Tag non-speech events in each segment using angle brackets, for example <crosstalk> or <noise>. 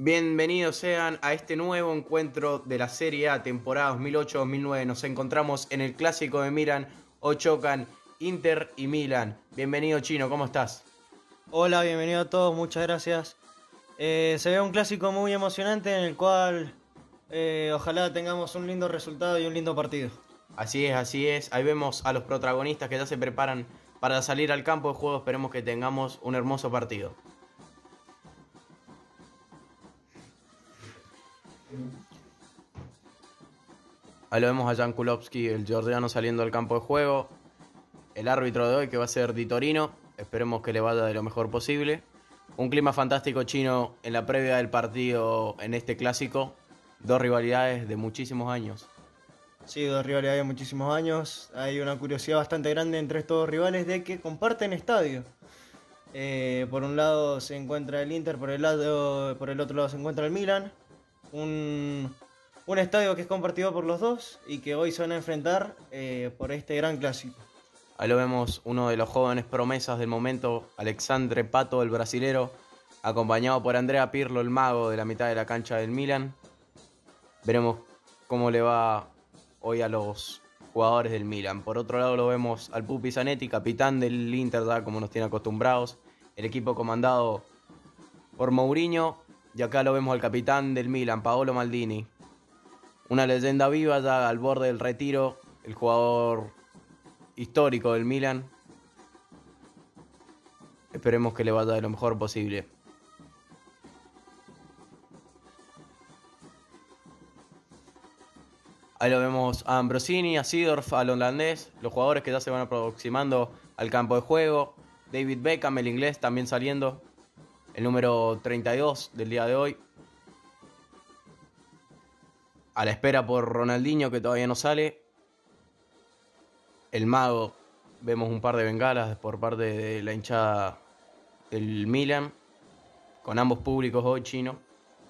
Bienvenidos sean a este nuevo encuentro de la Serie A, temporada 2008-2009. Nos encontramos en el clásico de Milan, o chocan Inter y Milan. Bienvenido Chino, ¿cómo estás? Hola, bienvenido a todos, muchas gracias. Eh, se ve un clásico muy emocionante en el cual eh, ojalá tengamos un lindo resultado y un lindo partido. Así es, así es. Ahí vemos a los protagonistas que ya se preparan para salir al campo de juego. Esperemos que tengamos un hermoso partido. Ahí lo vemos a Jan Kulowski, el georgiano saliendo al campo de juego. El árbitro de hoy que va a ser Di Torino. Esperemos que le vaya de lo mejor posible. Un clima fantástico chino en la previa del partido en este clásico. Dos rivalidades de muchísimos años. Sí, dos rivalidades de muchísimos años. Hay una curiosidad bastante grande entre estos rivales de que comparten estadio. Eh, por un lado se encuentra el Inter, por el, lado, por el otro lado se encuentra el Milan. Un, un estadio que es compartido por los dos y que hoy se van a enfrentar eh, por este gran clásico. Ahí lo vemos, uno de los jóvenes promesas del momento, Alexandre Pato, el brasilero, acompañado por Andrea Pirlo, el mago de la mitad de la cancha del Milan. Veremos cómo le va hoy a los jugadores del Milan. Por otro lado lo vemos al Pupi Zanetti, capitán del Inter, como nos tiene acostumbrados. El equipo comandado por Mourinho. Y acá lo vemos al capitán del Milan, Paolo Maldini. Una leyenda viva ya al borde del retiro. El jugador histórico del Milan. Esperemos que le vaya de lo mejor posible. Ahí lo vemos a Ambrosini, a Sidorf, al holandés, los jugadores que ya se van aproximando al campo de juego. David Beckham, el inglés, también saliendo. El número 32 del día de hoy. A la espera por Ronaldinho que todavía no sale el mago. Vemos un par de bengalas por parte de la hinchada del Milan, con ambos públicos hoy chino.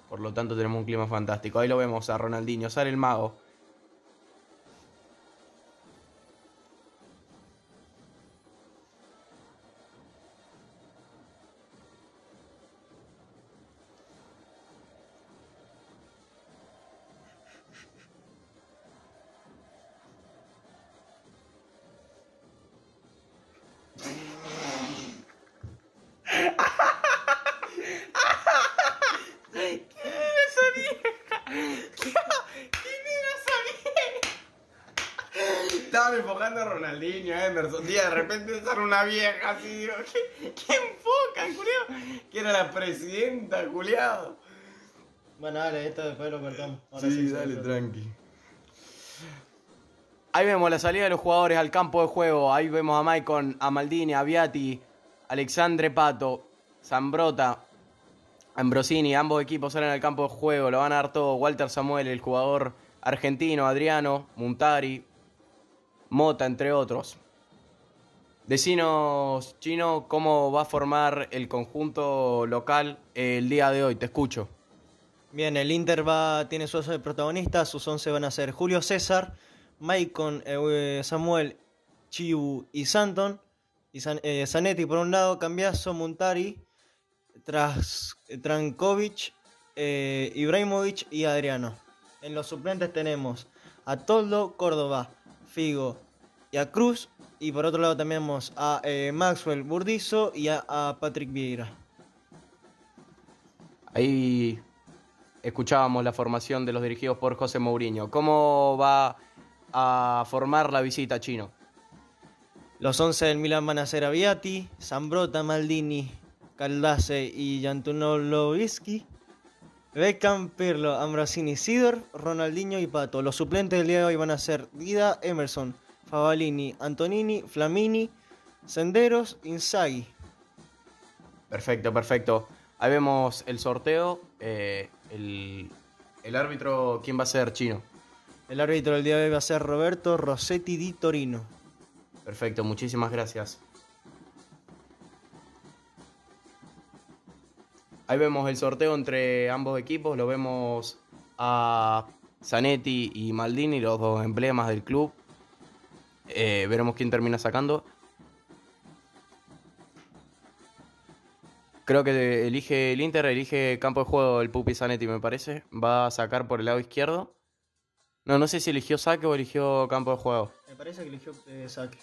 Por lo tanto tenemos un clima fantástico. Ahí lo vemos a Ronaldinho, sale el mago. Una vieja así, digo, <laughs> ¿qué, qué enfocan, culiado? Que era la presidenta, culiado. Bueno, dale, esto después lo cortamos. Ahora sí, dale, tranqui. Ahí vemos la salida de los jugadores al campo de juego. Ahí vemos a Maicon, a Maldini, a Viati, Alexandre Pato, Zambrota, Ambrosini. Ambos equipos salen al campo de juego. Lo van a dar todo. Walter Samuel, el jugador argentino, Adriano, Muntari, Mota, entre otros. Decinos, Chino, cómo va a formar el conjunto local el día de hoy. Te escucho. Bien, el Inter va, tiene su 11 de protagonistas. Sus 11 van a ser Julio César, Maicon, eh, Samuel, Chiu y Santon. Y eh, Zanetti por un lado, Cambiaso, Muntari, tras, Trankovic, eh, Ibrahimovic y Adriano. En los suplentes tenemos a Toldo, Córdoba, Figo y a Cruz. Y por otro lado también tenemos a eh, Maxwell Burdizo y a, a, Patrick Vieira. Ahí escuchábamos la formación de los dirigidos por José Mourinho. ¿Cómo va a formar la visita chino? Los 11 del Milan van a ser Aviati, Zambrota, Maldini, Caldace y Jantunoloviski. Beckham, Pirlo, Ambrosini, Sidor, Ronaldinho y Pato. Los suplentes del día de hoy van a ser Dida, Emerson, Favalini, Antonini, Flamini, Senderos, Inzaghi. Perfecto, perfecto. Ahí vemos el sorteo. Eh, el, el, árbitro, ¿quién va a ser, Chino? El árbitro del día de hoy va a ser Roberto Rossetti di Torino. Perfecto, muchísimas gracias. Ahí vemos el sorteo entre ambos equipos, lo vemos a Zanetti y Maldini, los dos emblemas del club. Eh, veremos quién termina sacando. Creo que elige el Inter, elige campo de juego el Pupi Zanetti, me parece. Va a sacar por el lado izquierdo. No, no sé si eligió saque o eligió campo de juego. Me parece que eligió eh, saque.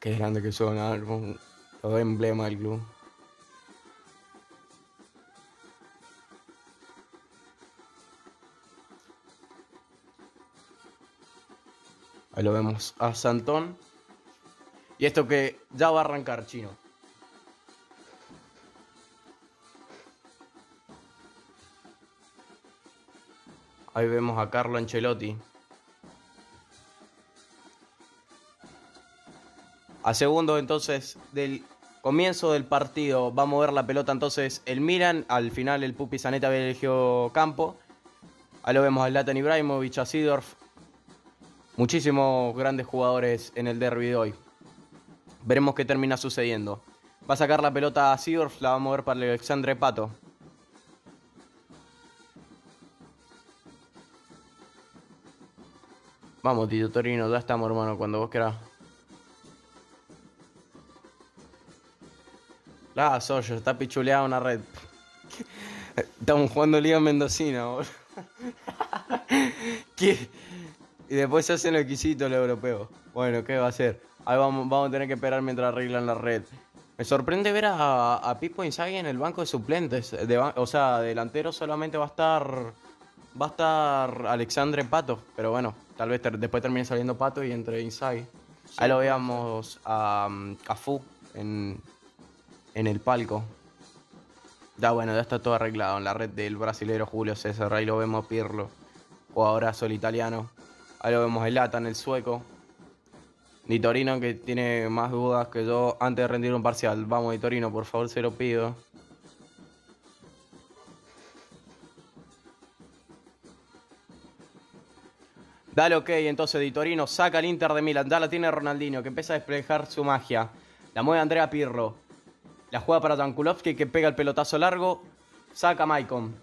Qué grande que son, ah, los emblemas del club. Ahí lo vemos a Santón. Y esto que ya va a arrancar, chino. Ahí vemos a Carlo Ancelotti. A segundo entonces del comienzo del partido va a mover la pelota entonces el Milan. Al final el Pupi Zanetti había elegido campo. Ahí lo vemos a Zlatan Ibrahimovic, a Sidorf. Muchísimos grandes jugadores en el derby de hoy. Veremos qué termina sucediendo. Va a sacar la pelota a Sidorf, la va a mover para Alexandre Pato. Vamos, Tito Torino, ya estamos, hermano, cuando vos querás. La Sawyer, está pichuleada una red. <laughs> Estamos jugando Liga Mendocina, boludo. <laughs> ¿Qué? Y después se hacen lo exquisito el europeo. Bueno, ¿qué va a hacer? Ahí vamos, vamos a tener que esperar mientras arreglan la red. Me sorprende ver a, a Pipo Inzaghi en el banco de suplentes. De o sea, delantero solamente va a estar. Va a estar Alexandre Pato. Pero bueno, tal vez ter- después termine saliendo Pato y entre Inzaghi. Ahí lo veamos a um, Cafú en, en el palco. Ya bueno, ya está todo arreglado en la red del brasilero Julio César. Ahí lo vemos Pirlo, jugadorazo el italiano. Ahí lo vemos a Latan, el sueco. Di Torino que tiene más dudas que yo antes de rendir un parcial. Vamos, Di Torino, por favor, se lo pido. Dale ok, entonces Di Torino saca el Inter de Milan. Ya la tiene Ronaldinho, que empieza a desplegar su magia. La mueve Andrea Pirlo. La juega para Jankulovski, que pega el pelotazo largo. Saca Maicon.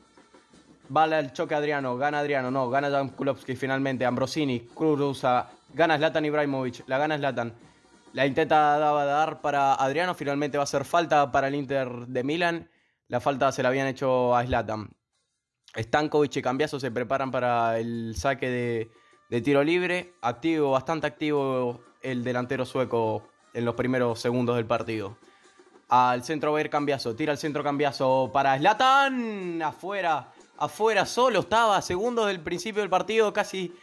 Vale al choque Adriano. Gana Adriano, no. Gana Jankulovski finalmente. Ambrosini cruza. Gana Zlatan Ibrahimovic. La gana Zlatan. La intenta dar para Adriano. Finalmente va a ser falta para el Inter de Milan. La falta se la habían hecho a Zlatan. Stankovic y Cambiaso se preparan para el saque de, de tiro libre. Activo, bastante activo el delantero sueco en los primeros segundos del partido. Al centro va a ir Cambiaso. Tira al centro Cambiaso para Zlatan. Afuera. Afuera solo estaba. Segundos del principio del partido. Casi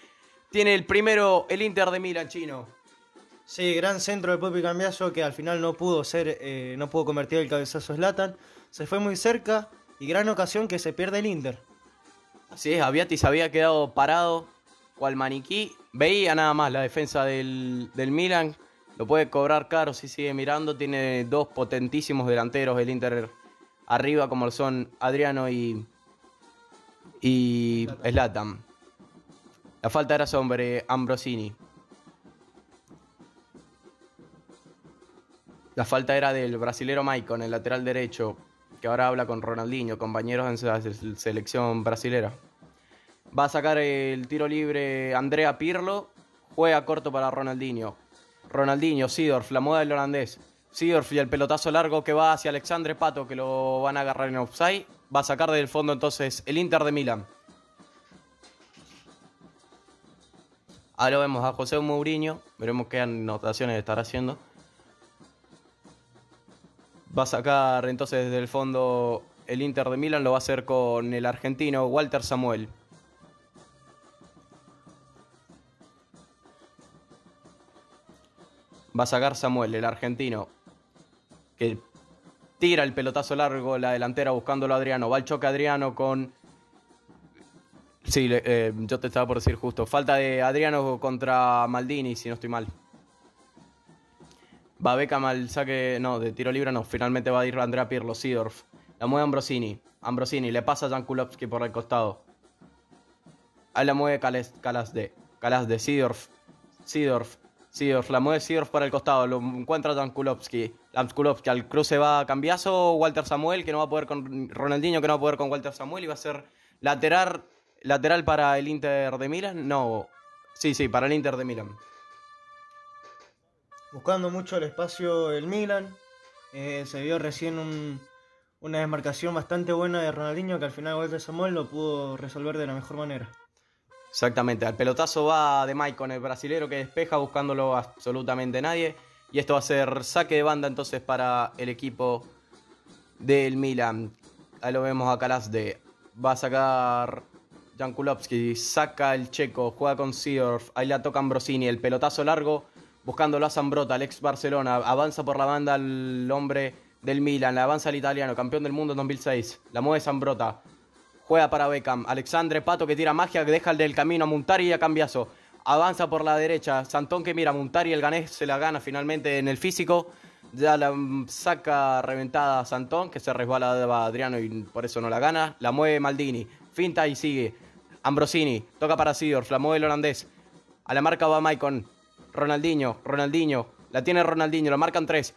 tiene el primero el Inter de Milan chino. Sí, gran centro de Pupi Cambiaso que al final no pudo ser, eh, no pudo convertir el cabezazo Slatan. Se fue muy cerca y gran ocasión que se pierde el Inter. Así es, Aviati se había quedado parado, cual maniquí. Veía nada más la defensa del, del Milan. Lo puede cobrar caro si sigue mirando. Tiene dos potentísimos delanteros el Inter arriba, como son Adriano y, y Zlatan. La falta era sobre Ambrosini. La falta era del brasilero Maicon, el lateral derecho, que ahora habla con Ronaldinho, compañeros en la se- selección brasilera. Va a sacar el tiro libre Andrea Pirlo, juega corto para Ronaldinho. Ronaldinho, Sidorf, la moda del holandés. Sidorf y el pelotazo largo que va hacia Alexandre Pato, que lo van a agarrar en offside. Va a sacar del fondo entonces el Inter de Milán. Ahora vemos a José Mourinho. Veremos qué anotaciones estará haciendo. Va a sacar entonces desde el fondo el Inter de Milán. Lo va a hacer con el argentino Walter Samuel. Va a sacar Samuel, el argentino. Que tira el pelotazo largo, la delantera buscándolo a Adriano. Va el choque Adriano con. Sí, eh, yo te estaba por decir justo. Falta de Adriano contra Maldini, si no estoy mal. Va Beckham al saque. No, de tiro libre no. Finalmente va a ir Andrea Pirlo, Sidorf. La mueve Ambrosini. Ambrosini le pasa a Jan Kulowski por el costado. Ahí la mueve Calas, Calas de. Calas de Sidorf. Sidorf. Sidorf. La mueve Sidorf por el costado. Lo encuentra Jan Kulowski. Kulowski al cruce va a Cambiaso. Walter Samuel que no va a poder con. Ronaldinho que no va a poder con Walter Samuel. Y va a ser lateral, lateral para el Inter de Milan. No. Sí, sí, para el Inter de Milan. Buscando mucho el espacio el Milan. Eh, se vio recién un, una desmarcación bastante buena de Ronaldinho que al final Walter Samuel lo pudo resolver de la mejor manera. Exactamente, al pelotazo va de Mike con el brasilero que despeja buscándolo absolutamente nadie. Y esto va a ser saque de banda entonces para el equipo del Milan. Ahí lo vemos a Calas de. Va a sacar Jan Kulowski, saca el checo, juega con Seedorf, ahí la toca Ambrosini, el pelotazo largo, buscándolo a Zambrota, el ex Barcelona, avanza por la banda el hombre del Milan, avanza el italiano, campeón del mundo en 2006, la mueve Zambrota, juega para Beckham, Alexandre Pato que tira magia, que deja el del camino a Muntari y a Cambiaso, avanza por la derecha, Santón que mira, Muntari el ganés se la gana finalmente en el físico, ya la saca reventada Santón, que se resbala de Adriano y por eso no la gana, la mueve Maldini, finta y sigue, Ambrosini, toca para Sidorf, la mueve el holandés. A la marca va Maicon. Ronaldinho, Ronaldinho. La tiene Ronaldinho, lo marcan tres.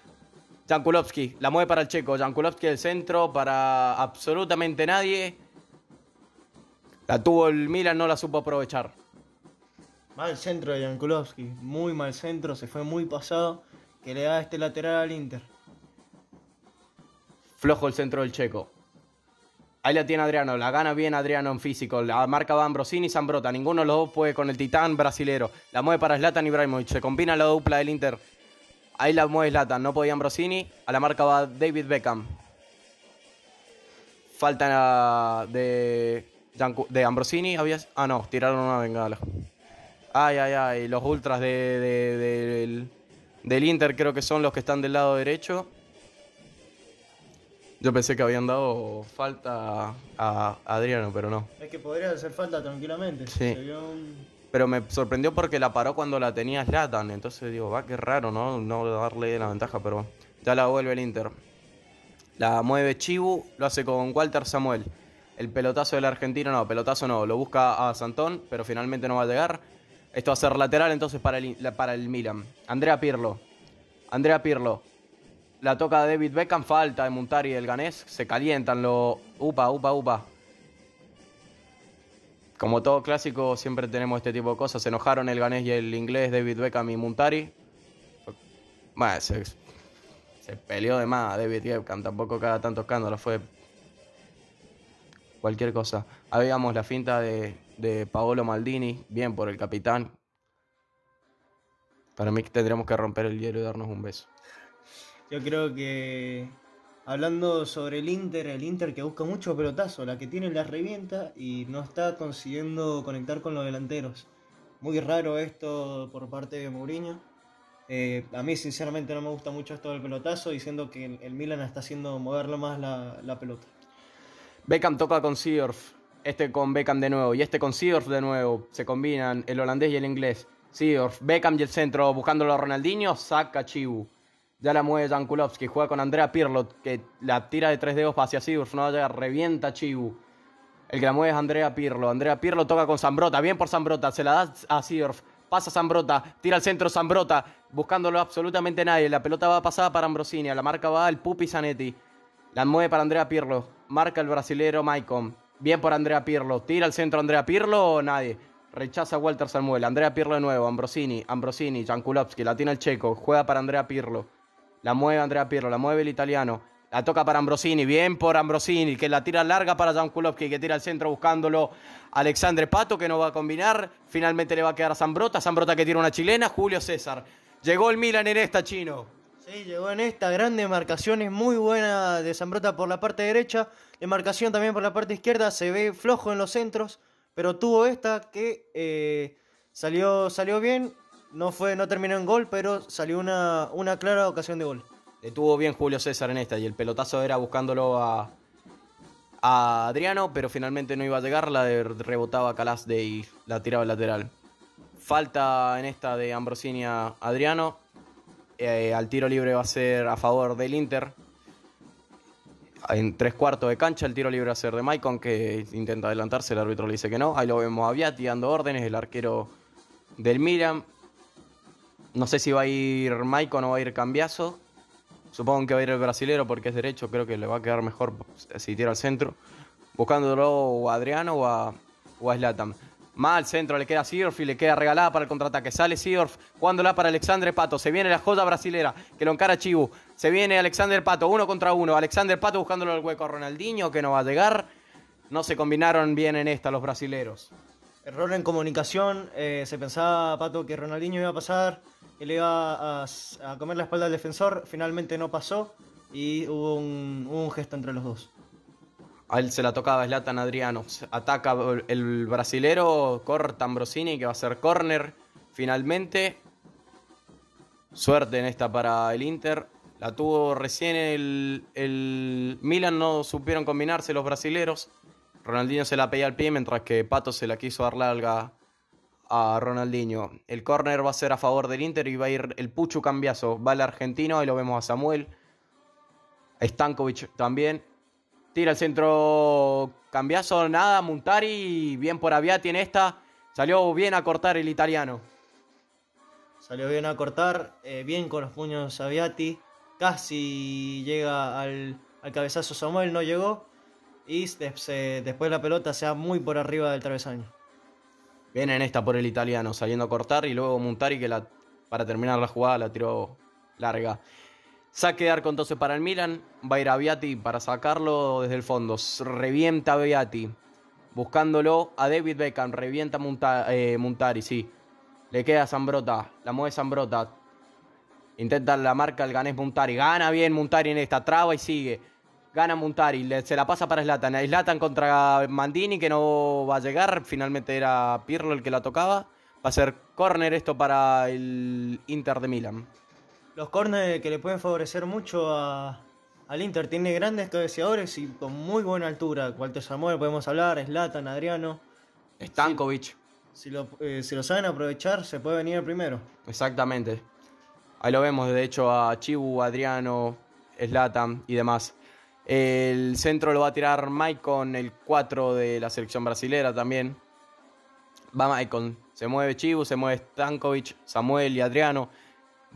Jankulovski, la mueve para el checo. Jankulovski del centro para absolutamente nadie. La tuvo el Milan, no la supo aprovechar. Mal centro de Jankulovski, muy mal centro, se fue muy pasado. Que le da este lateral al Inter. Flojo el centro del checo. Ahí la tiene Adriano, la gana bien Adriano en físico. La marca va Ambrosini y Zambrota. Ninguno de los dos puede con el titán brasilero. La mueve para Zlatan Ibrahimovic. Se combina la dupla del Inter. Ahí la mueve Zlatan. No podía Ambrosini. A la marca va David Beckham. Falta de, de Ambrosini. Ah, no. Tiraron una bengala. Ay, ay, ay. Los ultras del, del Inter creo que son los que están del lado derecho. Yo pensé que habían dado falta a Adriano, pero no. Es que podría hacer falta tranquilamente. Sí. Pero me sorprendió porque la paró cuando la tenía Slatan. Entonces digo, va, qué raro, ¿no? No darle la ventaja, pero ya la vuelve el Inter. La mueve Chibu, lo hace con Walter Samuel. El pelotazo del argentino, no, pelotazo no, lo busca a Santón, pero finalmente no va a llegar. Esto va a ser lateral entonces para el, para el Milan. Andrea Pirlo. Andrea Pirlo la toca David Beckham, falta de Montari y el ganés. Se calientan los. Upa, upa, upa. Como todo clásico, siempre tenemos este tipo de cosas. Se enojaron el ganés y el inglés, David Beckham y Montari. Bueno, se, peleó de más David Beckham. Tampoco cada tanto escándalo. Fue cualquier cosa. Habíamos la finta de, de Paolo Maldini. Bien por el capitán. Para mí tendríamos que romper el hielo y darnos un beso. Yo creo que hablando sobre el Inter, el Inter que busca mucho pelotazo, la que tiene la revienta y no está consiguiendo conectar con los delanteros. Muy raro esto por parte de Mourinho. Eh, a mí sinceramente no me gusta mucho esto del pelotazo, diciendo que el, Milan está haciendo moverlo más la, pelota. Beckham toca con Seedorf, este con Beckham de nuevo y este con Seedorf de nuevo. Se combinan el holandés y el inglés. Seedorf, Beckham y el centro buscándolo a Ronaldinho, saca Chibu. Ya la mueve Jan Kulowski, juega con Andrea Pirlo, que la tira de tres dedos hacia Sidorf, no vaya, revienta Chibu. El que la mueve es Andrea Pirlo. Andrea Pirlo toca con Zambrota, bien por Zambrota, se la da a Sidorf. Pasa Zambrota, tira al centro Zambrota, buscándolo absolutamente nadie. La pelota va pasada para Ambrosini, la marca va el Pupi Zanetti. La mueve para Andrea Pirlo, marca el brasilero Maicon. Bien por Andrea Pirlo, tira al centro Andrea Pirlo o nadie. Rechaza Walter Samuel, Andrea Pirlo de nuevo, Ambrosini, Ambrosini, Jankulovski, la tiene el checo, juega para Andrea Pirlo. La mueve Andrea Pirlo, la mueve el italiano. La toca para Ambrosini, bien por Ambrosini, que la tira larga para Jan Kulowski, que tira al centro buscándolo Alexandre Pato, que no va a combinar. Finalmente le va a quedar a Zambrota, Zambrota que tira una chilena, Julio César. Llegó el Milan en esta, Chino. Sí, llegó en esta, gran demarcación, es muy buena de Zambrota por la parte derecha, demarcación también por la parte izquierda, se ve flojo en los centros, pero tuvo esta que eh, salió, salió bien, no, fue, no terminó en gol, pero salió una, una clara ocasión de gol. Detuvo bien Julio César en esta y el pelotazo era buscándolo a, Adriano, pero finalmente no iba a llegar. La rebotaba Calas de y la tiraba al lateral. Falta en esta de Ambrosini a Adriano. Eh, al tiro libre va a ser a favor del Inter. En tres cuartos de cancha, el tiro libre va a ser de Maicon, que intenta adelantarse. El árbitro le dice que no. Ahí lo vemos a Viati dando órdenes, el arquero del Milan. No sé si va a ir Maicon o va a ir Cambiazo. Supongo que va a ir el brasilero porque es derecho. Creo que le va a quedar mejor si tira al centro. Buscándolo o a Adriano o a, o. Mal centro, le queda Seedorf y le queda regalada para el contraataque. Sale Seedorf, jugándola para Alexander Pato. Se viene la joya brasilera que lo encara Chibu. Se viene Alexander Pato, uno contra uno. Alexander Pato buscándolo al hueco a Ronaldinho, que no va a llegar. No se combinaron bien en esta los brasileros. Error en comunicación. eh, se pensaba, Pato, que Ronaldinho iba a pasar, que le iba a, comer la espalda al defensor. Finalmente no pasó y hubo un gesto entre los dos. A él se la tocaba Zlatan Adriano. Ataca el brasilero, corta Ambrosini, que va a ser corner. Finalmente, suerte en esta para el Inter. La tuvo recién el, el Milan, no supieron combinarse los brasileros. Ronaldinho se la pedía al pie, mientras que Pato se la quiso dar larga a Ronaldinho. El córner va a ser a favor del Inter y va a ir el Puchu Cambiazo. Va el argentino, ahí lo vemos a Samuel. Stankovic también. Tira el centro Cambiazo, nada, Muntari, bien por Aviati en esta. Salió bien a cortar el italiano. Salió bien a cortar, eh, bien con los puños Aviati. Casi llega al, al cabezazo Samuel, no llegó. Y se- después la pelota se va muy por arriba del travesaño. Bien en esta por el italiano, saliendo a cortar. Y luego Muntari, que la, para terminar la jugada la tiró larga. Saque de arco entonces para el Milan. Va a ir a Viati para sacarlo desde el fondo. Revienta a Viati. Buscándolo a David Beckham. Revienta Munta- eh, Muntari, sí. Le queda Zambrota. La mueve Zambrota. Intenta la marca el ganés Muntari. Gana bien Muntari en esta. Traba y sigue. Gana Muntari. se la pasa para Slatan. Slatan contra Mandini que no va a llegar. Finalmente era Pirlo el que la tocaba. Va a ser córner esto para el Inter de Milán. Los corners que le pueden favorecer mucho a- al Inter. Tiene grandes cabeceadores y con muy buena altura. Walter Samuel podemos hablar, Slatan, Adriano. Stankovic. Si lo, eh, si lo saben aprovechar, se puede venir el primero. Exactamente. Ahí lo vemos, de hecho, a Chibu, Adriano, Slatan y demás. El centro lo va a tirar Maicon, el 4 de la selección brasilera también. Va Maicon. Se mueve Chibu, se mueve Stankovic, Samuel y Adriano.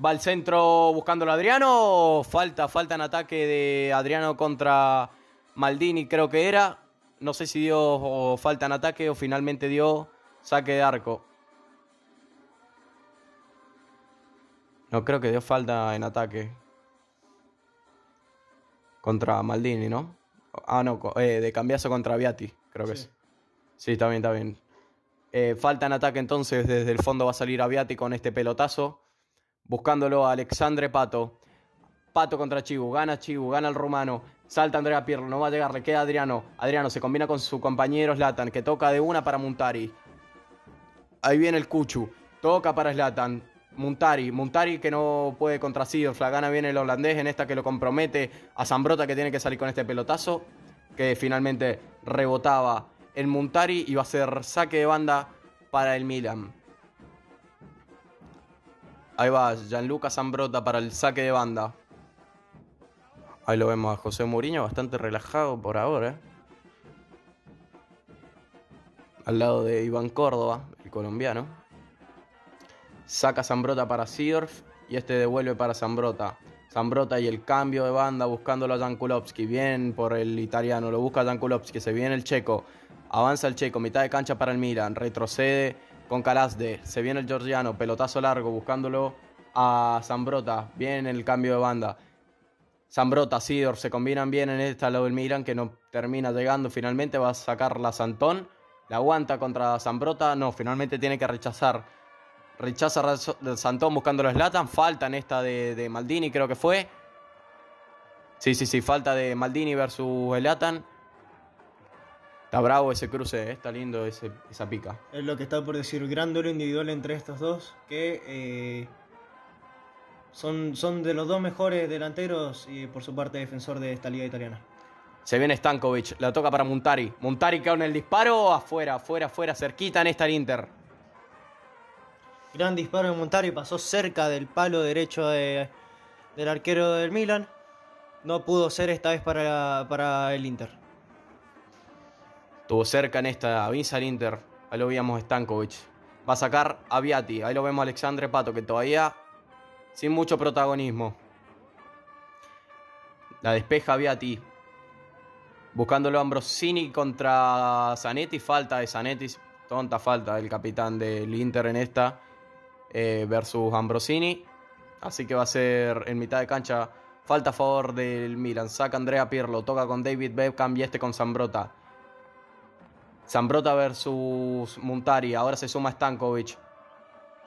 Va al centro buscándolo a Adriano. Falta, falta en ataque de Adriano contra Maldini, creo que era. No sé si dio o falta en ataque o finalmente dio saque de arco. No, creo que dio falta en ataque. Contra Maldini, ¿no? Ah, no, eh, de cambiazo contra Viati, creo que Sí. es. Sí, está bien, está bien. Eh, falta en ataque entonces, desde el fondo va a salir Aviati con este pelotazo. Buscándolo a Alexandre Pato. Pato contra Chibu, gana Chibu, gana el rumano. Salta Andrea Pirlo, no va a llegar, le queda Adriano. Adriano se combina con su compañero Slatan, que toca de una para Muntari. Ahí viene el Cuchu, toca para Slatan. Muntari, Muntari que no puede contra Seedorf, la gana bien el holandés en esta que lo compromete a Zambrota que tiene que salir con este pelotazo, que finalmente rebotaba el Muntari y va a ser saque de banda para el Milan. Ahí va Gianluca Zambrota para el saque de banda. Ahí lo vemos a José Mourinho bastante relajado por ahora. ¿eh? Al lado de Iván Córdoba, el colombiano. Saca Zambrota para Seedorf y este devuelve para Zambrota. Zambrota y el cambio de banda buscándolo a Jan Kulowski. Bien por el italiano, lo busca Jan Kulowski. Se viene el checo. Avanza el checo, mitad de cancha para el Milan. Retrocede con Calasde. Se viene el georgiano, pelotazo largo buscándolo a Zambrota. Bien el cambio de banda. Zambrota, Sidor se combinan bien en esta lado del Milan que no termina llegando. Finalmente va a sacar la Santón. La aguanta contra Zambrota. No, finalmente tiene que rechazar. Rechaza Santón buscándolo a Zlatan. Falta en esta de, Maldini, creo que fue. Sí, sí, sí, falta de Maldini versus Zlatan. Está bravo ese cruce, eh, está lindo ese- esa pica. Es lo que está por decir, gran duelo individual entre estos dos, que eh, son, son de los dos mejores delanteros y por su parte defensor de esta liga italiana. Se viene Stankovic, la toca para Muntari. Muntari con el disparo, afuera, afuera, afuera, cerquita en esta el Inter. Gran disparo de Montari, pasó cerca del palo derecho de- del arquero del Milan. No pudo ser esta vez para, para el Inter. Estuvo cerca en esta, el Inter. Ahí lo veíamos Stankovic. Va a sacar a Viati. Ahí lo vemos a Alexandre Pato, que todavía sin mucho protagonismo. La despeja Viati. Buscándolo Ambrosini contra Zanetti. Falta de Zanetti. tonta falta del capitán del Inter en esta eh, versus Ambrosini. Así que va a ser en mitad de cancha falta a favor del Milan. Saca Andrea Pirlo, toca con David Beckham y este con Zambrota. Zambrota versus Muntari. Ahora se suma Stankovic.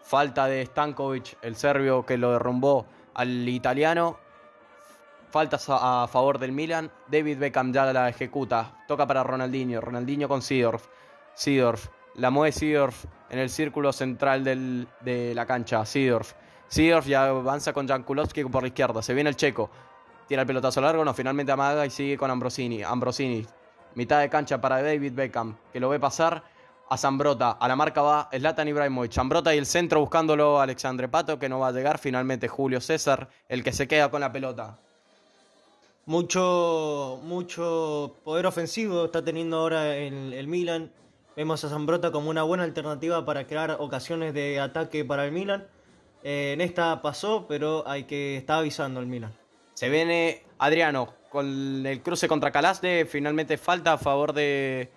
Falta de Stankovic, el serbio que lo derrumbó al italiano. Faltas a, favor del Milan. David Beckham ya la ejecuta. Toca para Ronaldinho. Ronaldinho con Sidorf. Sidorf. La mueve Sidorf en el círculo central de la cancha. Sidorf. Sidorf ya avanza con Jankulovski por la izquierda. Se viene el checo. Tira el pelotazo largo. No, finalmente amaga y sigue con Ambrosini. Ambrosini. Mitad de cancha para David Beckham. Que lo ve pasar a Zambrota. A la marca va Zlatan Ibrahimovic. Zambrota y el centro buscándolo Alexandre Pato, que no va a llegar. Finalmente Julio César, el que se queda con la pelota. Mucho, mucho poder ofensivo está teniendo ahora el, el Milan. Vemos a Zambrota como una buena alternativa para crear ocasiones de ataque para el Milan. Eh, en esta pasó, pero hay que estar avisando el Milan. Se viene Adriano con el cruce contra Calasde. Finalmente falta a favor de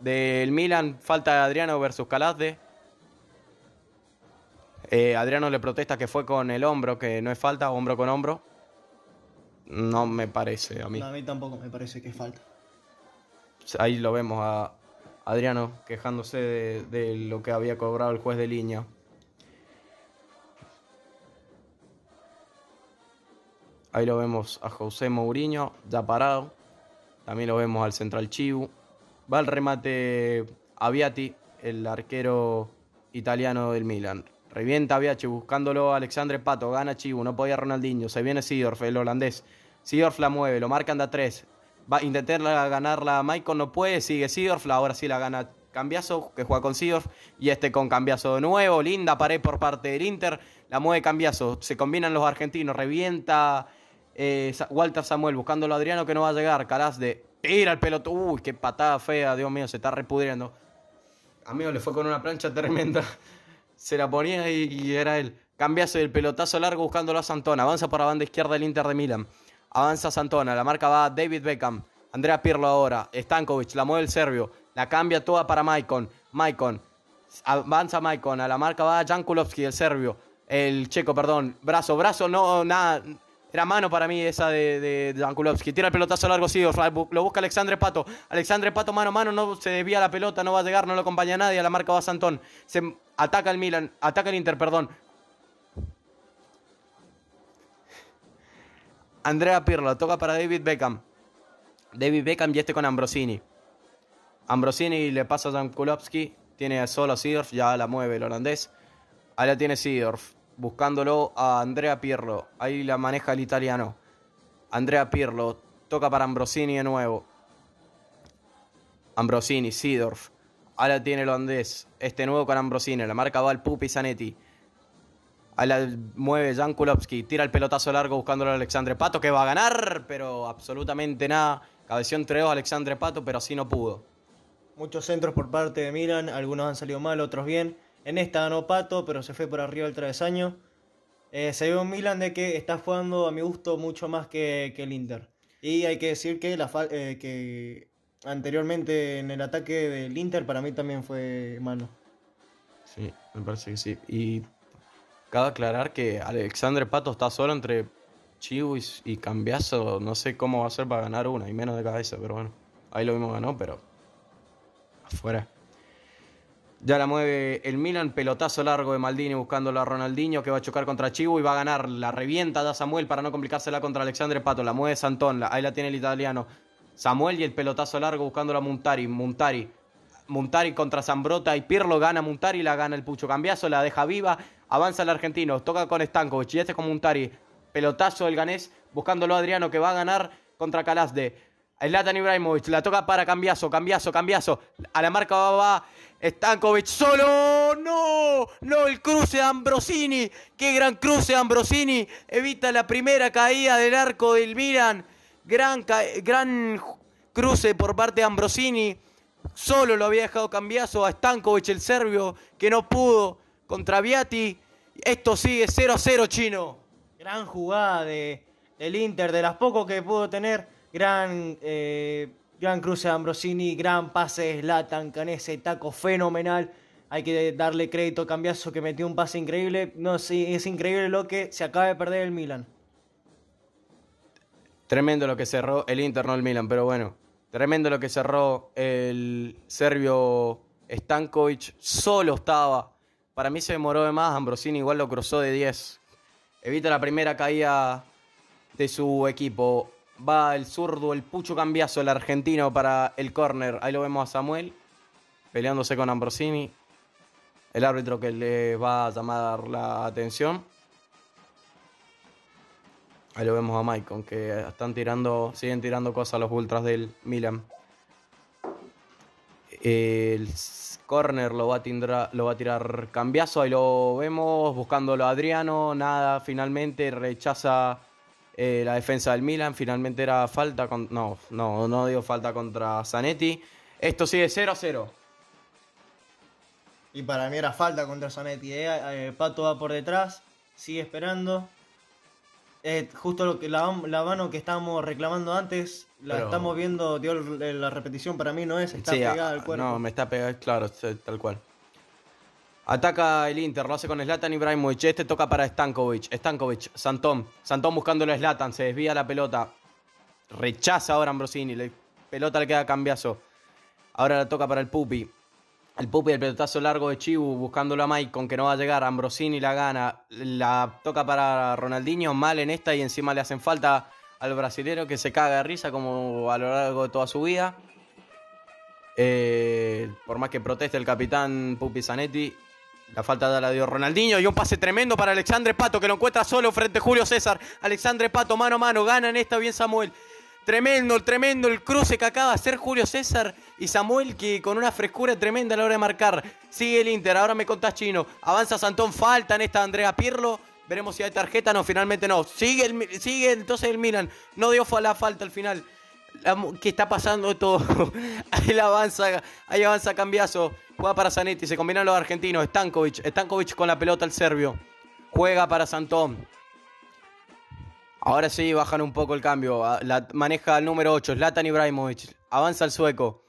del Milan. Falta de Adriano versus Calasde. Eh, Adriano le protesta que fue con el hombro, que no es falta, hombro con hombro. No me parece a mí. a mí tampoco me parece que es falta. Ahí lo vemos a Adriano quejándose de, lo que había cobrado el juez de línea. Ahí lo vemos a José Mourinho, ya parado. También lo vemos al central Chiu. Va el remate Aviati, el arquero italiano del Milan. Revienta Aviati buscándolo Alexandre Pato. Gana Chiu, no podía Ronaldinho. Se viene Sidorf, el holandés. Sidorf la mueve, lo marca anda 3. Va a intentar ganarla a Maicon, no puede. Sigue Sidorf, ahora sí la gana Cambiazo, que juega con Sidorf. Y este con Cambiazo de nuevo. Linda pared por parte del Inter. La mueve Cambiazo. Se combinan los argentinos. Revienta eh, Walter Samuel buscándolo a Adriano que no va a llegar. Caraz de tira el peloto. Uy, qué patada fea, Dios mío, se está repudriendo. Amigo, le fue con una plancha tremenda. <laughs> Se la ponía y, era él. Cambiazo del pelotazo largo buscándolo a Santona. Avanza por la banda izquierda el Inter de Milan. Avanza Santona, la marca va David Beckham. Andrea Pirlo ahora. Stankovic, la mueve el serbio. La cambia toda para Maicon. Maicon. Avanza Maicon. A la marca va Jan Kulowski, el serbio. El checo, perdón. Brazo, brazo, no, nada. Era mano para mí esa de, de Jan Kulowski. Tira el pelotazo largo, sí. Lo busca Alexandre Pato. Alexandre Pato, mano a mano, no se desvía la pelota, no va a llegar, no lo acompaña nadie. A la marca va Santón. Ataca el Milan, ataca el Inter, perdón. Andrea Pirlo, toca para David Beckham. David Beckham y este con Ambrosini. Ambrosini le pasa a Kulowski. Tiene solo a Sidorf, ya la mueve el holandés. Ahí la tiene Sidorf, buscándolo a Andrea Pirlo. Ahí la maneja el italiano. Andrea Pirlo, toca para Ambrosini de nuevo. Ambrosini, Sidorf. Ahora tiene el holandés. Este nuevo con Ambrosini. La marca va al Pupi Zanetti. Ahí la mueve Jan Kulowski, tira el pelotazo largo buscándolo a Alexandre Pato, que va a ganar, pero absolutamente nada. Cabeció entre dos Alexandre Pato, pero así no pudo. Muchos centros por parte de Milan, algunos han salido mal, otros bien. En esta ganó Pato, pero se fue por arriba del travesaño. Eh, se ve un Milan de que está jugando a mi gusto mucho más que, el Inter. Y hay que decir que, la, eh, que anteriormente en el ataque del Inter para mí también fue mano. Sí, me parece que sí. Y Cabe aclarar que Alexandre Pato está solo entre Chivo y, Cambiazo. No sé cómo va a ser para ganar una y menos de cabeza, pero bueno. Ahí lo mismo ganó, pero afuera. Ya la mueve el Milan, pelotazo largo de Maldini buscándolo a Ronaldinho que va a chocar contra Chivo y va a ganar. La revienta da Samuel para no complicársela contra Alexandre Pato. La mueve Santón, ahí la tiene el italiano. Samuel y el pelotazo largo buscándolo a Muntari. Muntari. Muntari contra Zambrota y Pirlo gana Muntari, la gana el Pucho Cambiazo, la deja viva. Avanza el argentino, toca con Stankovic y este con Muntari. Pelotazo del ganés, buscándolo a Adriano que va a ganar contra Calasde. Latan Ibrahimovic, la toca para Cambiazo, Cambiazo, Cambiazo. A la marca va, va Stankovic solo. No, no, el cruce de Ambrosini. Qué gran cruce Ambrosini. Evita la primera caída del arco del Milan. Gran, gran cruce por parte de Ambrosini. Solo lo había dejado Cambiazo a Stankovic, el serbio, que no pudo contra Viati. Esto sigue 0 a 0, chino. Gran jugada de, del Inter, de las pocos que pudo tener. Gran, eh, Gran cruce de Ambrosini, gran pase de Zlatan con ese taco fenomenal. Hay que darle crédito a Cambiaso que metió un pase increíble. No, sí, es increíble lo que se acaba de perder el Milan. Tremendo lo que cerró el Inter, no el Milan, pero bueno. Tremendo lo que cerró el serbio Stankovic. Solo estaba. Para mí se demoró de más. Ambrosini igual lo cruzó de 10. Evita la primera caída de su equipo. Va el zurdo, el Pucho Cambiazo, el argentino para el córner. Ahí lo vemos a Samuel peleándose con Ambrosini. El árbitro que le va a llamar la atención. Ahí lo vemos a Maicon, que están tirando, siguen tirando cosas los ultras del Milan. El corner lo va a, tirar Cambiazo, ahí lo vemos, buscándolo Adriano, nada, finalmente rechaza eh, la defensa del Milan, finalmente era falta, con, no, no, no dio falta contra Zanetti. Esto sigue 0 a 0. Y para mí era falta contra Zanetti, ¿eh? Eh, Pato va por detrás, sigue esperando, eh, justo lo que la, la, mano que estábamos reclamando antes, la estamos viendo, dio la repetición, para mí no es, está pegada al cuerpo. No, me está pegada, claro, tal cual. Ataca el Inter, lo hace con Zlatan Ibrahimovic. Este toca para Stankovic. Stankovic, Santón. Santón buscándolo a Zlatan, se desvía la pelota. Rechaza ahora Ambrosini. La pelota le queda cambiazo. Ahora la toca para el Pupi. El Pupi, el pelotazo largo de Chibu, buscándolo a Maicon, que no va a llegar. Ambrosini la gana. La toca para Ronaldinho, mal en esta y encima le hacen falta al brasilero que se caga de risa como a lo largo de toda su vida. Eh, por más que proteste el capitán Pupi Zanetti, la falta de la dio Ronaldinho y un pase tremendo para Alexandre Pato que lo encuentra solo frente a Julio César. Alexandre Pato mano a mano, gana en esta bien Samuel. Tremendo, tremendo el cruce que acaba de hacer Julio César y Samuel que con una frescura tremenda a la hora de marcar. Sigue el Inter, ahora me contás chino. Avanza Santón, falta en esta Andrea Pirlo. Veremos si hay tarjeta, no, finalmente no. Sigue, el, sigue entonces el Milan. No dio la falta al final. ¿Qué está pasando todo? <laughs> ahí avanza, ahí avanza Cambiazo. Juega para Zanetti, se combinan los argentinos. Stankovic, Stankovic con la pelota el serbio. Juega para Santón. Ahora sí, bajan un poco el cambio. Ah, la maneja el número 8, Zlatan Ibrahimovic. Avanza el sueco.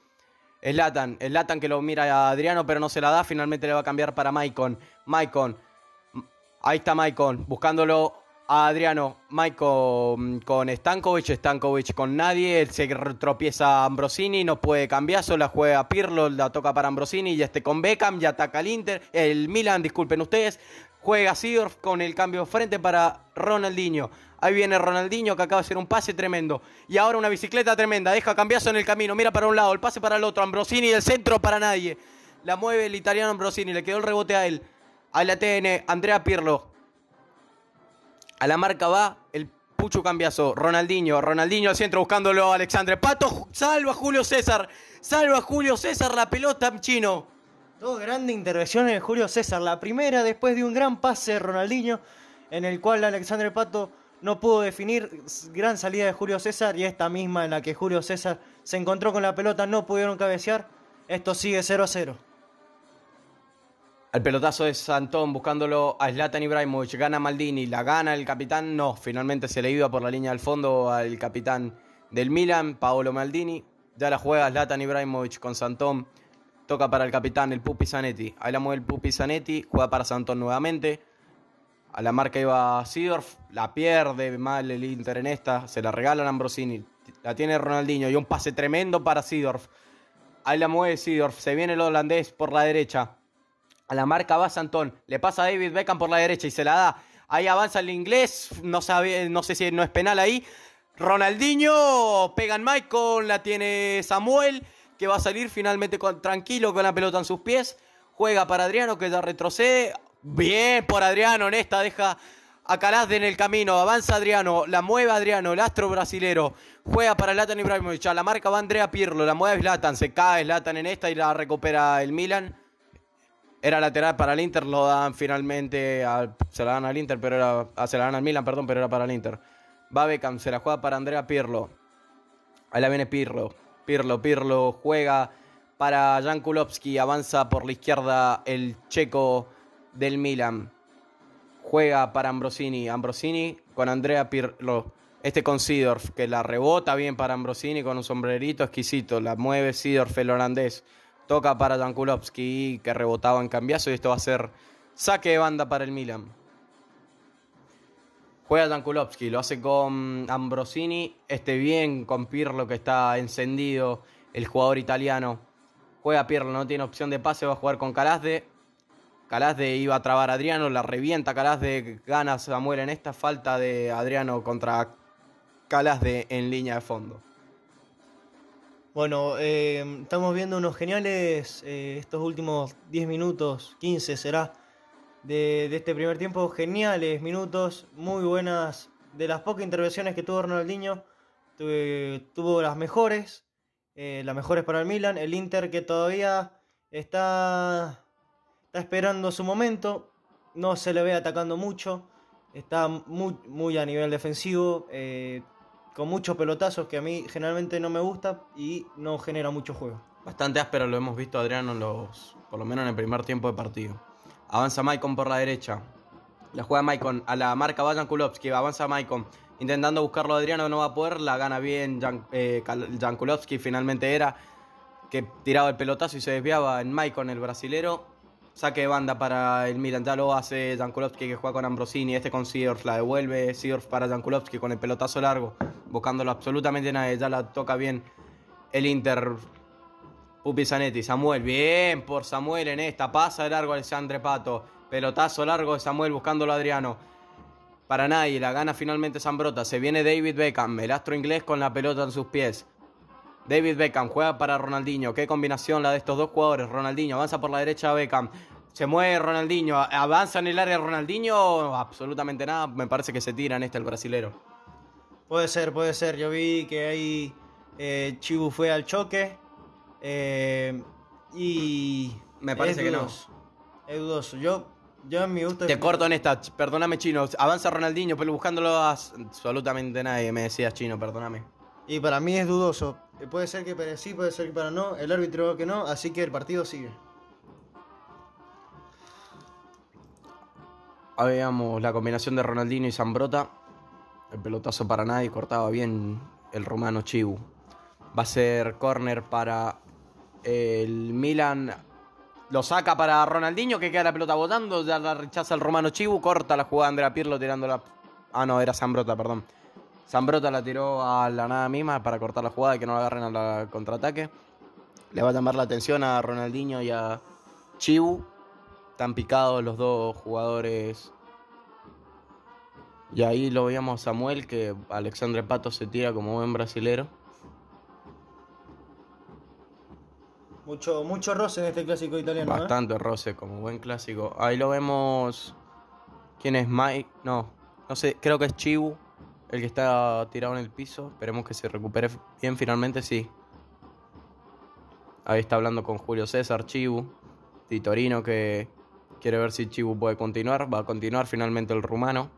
Zlatan, Zlatan que lo mira a Adriano, pero no se la da. Finalmente le va a cambiar para Maicon. Maicon. Ahí está Maicon, buscándolo a Adriano. Maicon con Stankovic, Stankovic con nadie. Se tropieza Ambrosini, no puede cambiar. Solo juega Pirlo, la toca para Ambrosini. Y este con Beckham, ya ataca el Inter. El Milan, disculpen ustedes. Juega Sidorf con el cambio frente para Ronaldinho. Ahí viene Ronaldinho que acaba de hacer un pase tremendo. Y ahora una bicicleta tremenda. Deja cambiazo en el camino. Mira para un lado, el pase para el otro. Ambrosini del centro para nadie. La mueve el italiano Ambrosini. Le quedó el rebote a él. A la TN, Andrea Pirlo. A la marca va el Pucho Cambiazo. Ronaldinho. Ronaldinho al centro buscándolo Alexandre. Pato salva a Julio César. Salva a Julio César la pelota chino. Dos grandes intervenciones de Julio César. La primera después de un gran pase de Ronaldinho en el cual Alexandre Pato no pudo definir gran salida de Julio César y esta misma en la que Julio César se encontró con la pelota, no pudieron cabecear. Esto sigue 0 a 0. El pelotazo de Santón buscándolo a Zlatan Ibrahimovic. Gana Maldini. La gana el capitán. No, finalmente se le iba por la línea del fondo al capitán del Milan, Paolo Maldini. Ya la juega Zlatan Ibrahimovic con Santón. Toca para el capitán, el Pupi Zanetti. Ahí la mueve el Pupi Zanetti. Juega para Santón nuevamente. A la marca iba Sidorf, la pierde mal el Inter en esta, se la regalan Ambrosini, la tiene Ronaldinho y un pase tremendo para Sidorf. Ahí la mueve Sidorf, se viene el holandés por la derecha. A la marca va Santón, le pasa a David Beckham por la derecha y se la da. Ahí avanza el inglés, no, sabe, no sé si no es penal ahí. Ronaldinho, pegan Michael, la tiene Samuel, que va a salir finalmente tranquilo con la pelota en sus pies. Juega para Adriano, que ya retrocede. Bien por Adriano, en esta deja a Calazde en el camino. Avanza Adriano, la mueve Adriano, el astro brasilero. Juega para Latan Ibrahimovic. A la marca va Andrea Pirlo, la mueve Zlatan. Se cae Zlatan en esta y la recupera el Milan. Era lateral para el Inter, lo dan finalmente. se la dan al Inter, pero era. Ah, se la dan al Milan, perdón, pero era para el Inter. Va Beckham, se la juega para Andrea Pirlo. Ahí la viene Pirlo. Pirlo, Pirlo juega para Jan Kulowski. Avanza por la izquierda el checo del Milan. Juega para Ambrosini. Ambrosini con Andrea Pirlo. Este con Sidorf, que la rebota bien para Ambrosini con un sombrerito exquisito. La mueve Sidorf, el holandés. Toca para Jankulovski, que rebotaba en cambiazo. Y esto va a ser saque de banda para el Milan. Juega Jankulovski, lo hace con Ambrosini. Este bien con Pirlo, que está encendido. El jugador italiano. Juega Pirlo, no tiene opción de pase. Va a jugar con Calasde. Calasde iba a trabar a Adriano, la revienta Calasde, gana Samuel en esta falta de Adriano contra Calasde en línea de fondo. Bueno, eh, estamos viendo unos geniales eh, estos últimos 10 minutos, 15 será, de, este primer tiempo. Geniales minutos, muy buenas. De las pocas intervenciones que tuvo Ronaldinho, tuvo las mejores, eh, las mejores para el Milan. El Inter que todavía está está esperando su momento, no se le ve atacando mucho, está muy, muy a nivel defensivo, eh, con muchos pelotazos que a mí generalmente no me gusta y no genera mucho juego. Bastante áspero lo hemos visto Adriano los, por lo menos en el primer tiempo de partido. Avanza Maicon por la derecha. La juega Maicon a la marca Vayan Kulowski. Avanza Maicon intentando buscarlo a Adriano, no va a poder. La gana bien Jan, eh. Finalmente era que tiraba el pelotazo y se desviaba en Maicon, el brasilero. Saque de banda para el Milan. Ya lo hace Jankulovski que juega con Ambrosini. Este con Seedorf la devuelve. Seedorf para Jankulovski con el pelotazo largo. Buscándolo absolutamente nadie. Ya la toca bien el Inter. Pupi Zanetti. Samuel. Bien por Samuel en esta. Pasa de largo Alexandre Pato. Pelotazo largo de Samuel buscándolo a Adriano. Para nadie. La gana finalmente Zambrota. Se viene David Beckham. El astro inglés con la pelota en sus pies. David Beckham juega para Ronaldinho. Qué combinación la de estos dos jugadores. Ronaldinho avanza por la derecha Beckham. Se mueve Ronaldinho. Avanza en el área Ronaldinho. Absolutamente nada. Me parece que se tira en este el brasilero. Puede ser, puede ser. Yo vi que ahí eh, Chibu fue al choque. Eh, y. Me parece que no. Es dudoso. Yo, yo en mi gusto. Te corto en esta. Perdóname, chino. Avanza Ronaldinho, pero buscándolo a absolutamente nadie. Me decías, chino, perdóname. Y para mí es dudoso. Puede ser que para sí, puede ser que para no. El árbitro que no, así que el partido sigue. Ahí veamos la combinación de Ronaldinho y Zambrota. El pelotazo para nadie, cortaba bien el romano Chibu. Va a ser corner para el Milan. Lo saca para Ronaldinho, que queda la pelota botando. Ya la rechaza el romano Chibu. Corta la jugada Andrea Pirlo tirándola. Ah, no, era Zambrota, perdón. Zambrota la tiró a la nada misma para cortar la jugada y que no la agarren a la contraataque. Le va a llamar la atención a Ronaldinho y a Chibu. Están picados los dos jugadores. Y ahí lo veíamos a Samuel, que Alexandre Pato se tira como buen brasilero. Mucho, mucho roce en este clásico italiano. Bastante ¿eh? roce, como buen clásico. Ahí lo vemos. ¿Quién es Mike? No, no sé, creo que es Chibu el que está tirado en el piso. Esperemos que se recupere bien finalmente, sí. Ahí está hablando con Julio César, Chibu. Titorino que quiere ver si Chibu puede continuar. Va a continuar finalmente el rumano.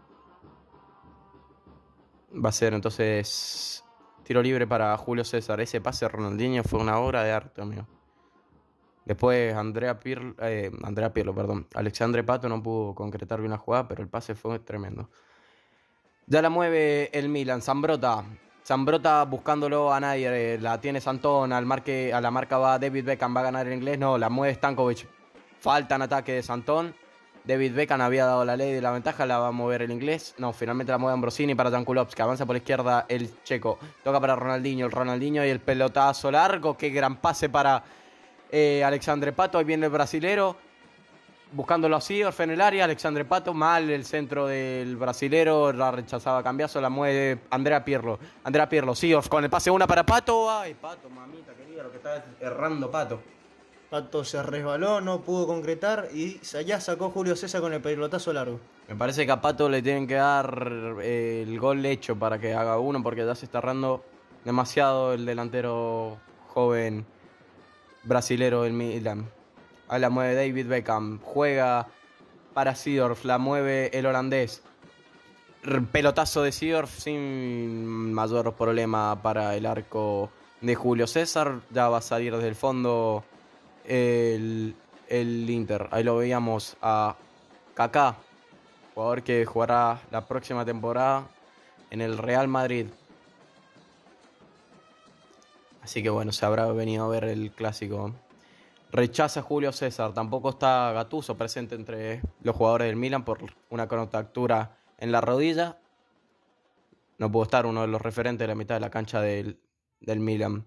Va a ser entonces tiro libre para Julio César. Ese pase Ronaldinho fue una obra de arte, amigo. Después Andrea Pirlo, eh, Andrea Pirlo, perdón. Alexandre Pato no pudo concretar bien la jugada, pero el pase fue tremendo. Ya la mueve el Milan, Zambrota. Zambrota buscándolo a nadie, la tiene Santón, al marque, a la marca va David Beckham, va a ganar el inglés, no, la mueve Stankovic. Falta en ataque de Santón. David Beckham había dado la ley de la ventaja, la va a mover el inglés. No, finalmente la mueve Ambrosini para Jankulovski. Avanza por la izquierda el checo. Toca para Ronaldinho, el Ronaldinho y el pelotazo largo. Qué gran pase para eh, Alexandre Pato. Ahí viene el brasilero buscándolo así, Orfe en el área, Alexandre Pato, mal el centro del brasilero, la rechazaba cambiazo, la mueve Andrea Pirlo. Andrea Pirlo, sí, con el pase una para Pato. Ay, Pato, mamita querida, lo que está errando Pato. Pato se resbaló, no pudo concretar y allá sacó Julio César con el pelotazo largo. Me parece que a Pato le tienen que dar eh, el gol hecho para que haga uno, porque ya se está errando demasiado el delantero joven brasilero del Milan. La mueve David Beckham. Juega para Sidorf. La mueve el holandés. Pelotazo de Sidorf sin mayor problema para el arco de Julio César. Ya va a salir desde el fondo el, el Inter. Ahí lo veíamos a Kaká, jugador que jugará la próxima temporada en el Real Madrid. Así que bueno, se habrá venido a ver el clásico. Rechaza Julio César. Tampoco está Gatuso presente entre los jugadores del Milan por una contractura en la rodilla. No pudo estar uno de los referentes de la mitad de la cancha del, del Milan.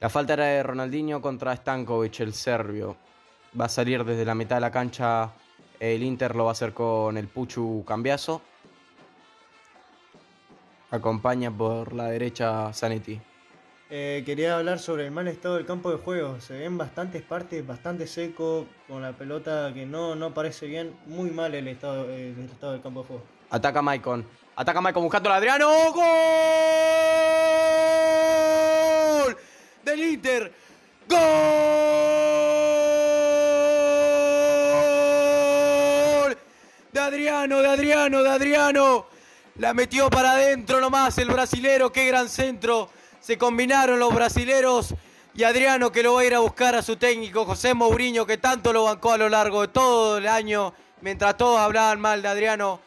La falta era de Ronaldinho contra Stankovic, el serbio. Va a salir desde la mitad de la cancha. El Inter lo va a hacer con el Puchu Cambiaso. Acompaña por la derecha Zanetti. Eh, quería hablar sobre el mal estado del campo de juego. Se ven bastantes partes, bastante seco, con la pelota que no, no parece bien. Muy mal el estado, eh, el estado del campo de juego. Ataca Maicon. Ataca Maicon buscando a Adriano. ¡Gol! Del Inter. ¡Gol! De Adriano, de Adriano, de Adriano. La metió para adentro nomás el brasilero. Qué gran centro. Se combinaron los brasileros y Adriano que lo va a ir a buscar a su técnico José Mourinho que tanto lo bancó a lo largo de todo el año mientras todos hablaban mal de Adriano.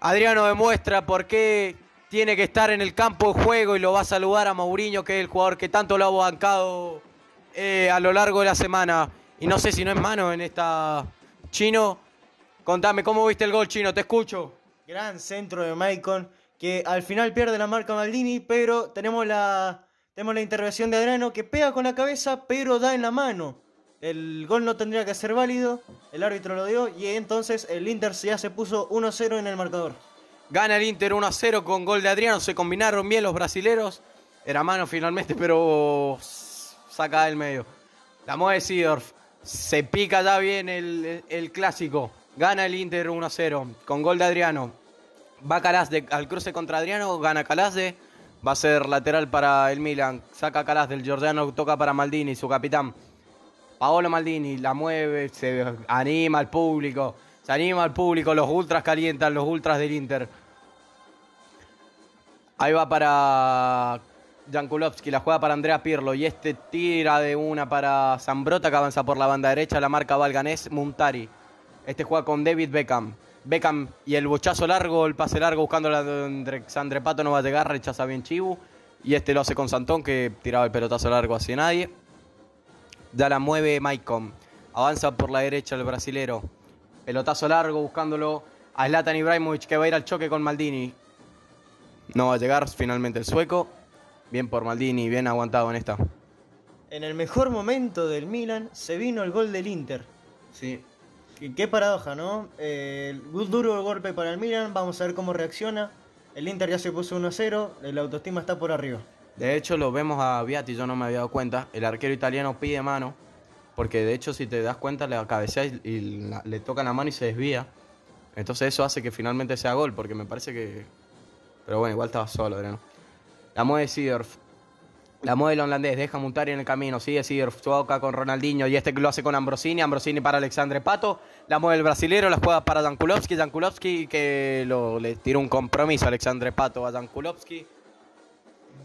Adriano demuestra por qué tiene que estar en el campo de juego y lo va a saludar a Mourinho que es el jugador que tanto lo ha bancado eh, a lo largo de la semana. Y no sé si no es mano en esta... Chino, contame, ¿cómo viste el gol chino? Te escucho. Gran centro de Maicon que al final pierde la marca Maldini, pero tenemos la, tenemos la intervención de Adriano que pega con la cabeza, pero da en la mano. El gol no tendría que ser válido, el árbitro lo dio y entonces el Inter ya se puso 1-0 en el marcador. Gana el Inter 1-0 con gol de Adriano, se combinaron bien los brasileros. Era mano finalmente, pero saca del medio. La mueve Sidorf, se pica ya bien el, el clásico. Gana el Inter 1-0 con gol de Adriano. Va Calasde al cruce contra Adriano, gana Calasde. Va a ser lateral para el Milan. Saca Calasde, el Giordano toca para Maldini, su capitán. Paolo Maldini la mueve, se anima al público. Se anima al público, los ultras calientan, los ultras del Inter. Ahí va para Jankulovski, la juega para Andrea Pirlo. Y este tira de una para Zambrota que avanza por la banda derecha. La marca Valganés Muntari. Este juega con David Beckham. Beckham y el bochazo largo, el pase largo buscando de Sandre Pato no va a llegar, rechaza bien Chibu. Y este lo hace con Santón que tiraba el pelotazo largo hacia nadie. Ya la mueve Maicon. Avanza por la derecha el brasilero. Pelotazo largo buscándolo a Zlatan Ibrahimovic que va a ir al choque con Maldini. No va a llegar finalmente el sueco. Bien por Maldini, bien aguantado en esta. En el mejor momento del Milan se vino el gol del Inter. Sí, Qué, paradoja, ¿no? Eh, duro golpe para el Milan, vamos a ver cómo reacciona. El Inter ya se puso 1-0, la autoestima está por arriba. De hecho, lo vemos a Viati, yo no me había dado cuenta. El arquero italiano pide mano, porque de hecho, si te das cuenta, le cabecea y, le toca la mano y se desvía. Entonces, eso hace que finalmente sea gol, porque me parece que. Pero bueno, igual estaba solo, Adriano. La mueve Sidorf. La el holandés, deja Muntari en el camino, sigue Sidorf, toca con Ronaldinho y este lo hace con Ambrosini, Ambrosini para Alexandre Pato, la mueve el brasilero, la juega para Jankulovski, Jankulovski que lo, le tira un compromiso a Alexandre Pato a Jankulovski.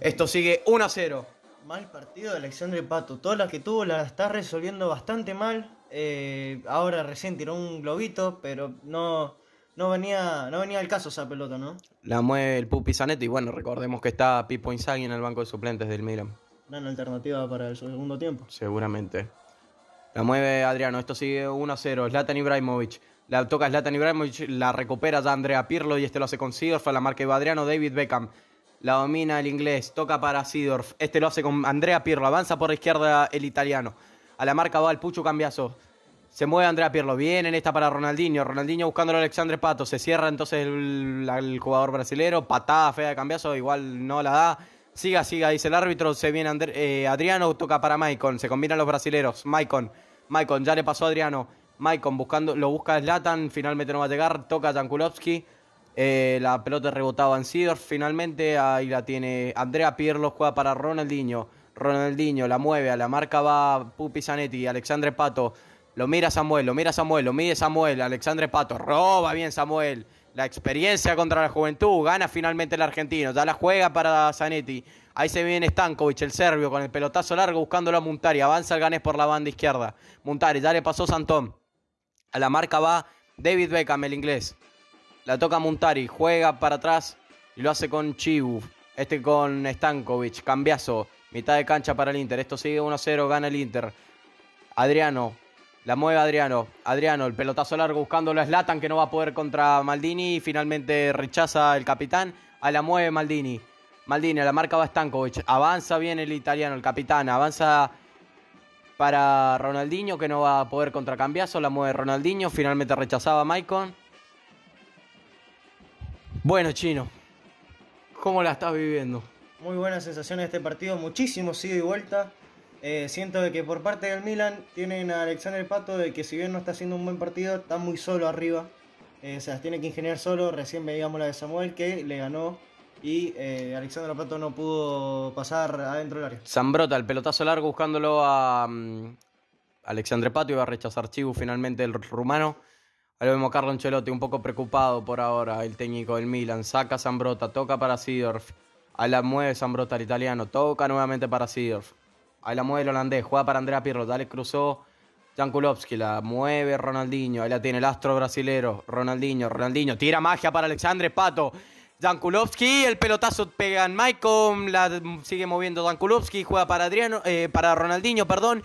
Esto sigue 1 a 0. Mal partido de Alexandre Pato, todas las que tuvo la está resolviendo bastante mal. Eh, ahora recién tiró un globito, pero no, no venía, no venía al caso esa pelota, ¿no? La mueve el Pupi Zanetti y bueno, recordemos que está Pipo Inzaghi en el banco de suplentes del Milan. Una alternativa para el segundo tiempo. Seguramente. La mueve Adriano, esto sigue 1-0. Zlatan Ibrahimovic. La toca Zlatan Ibrahimovic, la recupera ya Andrea Pirlo y este lo hace con Sidorf. A la marca de Adriano, David Beckham. La domina el inglés, toca para Sidorf. Este lo hace con Andrea Pirlo. Avanza por la izquierda el italiano. A la marca va el Pucho Cambiazo. Se mueve Andrea Pirlo. Bien en esta para Ronaldinho. Ronaldinho buscando a Alexandre Pato. Se cierra entonces el, jugador brasilero. Patada fea de cambiazo. Igual no la da. Siga, siga, dice el árbitro. Se viene eh, Adriano. Toca para Maicon. Se combinan los brasileros. Maicon. Maicon ya le pasó a Adriano. Maicon buscando, lo busca Zlatan. Finalmente no va a llegar. Toca Jankulovski. Eh, la pelota rebotaba en Sidor. Finalmente ahí la tiene Andrea Pirlo. Juega para Ronaldinho. Ronaldinho la mueve. A la marca va Pupi Zanetti. Alexandre Pato. Lo mira Samuel, lo mira Samuel, lo mide Samuel, Alexandre Pato, roba bien Samuel. La experiencia contra la juventud, gana finalmente el argentino, ya la juega para Zanetti. Ahí se viene Stankovic, el serbio, con el pelotazo largo buscándolo a Muntari. Avanza el ganés por la banda izquierda. Muntari, ya le pasó Santón. A la marca va David Beckham, el inglés. La toca Muntari, juega para atrás. y lo hace con Chiu. Este con Stankovic, cambiazo, mitad de cancha para el Inter. Esto sigue 1-0, gana el Inter. Adriano, la mueve Adriano. Adriano, el pelotazo largo buscándolo a Slatan que no va a poder contra Maldini. Finalmente rechaza el capitán. A la mueve Maldini. Maldini, a la marca va Stankovic. Avanza bien el italiano, el capitán. Avanza para Ronaldinho que no va a poder contra Cambiazo. La mueve Ronaldinho. Finalmente rechazaba Maicon. Bueno, chino. ¿Cómo la estás viviendo? Muy buena sensación este partido, muchísimo sido y vuelta. Eh, siento de que por parte del Milan tienen a Alexander Pato de que si bien no está haciendo un buen partido, está muy solo arriba. Eh, o sea, tiene que ingeniar solo. Recién veíamos la de Samuel que le ganó y eh, Alexander Pato no pudo pasar adentro del área. Zambrota, el pelotazo largo buscándolo a um, Alexandre Pato. Iba a rechazar Chibu finalmente el rumano. Ahí vemos a Carlo Ancelotti un poco preocupado por ahora, el técnico del Milan. Saca Zambrota, toca para Sidorf. Ahí la mueve Zambrota, el italiano. Toca nuevamente para Sidorf. Ahí la mueve el holandés. Juega para Andrea Pirlo. Dale cruzó Jan Kulowski. La mueve Ronaldinho. Ahí la tiene el astro brasilero. Ronaldinho, Ronaldinho. Tira magia para Alexandre Pato. Jan Kulowski, el pelotazo pega en Maicon, la sigue moviendo Jan Kulowski, juega para Adriano, eh, para Ronaldinho, perdón.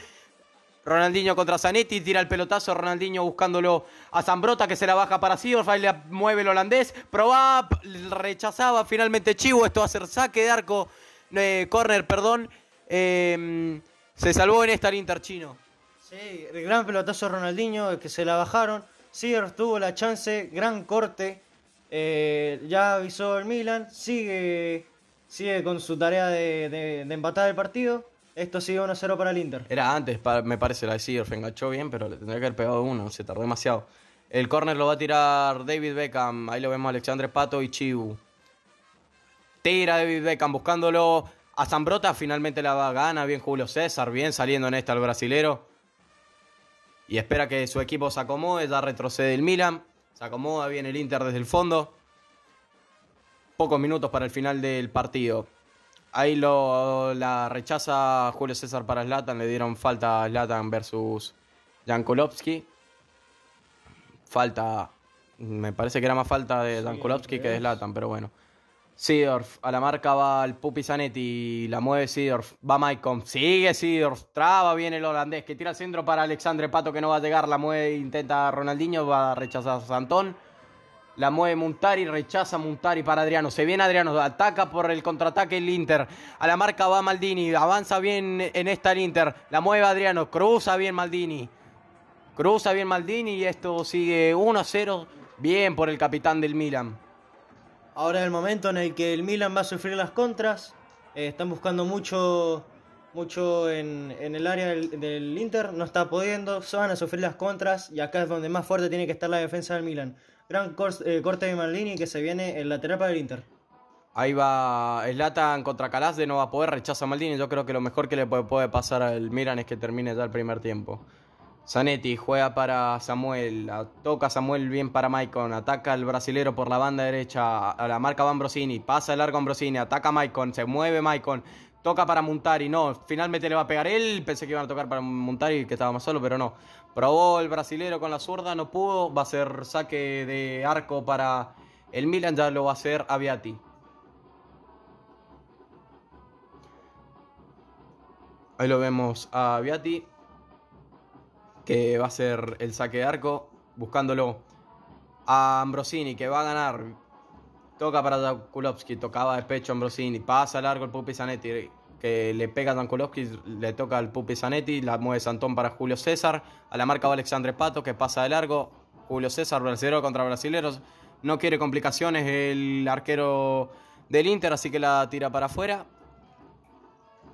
Ronaldinho contra Zanetti, tira el pelotazo, Ronaldinho buscándolo a Zambrota que se la baja para Sidorf, ahí le mueve el holandés, proba, rechazaba finalmente Chivo, esto va a ser saque de arco, eh, corner, perdón. Em, se salvó en esta el Inter chino. Sí, el gran pelotazo Ronaldinho, que se la bajaron. Sidorf tuvo la chance, gran corte. Eh, ya avisó el Milan, sigue, sigue con su tarea de, de, de empatar el partido. Esto sigue 1-0 para el Inter. Era antes, me parece, la de Seedorf enganchó bien, pero le tendría que haber pegado uno, se tardó demasiado. El córner lo va a tirar David Beckham, ahí lo vemos Alexandre Pato y Chibu. Tira David Beckham buscándolo a Zambrota, finalmente la va, gana, bien Julio César, bien saliendo en esta el brasilero. Y espera que su equipo se acomode, ya retrocede el Milan, se acomoda bien el Inter desde el fondo. Pocos minutos para el final del partido. Ahí lo, la rechaza Julio César para Zlatan. Le dieron falta a Zlatan versus Jankulovski. Falta. Me parece que era más falta de Jankulovski que de Zlatan, pero bueno. Sidorf, a la marca va el Pupi Zanetti, la mueve Sidorf, va Maicon, sigue Sidorf, traba bien el holandés, que tira el centro para Alexandre Pato que no va a llegar, la mueve, intenta Ronaldinho, va a rechazar a Santón. La mueve Muntari, rechaza Muntari para Adriano. Se viene Adriano, ataca por el contraataque el Inter. A la marca va Maldini, avanza bien en esta el Inter. La mueve Adriano, cruza bien Maldini. Cruza bien Maldini y esto sigue 1-0. Bien por el capitán del Milan. Ahora es el momento en el que el Milan va a sufrir las contras. Eh, están buscando mucho, mucho en, en el área del, del, Inter. No está pudiendo. Se van a sufrir las contras. Y acá es donde más fuerte tiene que estar la defensa del Milan. Gran eh, corte de Maldini que se viene el lateral para el Inter. Ahí va Latan contra de no va a poder, rechaza a Maldini. Yo creo que lo mejor que le puede, pasar al Milan es que termine ya el primer tiempo. Zanetti juega para Samuel, toca Samuel bien para Maicon, ataca al brasilero por la banda derecha, a la marca va Ambrosini, pasa el largo Ambrosini, ataca Maicon, se mueve Maicon, toca para Montari, no, finalmente le va a pegar él, pensé que iban a tocar para Montari que estaba más solo, pero no. Probó el brasilero con la zurda, no pudo. Va a ser saque de arco para el Milan, ya lo va a hacer Aviati. Ahí lo vemos a Aviati, que va a ser el saque de arco, buscándolo a Ambrosini, que va a ganar. Toca para Kulowski, tocaba de pecho Ambrosini, pasa largo el Pupi Zanetti, que le pega a Dankolovski, le toca al Pupi Zanetti, la mueve Santón para Julio César, a la marca va Alexandre Pato que pasa de largo, Julio César, brasileño contra brasileros, no quiere complicaciones el arquero del Inter, así que la tira para afuera.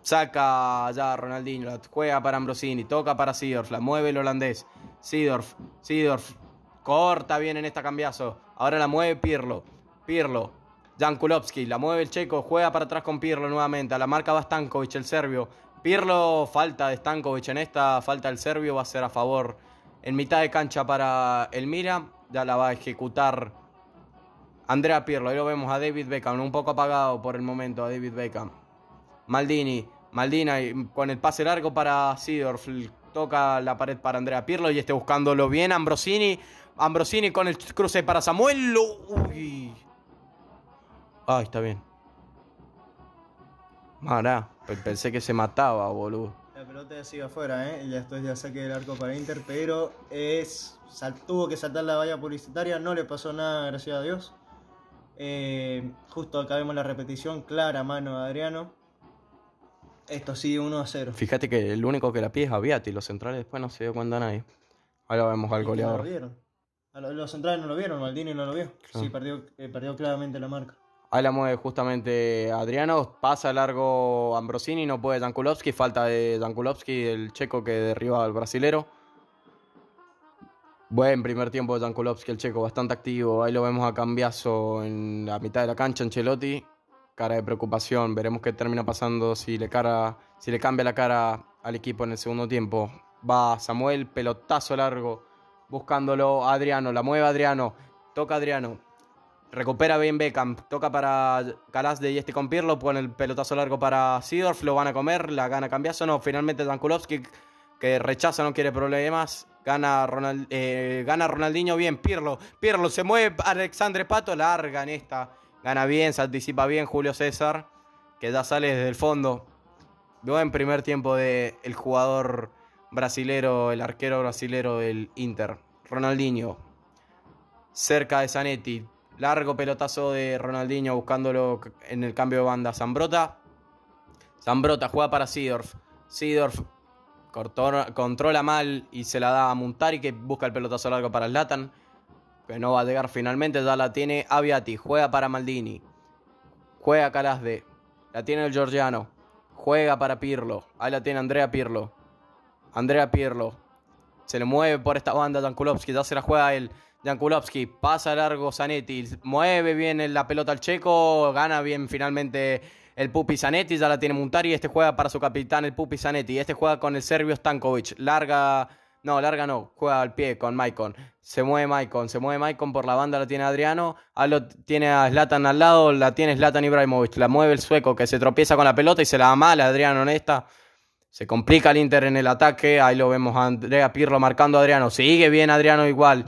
Saca ya Ronaldinho, la juega para Ambrosini, toca para Sidorf, la mueve el holandés. Sidorf, Sidorf, corta bien en esta cambiazo. Ahora la mueve Pirlo, Pirlo, Jan Kulowski, la mueve el checo, juega para atrás con Pirlo nuevamente. A la marca va Stankovic, el serbio. Pirlo, falta de Stankovic en esta, falta el serbio, va a ser a favor en mitad de cancha para el Mira. Ya la va a ejecutar Andrea Pirlo. Ahí lo vemos a David Beckham, un poco apagado por el momento a David Beckham. Maldini, Maldini con el pase largo para Sidorf. Toca la pared para Andrea Pirlo y esté buscándolo bien. Ambrosini, Ambrosini con el cruce para Samuel. Uy. Ay, está bien. Mará, pensé que se mataba, boludo. La pelota sigue afuera, ¿eh? Ya esto es ya saque del arco para Inter, pero es tuvo que saltar la valla publicitaria, no le pasó nada, gracias a Dios. Eh, justo acá vemos la repetición, clara mano de Adriano. Esto sigue 1 a 0. Fíjate que el único que la pide es Aviati, los centrales después no se dio cuenta nadie. Ahora vemos al goleador. No lo vieron. Los centrales no lo vieron, Maldini no lo vio. Sí, perdió, eh, perdió claramente la marca. Ahí la mueve justamente Adriano, pasa largo Ambrosini, no puede Jankulovski, falta de Jankulovski, el checo que derriba al brasilero. Buen primer tiempo de Jankulovski, el checo, bastante activo. Ahí lo vemos a cambiazo en la mitad de la cancha, Ancelotti. Cara de preocupación, veremos qué termina pasando si le, cambia la cara al equipo en el segundo tiempo. Va Samuel, pelotazo largo, buscándolo Adriano, la mueve Adriano, toca Adriano, recupera bien Beckham, toca para Calas y este con Pirlo, pone el pelotazo largo para Sidorf, lo van a comer, la gana cambiazo, no, finalmente Dankulovski que rechaza, no quiere problemas, Gana, eh, gana Ronaldinho bien. Pirlo. Pirlo se mueve. Alexandre Pato larga en esta. Gana bien, se anticipa bien Julio César. Que ya sale desde el fondo. Buen primer tiempo del el jugador brasilero, el arquero brasilero del Inter. Ronaldinho. Cerca de Zanetti. Largo pelotazo de Ronaldinho buscándolo en el cambio de banda. Zambrota. Zambrota juega para Sidorf. Sidorf controla mal y se la da a Muntari que busca el pelotazo largo para Latan. Que no va a llegar finalmente. Ya la tiene Aviati. Juega para Maldini. Juega Calasde. La tiene el Georgiano. Juega para Pirlo. Ahí la tiene Andrea Pirlo. Andrea Pirlo. Se le mueve por esta banda Jankulovski. Ya se la juega él. Jankulovski. Pasa largo Zanetti. Mueve bien la pelota al checo. Gana bien finalmente el Pupi Zanetti, ya la tiene Muntari, este juega para su capitán el Pupi Zanetti, este juega con el serbio Stankovic, larga, no, larga no, juega al pie con Maicon, se mueve Maicon, se mueve Maicon por la banda, la tiene Adriano, ahí lo tiene a Zlatan al lado, la tiene Zlatan Ibrahimovic, la mueve el sueco que se tropieza con la pelota y se la da mal a Adriano en esta. Se complica el Inter en el ataque. Ahí lo vemos a Andrea Pirlo marcando a Adriano. Sigue bien Adriano igual.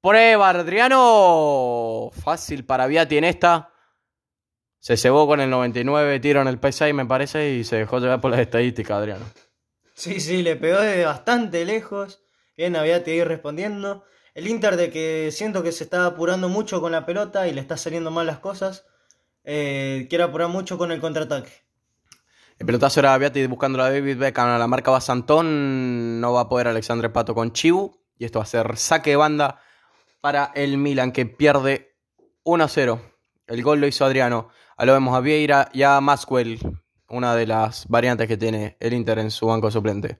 Prueba Adriano. Fácil para Viati en esta. Se cebó con el 99 tiro en el P6, me parece, y se dejó llevar por las estadísticas, Adriano. Sí, sí, le pegó desde bastante lejos. Bien, había que ir respondiendo. El Inter de que siento que se está apurando mucho con la pelota y le está saliendo mal las cosas. Eh, quiere apurar mucho con el contraataque. El pelotazo era Beati buscando a David Beckham. A la marca va Santón. No va a poder Alexandre Pato con Chibu. Y esto va a ser saque de banda para el Milan que pierde 1 0. El gol lo hizo Adriano. Ahí lo vemos a Vieira y a Maxwell, una de las variantes que tiene el Inter en su banco suplente.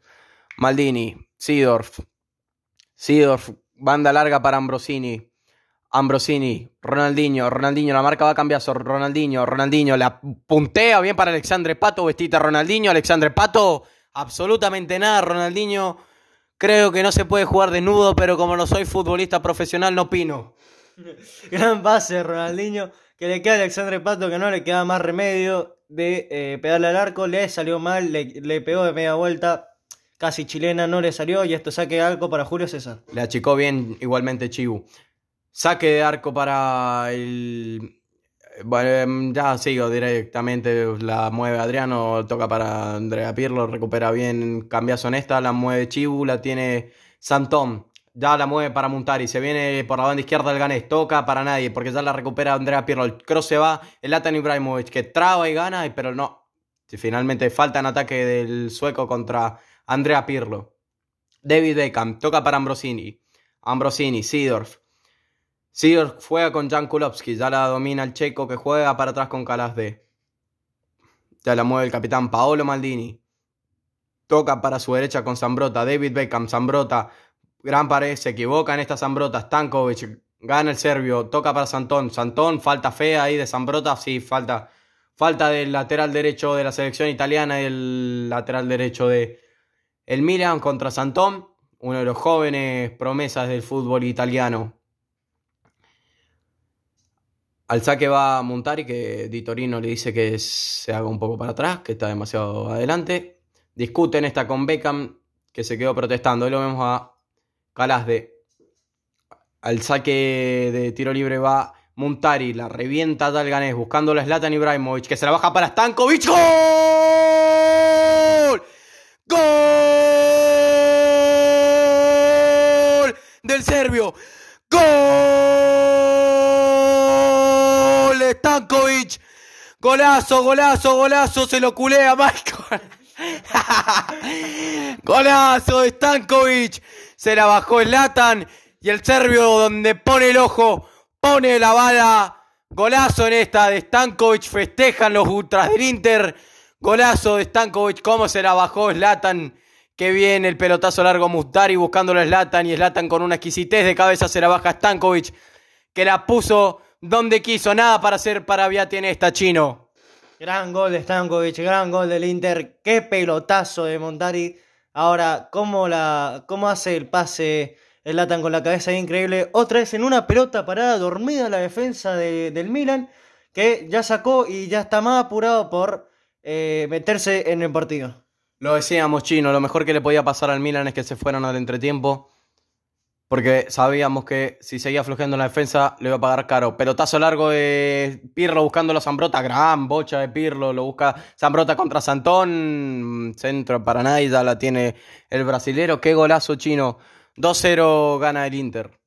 Maldini, Sidorf, Sidorf, banda larga para Ambrosini. Ambrosini, Ronaldinho, Ronaldinho, la marca va a cambiar, Ronaldinho, Ronaldinho, la puntea bien para Alexandre Pato, vestita Ronaldinho, Alexandre Pato, absolutamente nada, Ronaldinho, creo que no se puede jugar desnudo, pero como no soy futbolista profesional no opino. <laughs> Gran base, Ronaldinho, que le queda a Alexandre Pato que no le queda más remedio de eh, al arco, le salió mal, le, pegó de media vuelta, casi chilena, no le salió y esto saque de arco para Julio César. Le achicó bien igualmente Chibu. Saque de arco para el... Bueno, em, ya sigo directamente, la mueve Adriano, toca para Andrea Pirlo, recupera bien, cambiazo en esta, la mueve Chibu, la tiene Santón ya la mueve para Montari, se viene por la banda izquierda del Ganés, toca para nadie, porque ya la recupera Andrea Pirlo, el cross se va, el Latan Ibrahimovic, que traba y gana, pero no, finalmente falta en ataque del sueco contra Andrea Pirlo. David Beckham, toca para Ambrosini, Ambrosini, Sidorf, Sidorf juega con Jan Kulowski, ya la domina el checo que juega para atrás con Calasde. Ya la mueve el capitán Paolo Maldini. Toca para su derecha con Zambrota, David Beckham, Zambrota, Gran pared, se equivoca en esta Zambrota. Stankovic gana el serbio, toca para Santón. Santón, falta fea ahí de Zambrota, sí, falta. Falta del lateral derecho de la selección italiana y el lateral derecho de el Milan contra Santón, uno de los jóvenes promesas del fútbol italiano. Al saque va Montari, que Di Torino le dice que se haga un poco para atrás, que está demasiado adelante. Discuten esta con Beckham, que se quedó protestando. Ahí lo vemos a de Al saque de tiro libre va Muntari la revienta a Dalganés buscando a Zlatan Ibrahimovic que se la baja para Stankovic. ¡Gol! ¡Gol! Del serbio. ¡Gol! Stankovic. Golazo, golazo, golazo. Se lo culea Michael. <laughs> golazo de Stankovic. Se la bajó Zlatan. Y el serbio donde pone el ojo pone la bala. Golazo en esta de Stankovic. Festejan los ultras del Inter. Golazo de Stankovic. Cómo se la bajó Slatan. Qué bien el pelotazo largo Mustari buscándolo a Slatan. Y Slatan con una exquisitez de cabeza se la baja Stankovic. Que la puso donde quiso. Nada para hacer para Viati en esta, chino. Gran gol de Stankovic. Gran gol del Inter. Qué pelotazo de Montari. Ahora, ¿cómo, la, cómo hace el pase el Latan con la cabeza increíble. Otra vez en una pelota parada, dormida la defensa del Milan, que ya sacó y ya está más apurado por eh, meterse en el partido. Lo decíamos, Chino, lo mejor que le podía pasar al Milan es que se fueran al entretiempo. Porque sabíamos que si seguía flojeando la defensa le iba a pagar caro. Pelotazo largo de Pirlo buscando a Zambrota. Gran bocha de Pirlo. Lo busca Zambrota contra Santón. Centro para nadie. La tiene el brasilero. Qué golazo chino. 2-0 gana el Inter.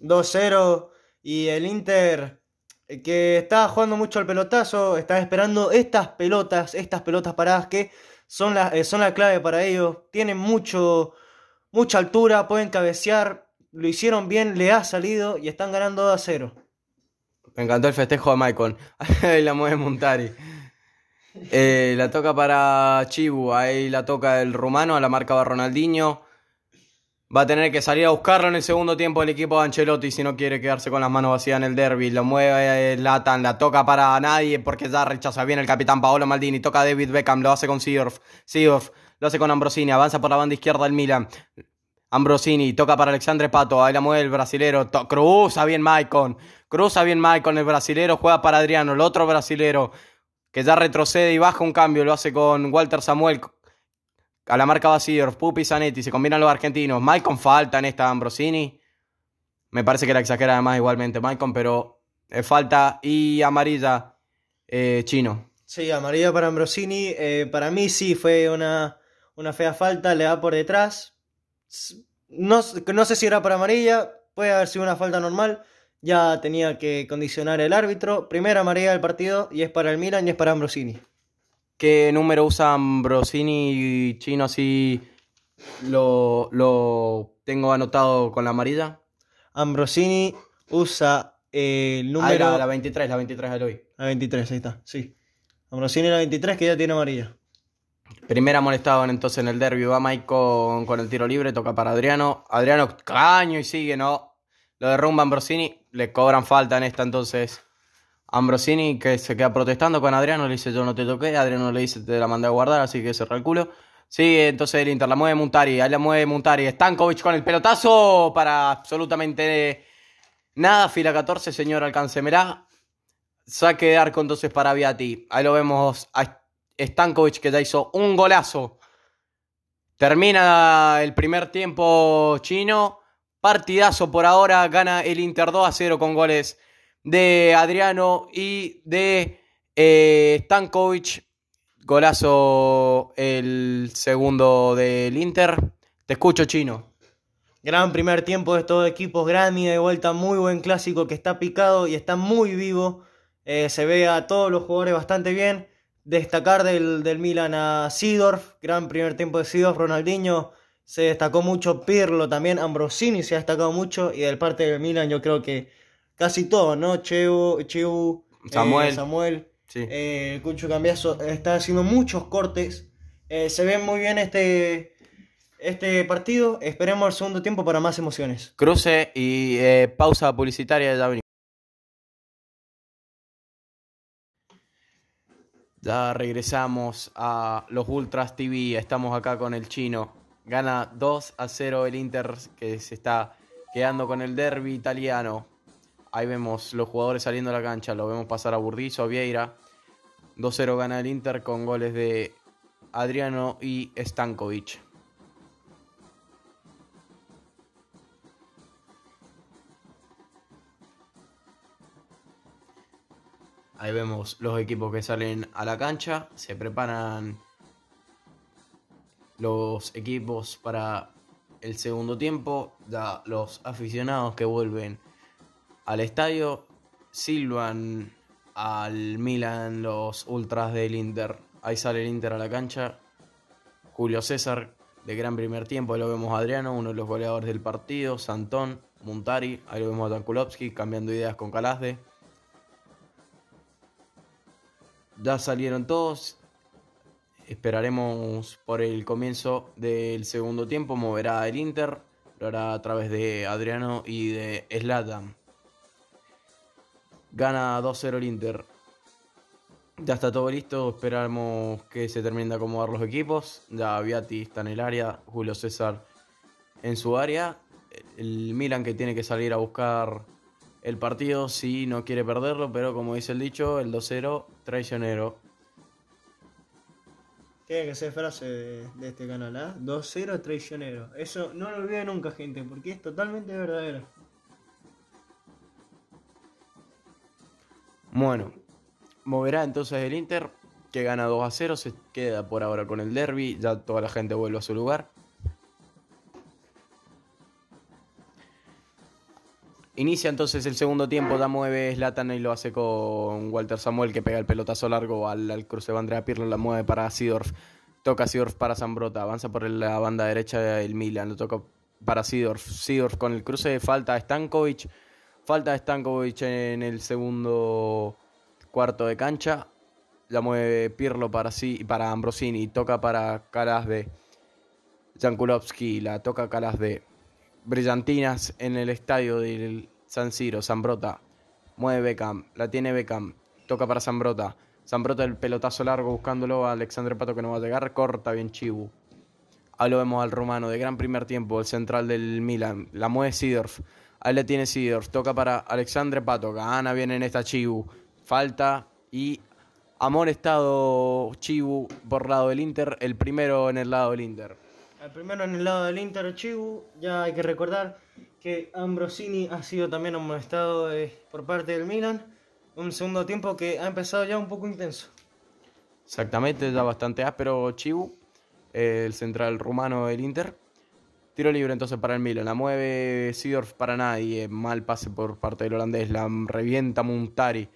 2-0 y el Inter eh, que está jugando mucho al pelotazo, está esperando estas pelotas, estas pelotas paradas que son la, eh, son la clave para ellos. Tienen mucho, mucha altura, pueden cabecear, lo hicieron bien, le ha salido y están ganando 2 0. Me encantó el festejo de Maicon. <laughs> Ahí la mueve Montari. Eh, la toca para Chibu, ahí la toca el rumano, a la marca va Ronaldinho. Va a tener que salir a buscarlo en el segundo tiempo el equipo de Ancelotti si no quiere quedarse con las manos vacías en el derby. Lo mueve Latan, la toca para nadie porque ya rechaza bien el capitán Paolo Maldini. Toca a David Beckham, lo hace con Seedorf. Seedorf lo hace con Ambrosini, avanza por la banda izquierda del Milan. Ambrosini toca para Alexandre Pato, ahí la mueve el brasilero. cruza bien Maicon, cruza bien Maicon, el brasilero juega para Adriano, el otro brasilero que ya retrocede y baja un cambio, lo hace con Walter Samuel a la marca Basidor, Pupi Zanetti, se combinan los argentinos. Maicon falta en esta Ambrosini. Me parece que la exagera además igualmente Maicon, pero falta y amarilla eh, chino. Sí, amarilla para Ambrosini. Eh, para mí sí fue una, una fea falta, le da por detrás. No, no sé si era para amarilla, puede haber sido una falta normal. Ya tenía que condicionar el árbitro. Primera amarilla del partido y es para el Milan y es para Ambrosini. ¿Qué número usa Ambrosini chino así lo, lo tengo anotado con la amarilla? Ambrosini usa el número... Ah, la, 23, la 23 hoy. La 23, ahí está, sí. Ambrosini la 23 que ya tiene amarilla. Primera molestado entonces en el derby. Va Mike con, con, el tiro libre, toca para Adriano. Adriano caño y sigue, ¿no? Lo derrumba Ambrosini, le cobran falta en esta entonces Ambrosini que se queda protestando con Adriano, le dice yo no te toqué, Adriano le dice te la mandé a guardar, así que cerra el culo. Sí, entonces el Inter la mueve Muntari, ahí la mueve Muntari, Stankovic con el pelotazo para absolutamente nada, fila 14, señor Alcancemerá. Saque de arco entonces para Viati. Ahí lo vemos a Stankovic que ya hizo un golazo. Termina el primer tiempo chino. Partidazo por ahora. Gana el Inter 2 a 0 con goles de Adriano y de eh, Stankovic. Golazo el segundo del Inter. Te escucho, Chino. Gran primer tiempo de estos equipos, gran y de vuelta, muy buen clásico que está picado y está muy vivo. Eh, se ve a todos los jugadores bastante bien. Destacar del, del Milan a Sidorf, gran primer tiempo de Sidorf, Ronaldinho se destacó mucho, Pirlo también, Ambrosini se ha destacado mucho y del parte del Milan yo creo que casi todo, ¿no? Cheu, Cheu Samuel. Eh, Samuel eh, Cucho Cambiazo está haciendo muchos cortes. Eh, se ve muy bien este, este partido. Esperemos el segundo tiempo para más emociones. Cruce y pausa publicitaria ya Ya regresamos a los Ultras TV. Estamos acá con el chino. Gana 2 a 0 el Inter que se está quedando con el derby italiano. Ahí vemos los jugadores saliendo a la cancha. Lo vemos pasar a Burdizo, a Vieira. 2-0 gana el Inter con goles de Adriano y Stankovic. Ahí vemos los equipos que salen a la cancha. Se preparan los equipos para el segundo tiempo. Da los aficionados que vuelven al estadio. Silvan al Milan los ultras del Inter. Ahí sale el Inter a la cancha. Julio César de gran primer tiempo. Ahí lo vemos a Adriano, uno de los goleadores del partido. Santón, Montari. Ahí lo vemos a Tankulovsky cambiando ideas con Calasde. Ya salieron todos. Esperaremos por el comienzo del segundo tiempo. Moverá el Inter. Lo hará a través de Adriano y de Slatan. Gana 2-0 el Inter. Ya está todo listo. Esperamos que se terminen de acomodar los equipos. Ya Viati está en el área. Julio César en su área. El Milan que tiene que salir a buscar el partido si no quiere perderlo. Pero como dice el dicho, el 2-0 traicionero. Tiene que ser frase de, este canal, ¿ah? 2-0 traicionero. Eso no lo olvide nunca, gente, porque es totalmente verdadero. Bueno, moverá entonces el Inter, que gana 2 a 0, se queda por ahora con el derby, ya toda la gente vuelve a su lugar. Inicia entonces el segundo tiempo, da mueve Zlatan y lo hace con Walter Samuel que pega el pelotazo largo al, cruce de Andrea Pirlo, la mueve para Sidorf, toca Sidorf para Zambrota, avanza por la banda derecha el Milan, lo toca para Sidorf, Sidorf con el cruce de falta a Stankovic, falta de Stankovic en el segundo cuarto de cancha, la mueve Pirlo para, sí, para Ambrosini, toca para Calas de Jankulovski, la toca Calas de brillantinas en el estadio del San Siro, Zambrota. Mueve Beckham, la tiene Beckham, toca para Zambrota. Zambrota el pelotazo largo buscándolo a Alexandre Pato que no va a llegar, corta bien Chibu. Ahí lo vemos al rumano de gran primer tiempo, el central del Milan. La mueve Sidorf. Ahí le tiene Sidorf. Toca para Alexandre Pato. Gana bien en esta Chibu. Falta y amonestado Chibu por lado del Inter. El primero en el lado del Inter. Primero en el lado del Inter, Chibu. Ya hay que recordar que Ambrosini ha sido también amonestado eh, por parte del Milan. Un segundo tiempo que ha empezado ya un poco intenso. Exactamente, ya bastante áspero Chibu, el central rumano del Inter. Tiro libre entonces para el Milan. La mueve Sidorf para nadie. Mal pase por parte del holandés. La revienta Muntari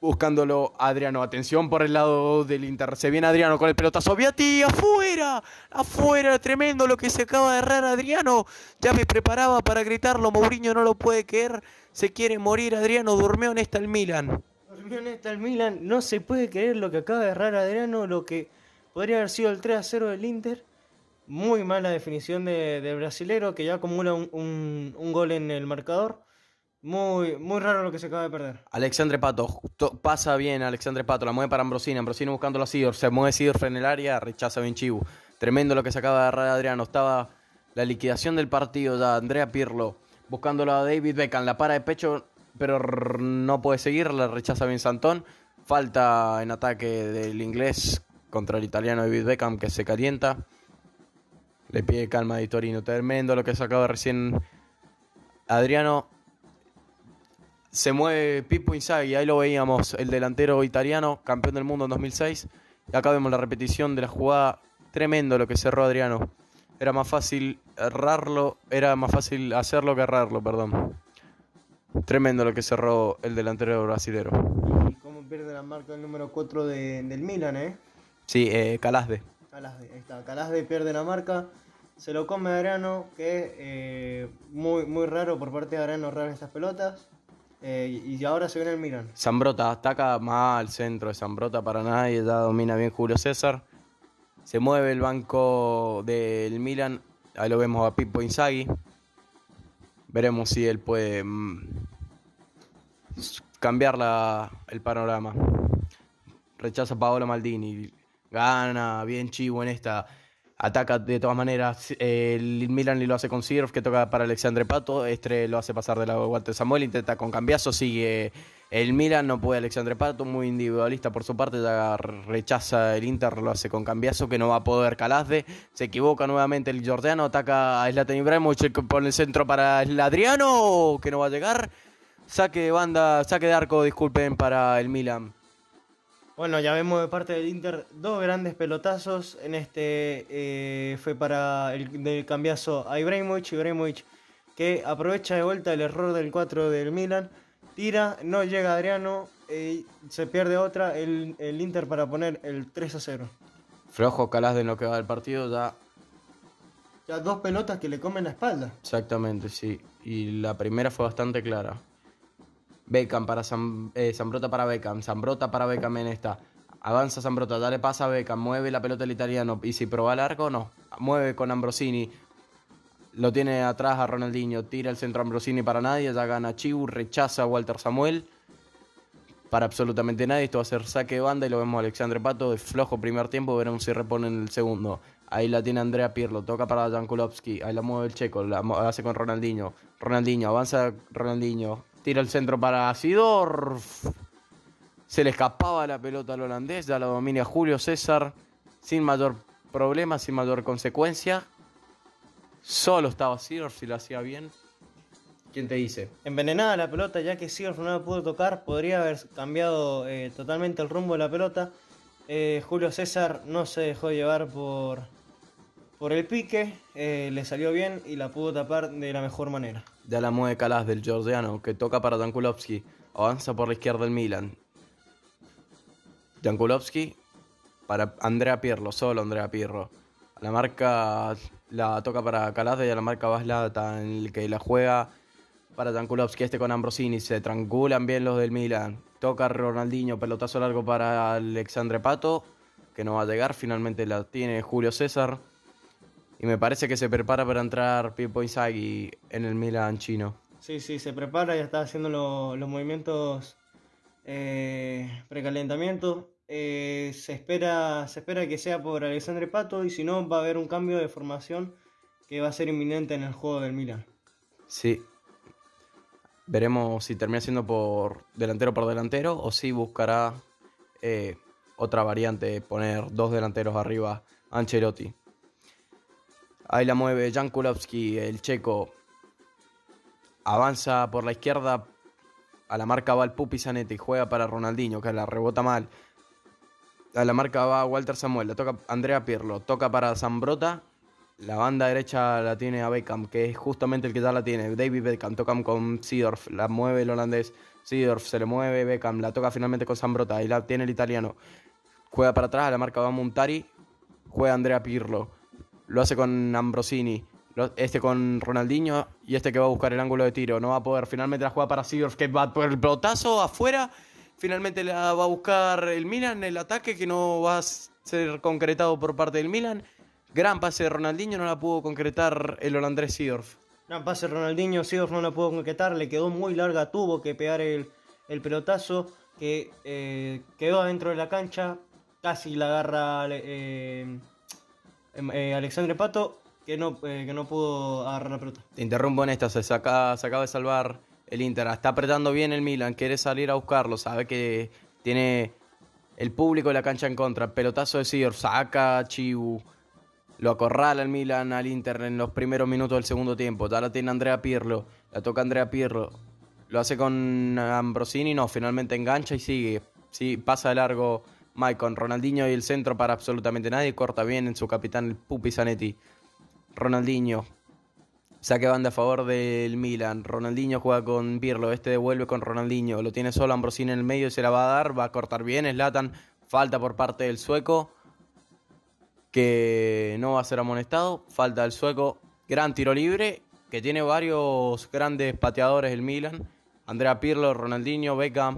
buscándolo Adriano. Atención por el lado del Inter. Se viene Adriano con el pelotazo. Viati, afuera, afuera. Tremendo lo que se acaba de errar Adriano. Ya me preparaba para gritarlo. Mourinho no lo puede creer. Se quiere morir Adriano. Durmió en esta el Milan. Durmió en esta el Milan. No se puede creer lo que acaba de errar Adriano. Lo que podría haber sido el 3 a 0 del Inter. Muy mala definición del de brasilero que ya acumula un, un gol en el marcador. Muy, muy raro lo que se acaba de perder. Alexandre Pato, pasa bien Alexandre Pato, la mueve para Ambrosini, Ambrosini buscando a Sidor, se mueve Sidor en el área, rechaza bien Chibu. Tremendo lo que se acaba de agarrar Adriano, estaba la liquidación del partido ya, Andrea Pirlo, buscándolo a David Beckham, la para de pecho, pero no puede seguir, la rechaza bien Santón. Falta en ataque del inglés contra el italiano David Beckham que se calienta. Le pide calma a Torino. Tremendo lo que se acaba recién Adriano se mueve Pipo Inzaghi, ahí lo veíamos, el delantero italiano, campeón del mundo en 2006. Y acá vemos la repetición de la jugada, tremendo lo que cerró Adriano. Era más fácil errarlo, era más fácil hacerlo que errarlo, perdón. Tremendo lo que cerró el delantero brasilero. ¿Y cómo pierde la marca el número 4 del Milan, eh? Sí, eh, Calasde. Calasde, ahí está. Calasde pierde la marca. Se lo come Adriano, que es eh, muy, muy raro por parte de Adriano errar estas pelotas. Eh, y ahora se viene el Milan. Zambrota ataca más al centro de Zambrota para nadie, ya domina bien Julio César. Se mueve el banco del Milan, ahí lo vemos a Pippo Inzaghi. Veremos si él puede mm, cambiar el panorama. Rechaza Paolo Maldini, gana bien Chivo en esta ataca de todas maneras. el Milan lo hace con Sirf, que toca para Alexandre Pato. Este lo hace pasar de la Walter Samuel, intenta con cambiazo, sigue el Milan, no puede Alexandre Pato, muy individualista por su parte, ya rechaza el Inter, lo hace con cambiazo, que no va a poder Calazde. Se equivoca nuevamente el Jordano, ataca a Zlatan Ibrahimovic por el centro para el Adriano, que no va a llegar. Saque de banda, saque de arco, disculpen, para el Milan. Bueno, ya vemos de parte del Inter dos grandes pelotazos. En este eh, fue para el del cambiazo a Ibrahimovic. Ibrahimovic que aprovecha de vuelta el error del 4 del Milan. Tira, no llega Adriano, eh, se pierde otra. El, el Inter para poner el 3 a 0. Flojo Calas de lo que va del partido, ya Ya dos pelotas que le comen la espalda. Exactamente, sí. Y la primera fue bastante clara. Beckham para Sam, eh, para Beckham, Zambrota para Beckham en esta. Avanza Zambrota, dale pasa a Beckham, mueve la pelota el italiano. Y si proba el arco, no. Mueve con Ambrosini. Lo tiene atrás a Ronaldinho, tira el centro Ambrosini para nadie, ya gana Chiu, rechaza a Walter Samuel. Para absolutamente nadie, esto va a ser saque de banda y lo vemos a Alexandre Pato de flojo primer tiempo, veremos si repone en el segundo. Ahí la tiene Andrea Pirlo, toca para Jan Kulowski, ahí la mueve el checo, la hace con Ronaldinho. Ronaldinho, avanza Ronaldinho, tira el centro para Sidorf. Se le escapaba la pelota al holandés, ya la domina Julio César, sin mayor problema, sin mayor consecuencia. Solo estaba Sidorf si lo hacía bien. ¿Quién te dice? Envenenada la pelota, ya que Seedorf no la pudo tocar, podría haber cambiado eh, totalmente el rumbo de la pelota. Eh, Julio César no se dejó llevar por, por el pique, eh, le salió bien y la pudo tapar de la mejor manera. Ya la mueve Calas del Georgiano, que toca para Dankulovski. Avanza por la izquierda el Milan. Dankulovski para Andrea Pirlo, solo Andrea Pirlo. La marca la toca para Calas y a la marca Vaslata, en el que la juega para Dankulovski, este con Ambrosini. Se tranquilan bien los del Milan. Toca Ronaldinho, pelotazo largo para Alexandre Pato, que no va a llegar. Finalmente la tiene Julio César. Y me parece que se prepara para entrar Pippo Inzaghi en el Milan chino. Sí, sí, se prepara, ya está haciendo lo- los movimientos eh, precalentamiento. Eh, se, espera, se espera que sea por Alexandre Pato y si no va a haber un cambio de formación que va a ser inminente en el juego del Milan. Sí. Veremos si termina siendo por delantero por delantero o si buscará eh, otra variante, poner dos delanteros arriba, Ancelotti. Ahí la mueve Jan Kulowski, el checo. Avanza por la izquierda. A la marca va el Pupi Zanetti, juega para Ronaldinho, que la rebota mal. A la marca va Walter Samuel, la toca Andrea Pirlo, toca para Zambrota. La banda derecha la tiene a Beckham, que es justamente el que ya la tiene. David Beckham toca con Seedorf, la mueve el holandés. Seedorf se le mueve, Beckham la toca finalmente con Zambrota, ahí la tiene el italiano. Juega para atrás, a la marca va Montari, juega Andrea Pirlo. Lo hace con Ambrosini, este con Ronaldinho y este que va a buscar el ángulo de tiro. No va a poder, finalmente la juega para Seedorf, que va por el pelotazo afuera. Finalmente la va a buscar el Milan, el ataque que no va a ser concretado por parte del Milan. Gran pase de Ronaldinho, no la pudo concretar el holandés Seedorf. Gran pase Ronaldinho, Seedorf no la pudo concretar, le quedó muy larga, tuvo que pegar el, el pelotazo que eh, quedó adentro de la cancha, casi la agarra eh, eh, Alexandre Pato, que no, eh, que no pudo agarrar la pelota. Te interrumpo en esta, se, saca, se acaba de salvar el Inter. Está apretando bien el Milan, quiere salir a buscarlo, sabe que tiene el público de la cancha en contra. Pelotazo de Seedorf, saca a Chiu. Lo acorrala el Milan al Inter en los primeros minutos del segundo tiempo. La tiene Andrea Pirlo. La toca Andrea Pirlo. Lo hace con Ambrosini. No, finalmente engancha y sigue. Sí, pasa de largo Mike con Ronaldinho y el centro para absolutamente nadie. Corta bien en su capitán el Pupi Zanetti. Ronaldinho. Saque banda a favor del Milan. Ronaldinho juega con Pirlo. Este devuelve con Ronaldinho. Lo tiene solo Ambrosini en el medio y se la va a dar. Va a cortar bien. Slatan. Falta por parte del sueco que no va a ser amonestado. Falta el sueco. Gran tiro libre, que tiene varios grandes pateadores el Milan. Andrea Pirlo, Ronaldinho, Beckham.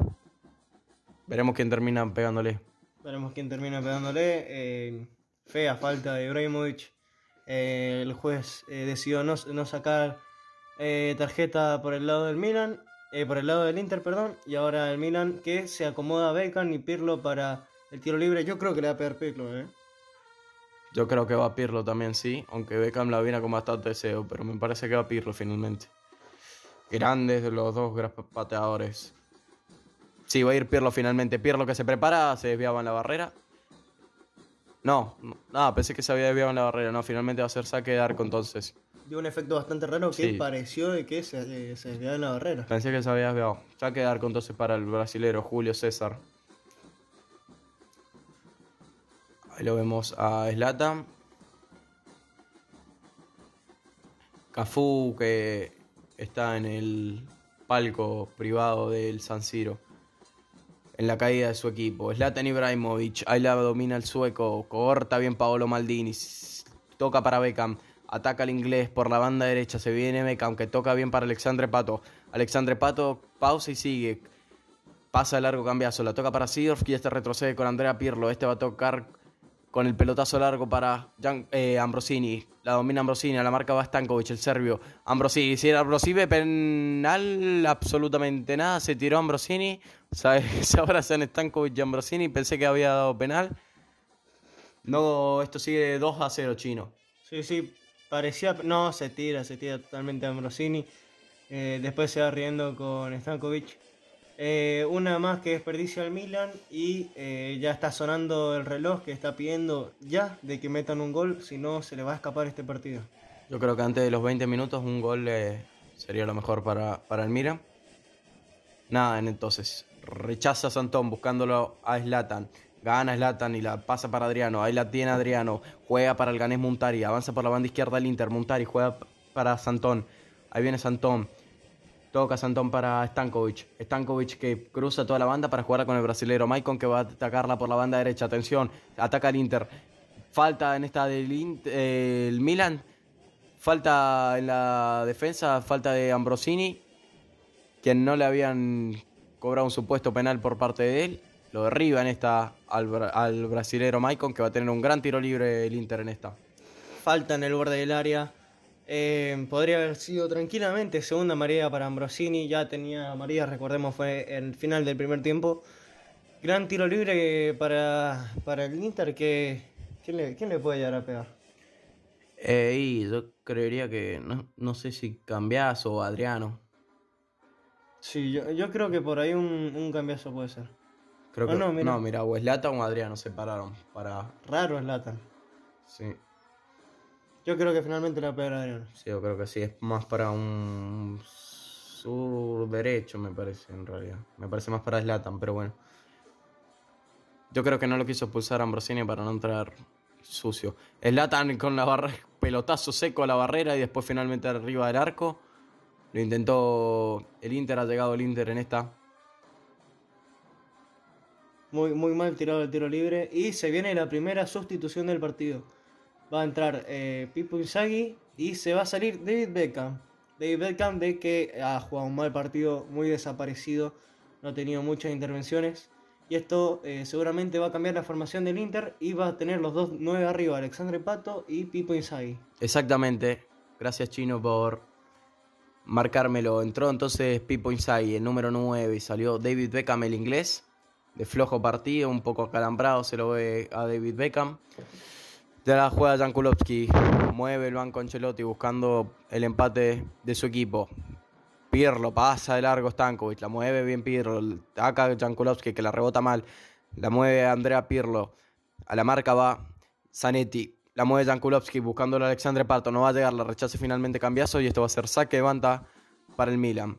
Veremos quién termina pegándole. Veremos quién termina pegándole. eh, fea falta de Ibrahimovic. Eh, el juez eh, decidió no, no sacar tarjeta por el lado del Milan, por el lado del Inter, perdón. Y ahora el Milan que se acomoda a Beckham y Pirlo para el tiro libre. Yo creo que le va a pegar Pirlo, ¿eh? Yo creo que va a Pirlo también, sí. Aunque Beckham la viene con bastante deseo, pero me parece que va a Pirlo finalmente. Grandes los dos pateadores. Sí, va a ir Pirlo finalmente. Pirlo que se prepara, se desviaba en la barrera. No, ah, pensé que se había desviado en la barrera. No, finalmente va a ser saque de arco entonces. dio un efecto bastante raro que Sí. pareció de que se, eh, se desviaba en la barrera. Pensé que se había desviado. Ya queda arco entonces para el brasilero Julio César. Ahí lo vemos a Slatan. Cafú que está en el palco privado del San Siro. En la caída de su equipo. Zlatan Ibrahimovic. Ahí la domina el sueco. Corta bien Paolo Maldini. Toca para Beckham. Ataca al inglés por la banda derecha. Se viene Beckham que toca bien para Alexandre Pato. Alexandre Pato pausa y sigue. Pasa de largo cambiazo. La toca para Sidorf y este retrocede con Andrea Pirlo. Este va a tocar con el pelotazo largo para eh, Ambrosini. La domina Ambrosini. A la marca va Stankovic, el serbio. Ambrosini. Si era Ambrosini, penal, absolutamente nada. Se tiró Ambrosini. <laughs> Se, abrazan Stankovic y Ambrosini. Pensé que había dado penal. No, esto sigue 2 a 0 chino. Sí, sí, parecía. No, se tira, se tira totalmente Ambrosini. Eh, después se va riendo con Stankovic. Eh, una más que desperdicia al Milan y eh, ya está sonando el reloj que está pidiendo ya de que metan un gol, si no se le va a escapar este partido. Yo creo que antes de los 20 minutos un gol eh, sería lo mejor para, para el Milan. Nada, entonces rechaza a Santón buscándolo a Slatan. Gana Slatan y la pasa para Adriano. Ahí la tiene Adriano. Juega para el ganés Muntari. Avanza por la banda izquierda el Inter. Muntari juega para Santón. Ahí viene Santón. Toca Santón para Stankovic. Stankovic que cruza toda la banda para jugar con el brasilero Maicon que va a atacarla por la banda derecha. Atención, ataca el Inter. Falta en esta del eh, Milan. Falta en la defensa, falta de Ambrosini, quien no le habían cobrado un supuesto penal por parte de él. Lo derriba en esta al, al brasilero Maicon, que va a tener un gran tiro libre el Inter en esta. Falta en el borde del área. Eh, podría haber sido tranquilamente segunda María para Ambrosini. Ya tenía María, recordemos, fue el final del primer tiempo. Gran tiro libre para, para el Inter. Que, ¿quién, le, quién le puede llegar a pegar? Eh, y yo creería que, no, no sé si Cambias o Adriano. Sí, yo, yo creo que por ahí un, un cambiazo puede ser. Creo que, no, no, mira. mira. o Slata o Adriano se pararon para... Raro es Latan. Sí, Yo creo que finalmente le va a pegar a Adriano. sí, yo creo que sí, es más para un sur derecho me parece en realidad. Me parece más para Slatan, pero bueno. Yo creo que no lo quiso expulsar a Ambrosini para no entrar sucio. Slatan con la barra, pelotazo seco a la barrera y después finalmente arriba del arco. Lo intentó el Inter, ha llegado el Inter en esta. Muy, muy mal tirado el tiro libre. Y se viene la primera sustitución del partido. Va a entrar eh, Pipo Inzaghi y se va a salir David Beckham. David Beckham de que ha jugado un mal partido, muy desaparecido, no ha tenido muchas intervenciones. Y esto eh, seguramente va a cambiar la formación del Inter y va a tener los dos nueve arriba, Alexandre Pato y Pipo Inzaghi. Exactamente. Gracias Chino por marcármelo. Entró entonces Pipo Inzaghi, el número 9, y salió David Beckham, el inglés. De flojo partido, un poco acalambrado, se lo ve a David Beckham. Ya la juega Kulowski. Mueve el banco Ancelotti buscando el empate de su equipo. Pirlo pasa de largo Stankovic, la mueve bien Pirlo. Acá Jan Kulowski que la rebota mal. La mueve Andrea Pirlo. A la marca va Zanetti. La mueve Jan Kulowski buscando a Alexandre Pato. No va a llegar, la rechaza finalmente Cambiazo y esto va a ser saque de banda para el Milan.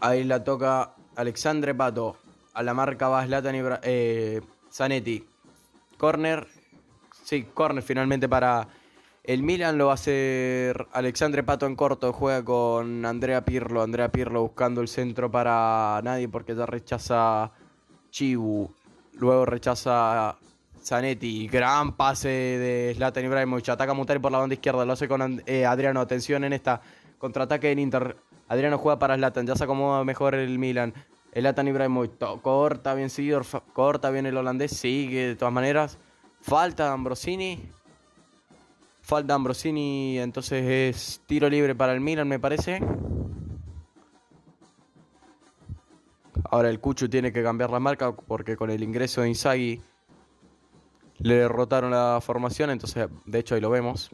Ahí la toca Alexandre Pato. A la marca va Zlatan Ibra- eh, Zanetti. Corner. Sí, corner finalmente para el Milan. Lo va a hacer Alexandre Pato en corto. Juega con Andrea Pirlo. Andrea Pirlo buscando el centro para nadie porque ya rechaza Chibu. Luego rechaza Zanetti. Gran pase de Zlatan Ibrahimovic. Ataca Mutari por la banda izquierda. Lo hace con eh, Adriano. Atención en esta contraataque del Inter. Adriano juega para Zlatan. Ya se acomoda mejor el Milan. El Zlatan Ibrahimovic. Corta bien Sidorf. Corta bien el holandés. Sigue de todas maneras. Falta de Ambrosini. Falta Ambrosini. Entonces es tiro libre para el Milan, me parece. Ahora el Cuchu tiene que cambiar la marca porque con el ingreso de Inzaghi le derrotaron la formación, entonces de hecho ahí lo vemos.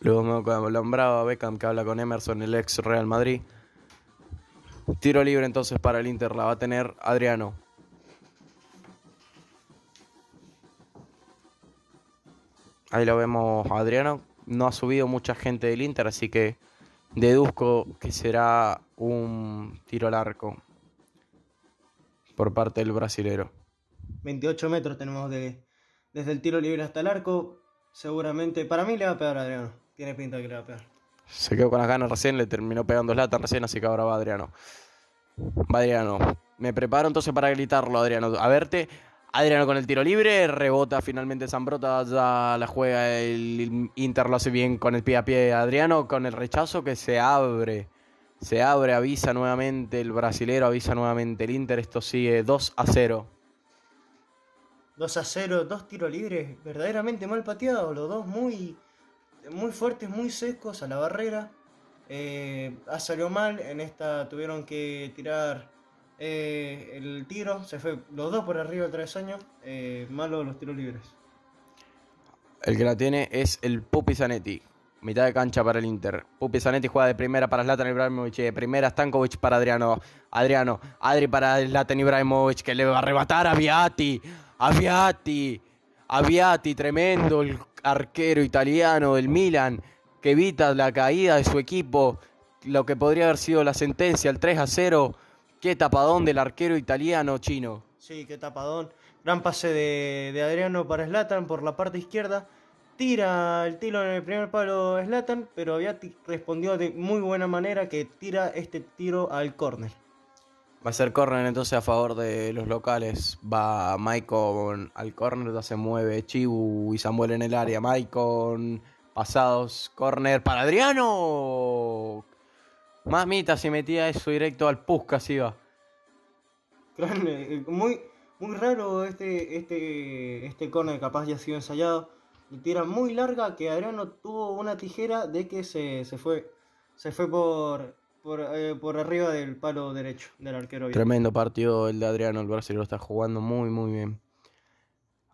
Luego me nombraba Beckham que habla con Emerson, el ex Real Madrid. Tiro libre entonces para el Inter, la va a tener Adriano. Ahí lo vemos Adriano. No ha subido mucha gente del Inter, así que deduzco que será un tiro al arco por parte del brasilero. 28 metros tenemos de, desde el tiro libre hasta el arco. Seguramente, para mí le va a pegar a Adriano. Tiene pinta que le va a pegar. Se quedó con las ganas recién, le terminó pegando lata recién, así que ahora va Adriano. Va Adriano. Me preparo entonces para gritarlo, Adriano. A verte. Adriano con el tiro libre, rebota finalmente Zambrota, ya la juega el Inter, lo hace bien con el pie a pie Adriano, con el rechazo que se abre, se abre, avisa nuevamente el brasilero, avisa nuevamente el Inter, esto sigue 2 a 0. 2 a 0, dos tiros libres, verdaderamente mal pateados, los dos muy, muy fuertes, muy secos a la barrera. Eh, ha salido mal, en esta tuvieron que tirar eh, el tiro, se fue los dos por arriba tres años, eh, malo los tiros libres. El que la tiene es el Pupi Zanetti. Mitad de cancha para el Inter. Pupi Zanetti juega de primera para Zlatan Ibrahimovic. De primera Stankovic para Adriano. Adriano. Adri para Zlatan Ibrahimovic que le va a arrebatar a Viati. A Viati. A Viati, tremendo el arquero italiano del Milan que evita la caída de su equipo. Lo que podría haber sido la sentencia, el 3 a 0 Qué tapadón del arquero italiano chino. Sí, qué tapadón. Gran pase de, Adriano para Slatan por la parte izquierda. Tira el tiro en el primer palo Slatan, pero Aviati respondió de muy buena manera que tira este tiro al córner. Va a ser córner entonces a favor de los locales. Va Maicon al córner, ya se mueve Chibu y Samuel en el área. Maicon pasados, córner para Adriano. Mamita, se metía eso directo al Puskas iba. Eh, muy, muy raro este, este, este corner, capaz ya ha sido ensayado. Y tira muy larga que Adriano tuvo una tijera de que se, fue, se fue por, eh, por, arriba del palo derecho del arquero. Tremendo partido el de Adriano, el brasileño está jugando muy muy bien.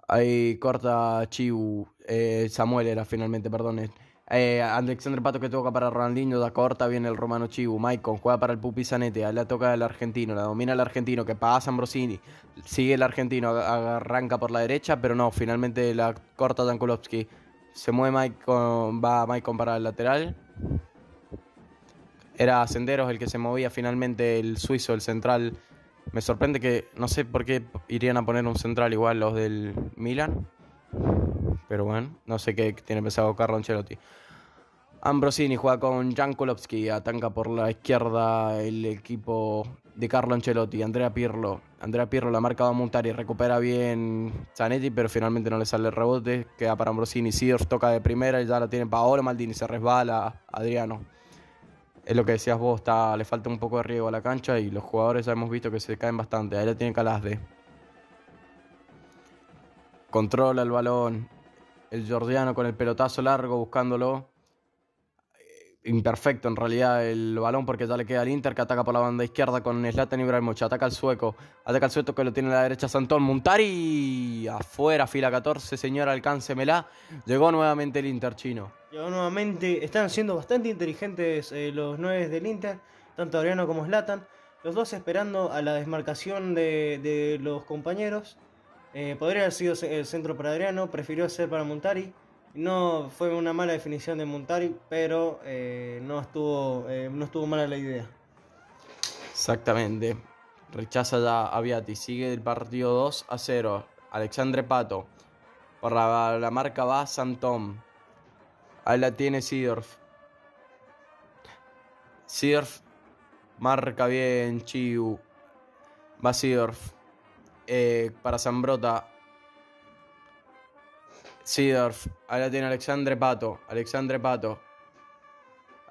Ahí corta Chiu, eh, Samuel era finalmente, perdón. Eh, Alexander Pato que toca para Ronaldinho, da corta, viene el romano Chibu, Maicon juega para el Pupi Zanetti, la toca el argentino, la domina el argentino que pasa Ambrosini, sigue el argentino, arranca por la derecha, pero no, finalmente la corta Dankulovsky, se mueve Maicon, va Maicon para el lateral. Era Senderos el que se movía finalmente el suizo, el central. Me sorprende que, no sé por qué irían a poner un central igual los del Milan. Pero bueno, no sé qué tiene pensado Carlo Ancelotti. Ambrosini juega con Jan Kulowski, ataca por la izquierda el equipo de Carlo Ancelotti, Andrea Pirlo. Andrea Pirlo la marca va a montar y recupera bien Zanetti, pero finalmente no le sale el rebote. Queda para Ambrosini. Sidorf toca de primera y ya la tiene Paolo Maldini. Se resbala Adriano. Es lo que decías vos, está, le falta un poco de riego a la cancha y los jugadores ya hemos visto que se caen bastante. Ahí la tiene Calasde. Controla el balón. El Jordiano con el pelotazo largo buscándolo imperfecto en realidad el balón porque ya le queda al Inter que ataca por la banda izquierda con Zlatan Ibrahimovic, ataca al sueco, ataca al sueco que lo tiene a la derecha Santón, Muntari afuera, fila 14, señor, alcáncemela, llegó nuevamente el Inter chino. Llegó nuevamente, están siendo bastante inteligentes eh, los nueve del Inter, tanto Adriano como Zlatan, los dos esperando a la desmarcación de, los compañeros, eh, podría haber sido el centro para Adriano, prefirió ser para Muntari, no fue una mala definición de Montari, pero eh, no, estuvo, no estuvo mala la idea. Exactamente. Rechaza ya a. Sigue el partido 2 a 0. Alexandre Pato. Por la, marca va Santón. Ahí la tiene Sidorf. Sidorf marca bien Chiu. Va Sidorf. Eh, para Zambrota. Sidorf. Ahora tiene Alexandre Pato. Alexandre Pato.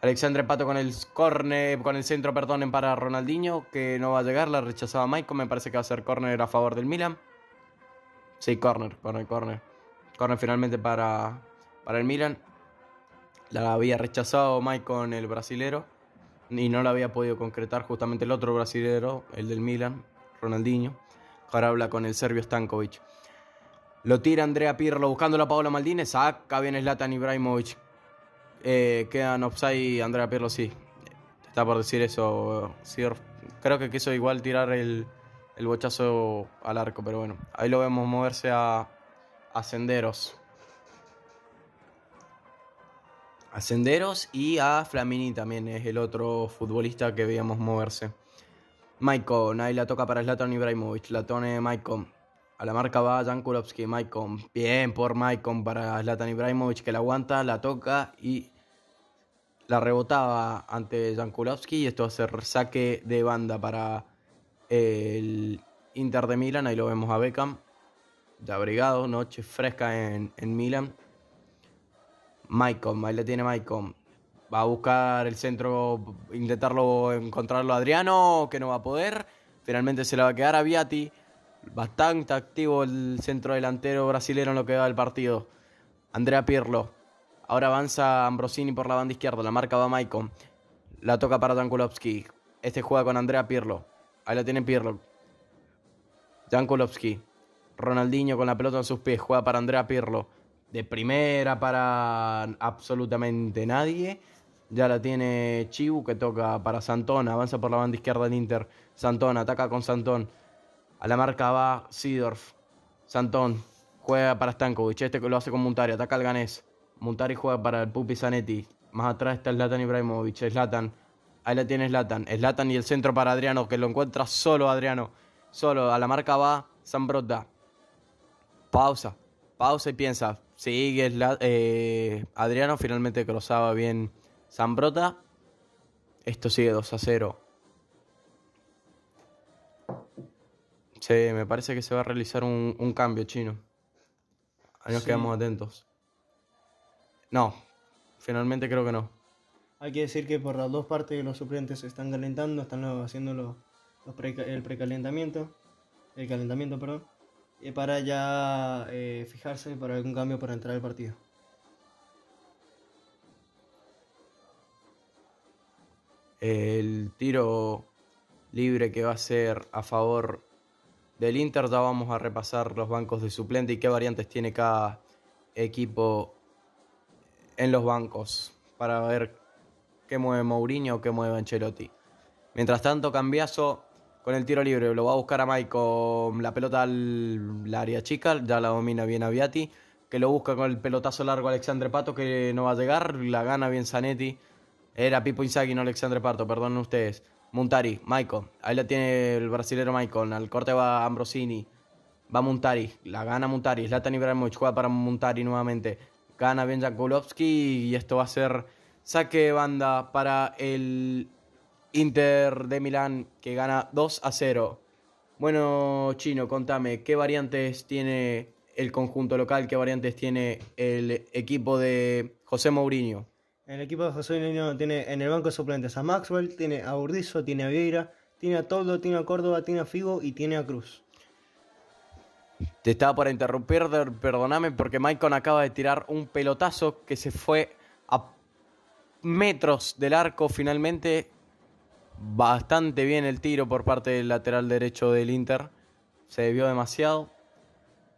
Alexandre Pato con el corner, con el centro, perdón, para Ronaldinho, que no va a llegar, la rechazaba Michael, me parece que va a ser corner a favor del Milan. Sí, corner, corner, corner. Corner finalmente para, para el Milan. La había rechazado Mike con el brasilero y no la había podido concretar justamente el otro brasilero, el del Milan, Ronaldinho. Ahora habla con el serbio Stankovic. Lo tira Andrea Pirlo buscando a Paola Maldini. Saca bien Zlatan Ibrahimovic. Eh, quedan offside Andrea Pirlo, sí. Está por decir eso. Creo que quiso igual tirar el, el bochazo al arco, pero bueno. Ahí lo vemos moverse a, a senderos. A Senderos y a Flamini también es el otro futbolista que veíamos moverse. Maicon, ahí la toca para Zlatan Ibrahimovic, la tone Maicon. A la marca va Jan Kulowski, Maicon. Bien por Maicon para Zlatan Ibrahimovic que la aguanta, la toca y la rebotaba ante Jan Kulowski. Y esto va a ser saque de banda para el Inter de Milan. Ahí lo vemos a Beckham. Ya abrigado, noche fresca en, en Milan. Maicon, ahí le tiene Maicon. Va a buscar el centro, intentarlo encontrarlo Adriano, que no va a poder. Finalmente se le va a quedar a Viati. Bastante activo el centro delantero brasileño en lo que va del partido. Andrea Pirlo. Ahora avanza Ambrosini por la banda izquierda. La marca va Maicon. La toca para Jankulovski. Este juega con Andrea Pirlo. Ahí la tiene Pirlo. Jankulovski. Ronaldinho con la pelota en sus pies. Juega para Andrea Pirlo de primera para absolutamente nadie. Ya la tiene Chibu que toca para Santón. Avanza por la banda izquierda del Inter. Santón ataca con Santón. A la marca va Sidorf. Santón juega para Stankovic. Este lo hace con Muntari. Ataca al Ganés. Muntari juega para el Pupi Zanetti. Más atrás está Zlatan Ibrahimovic. Zlatan. Ahí la tiene Zlatan. Zlatan y el centro para Adriano que lo encuentra solo Adriano. Solo. A la marca va Zambrota. Pausa. Pausa y piensa. Sigue eh, Adriano, finalmente cruzaba bien Zambrota. Esto sigue 2 a 0. Sí, me parece que se va a realizar un, cambio chino. Ahí nos quedamos atentos. No, finalmente creo que no. Hay que decir que por las dos partes los suplentes se están calentando, están haciendo el precalentamiento, el calentamiento, perdón para ya eh, fijarse para algún cambio para entrar al partido. El tiro libre que va a ser a favor del Inter, ya vamos a repasar los bancos de suplente y qué variantes tiene cada equipo en los bancos para ver qué mueve Mourinho o qué mueve Ancelotti. Mientras tanto, Cambiaso con el tiro libre. Lo va a buscar a Mike la pelota al área chica, ya la domina bien a Viati, que lo busca con el pelotazo largo Alexandre Pato, que no va a llegar, la gana bien Zanetti. Era Pipo Inzaghi, no Alexandre Pato, perdonen ustedes. Montari, Maiko, ahí la tiene el brasilero Maiko, al corte va Ambrosini, va Montari, la gana Montari, Zlatan Ibrahimovic juega para Montari nuevamente, gana bien Jakulovski y esto va a ser saque de banda para el Inter de Milán que gana 2 a 0. Bueno, Chino, contame, ¿qué variantes tiene el conjunto local? ¿Qué variantes tiene el equipo de José Mourinho? El equipo de José Mourinho tiene en el banco de suplentes a Maxwell, tiene a Urdizo, tiene a Vieira, tiene a Toldo, tiene a Córdoba, tiene a Figo y tiene a Cruz. Te estaba por interrumpir, perdóname, porque Maicon acaba de tirar un pelotazo que se fue a metros del arco finalmente bastante bien el tiro por parte del lateral derecho del Inter. Se debió demasiado.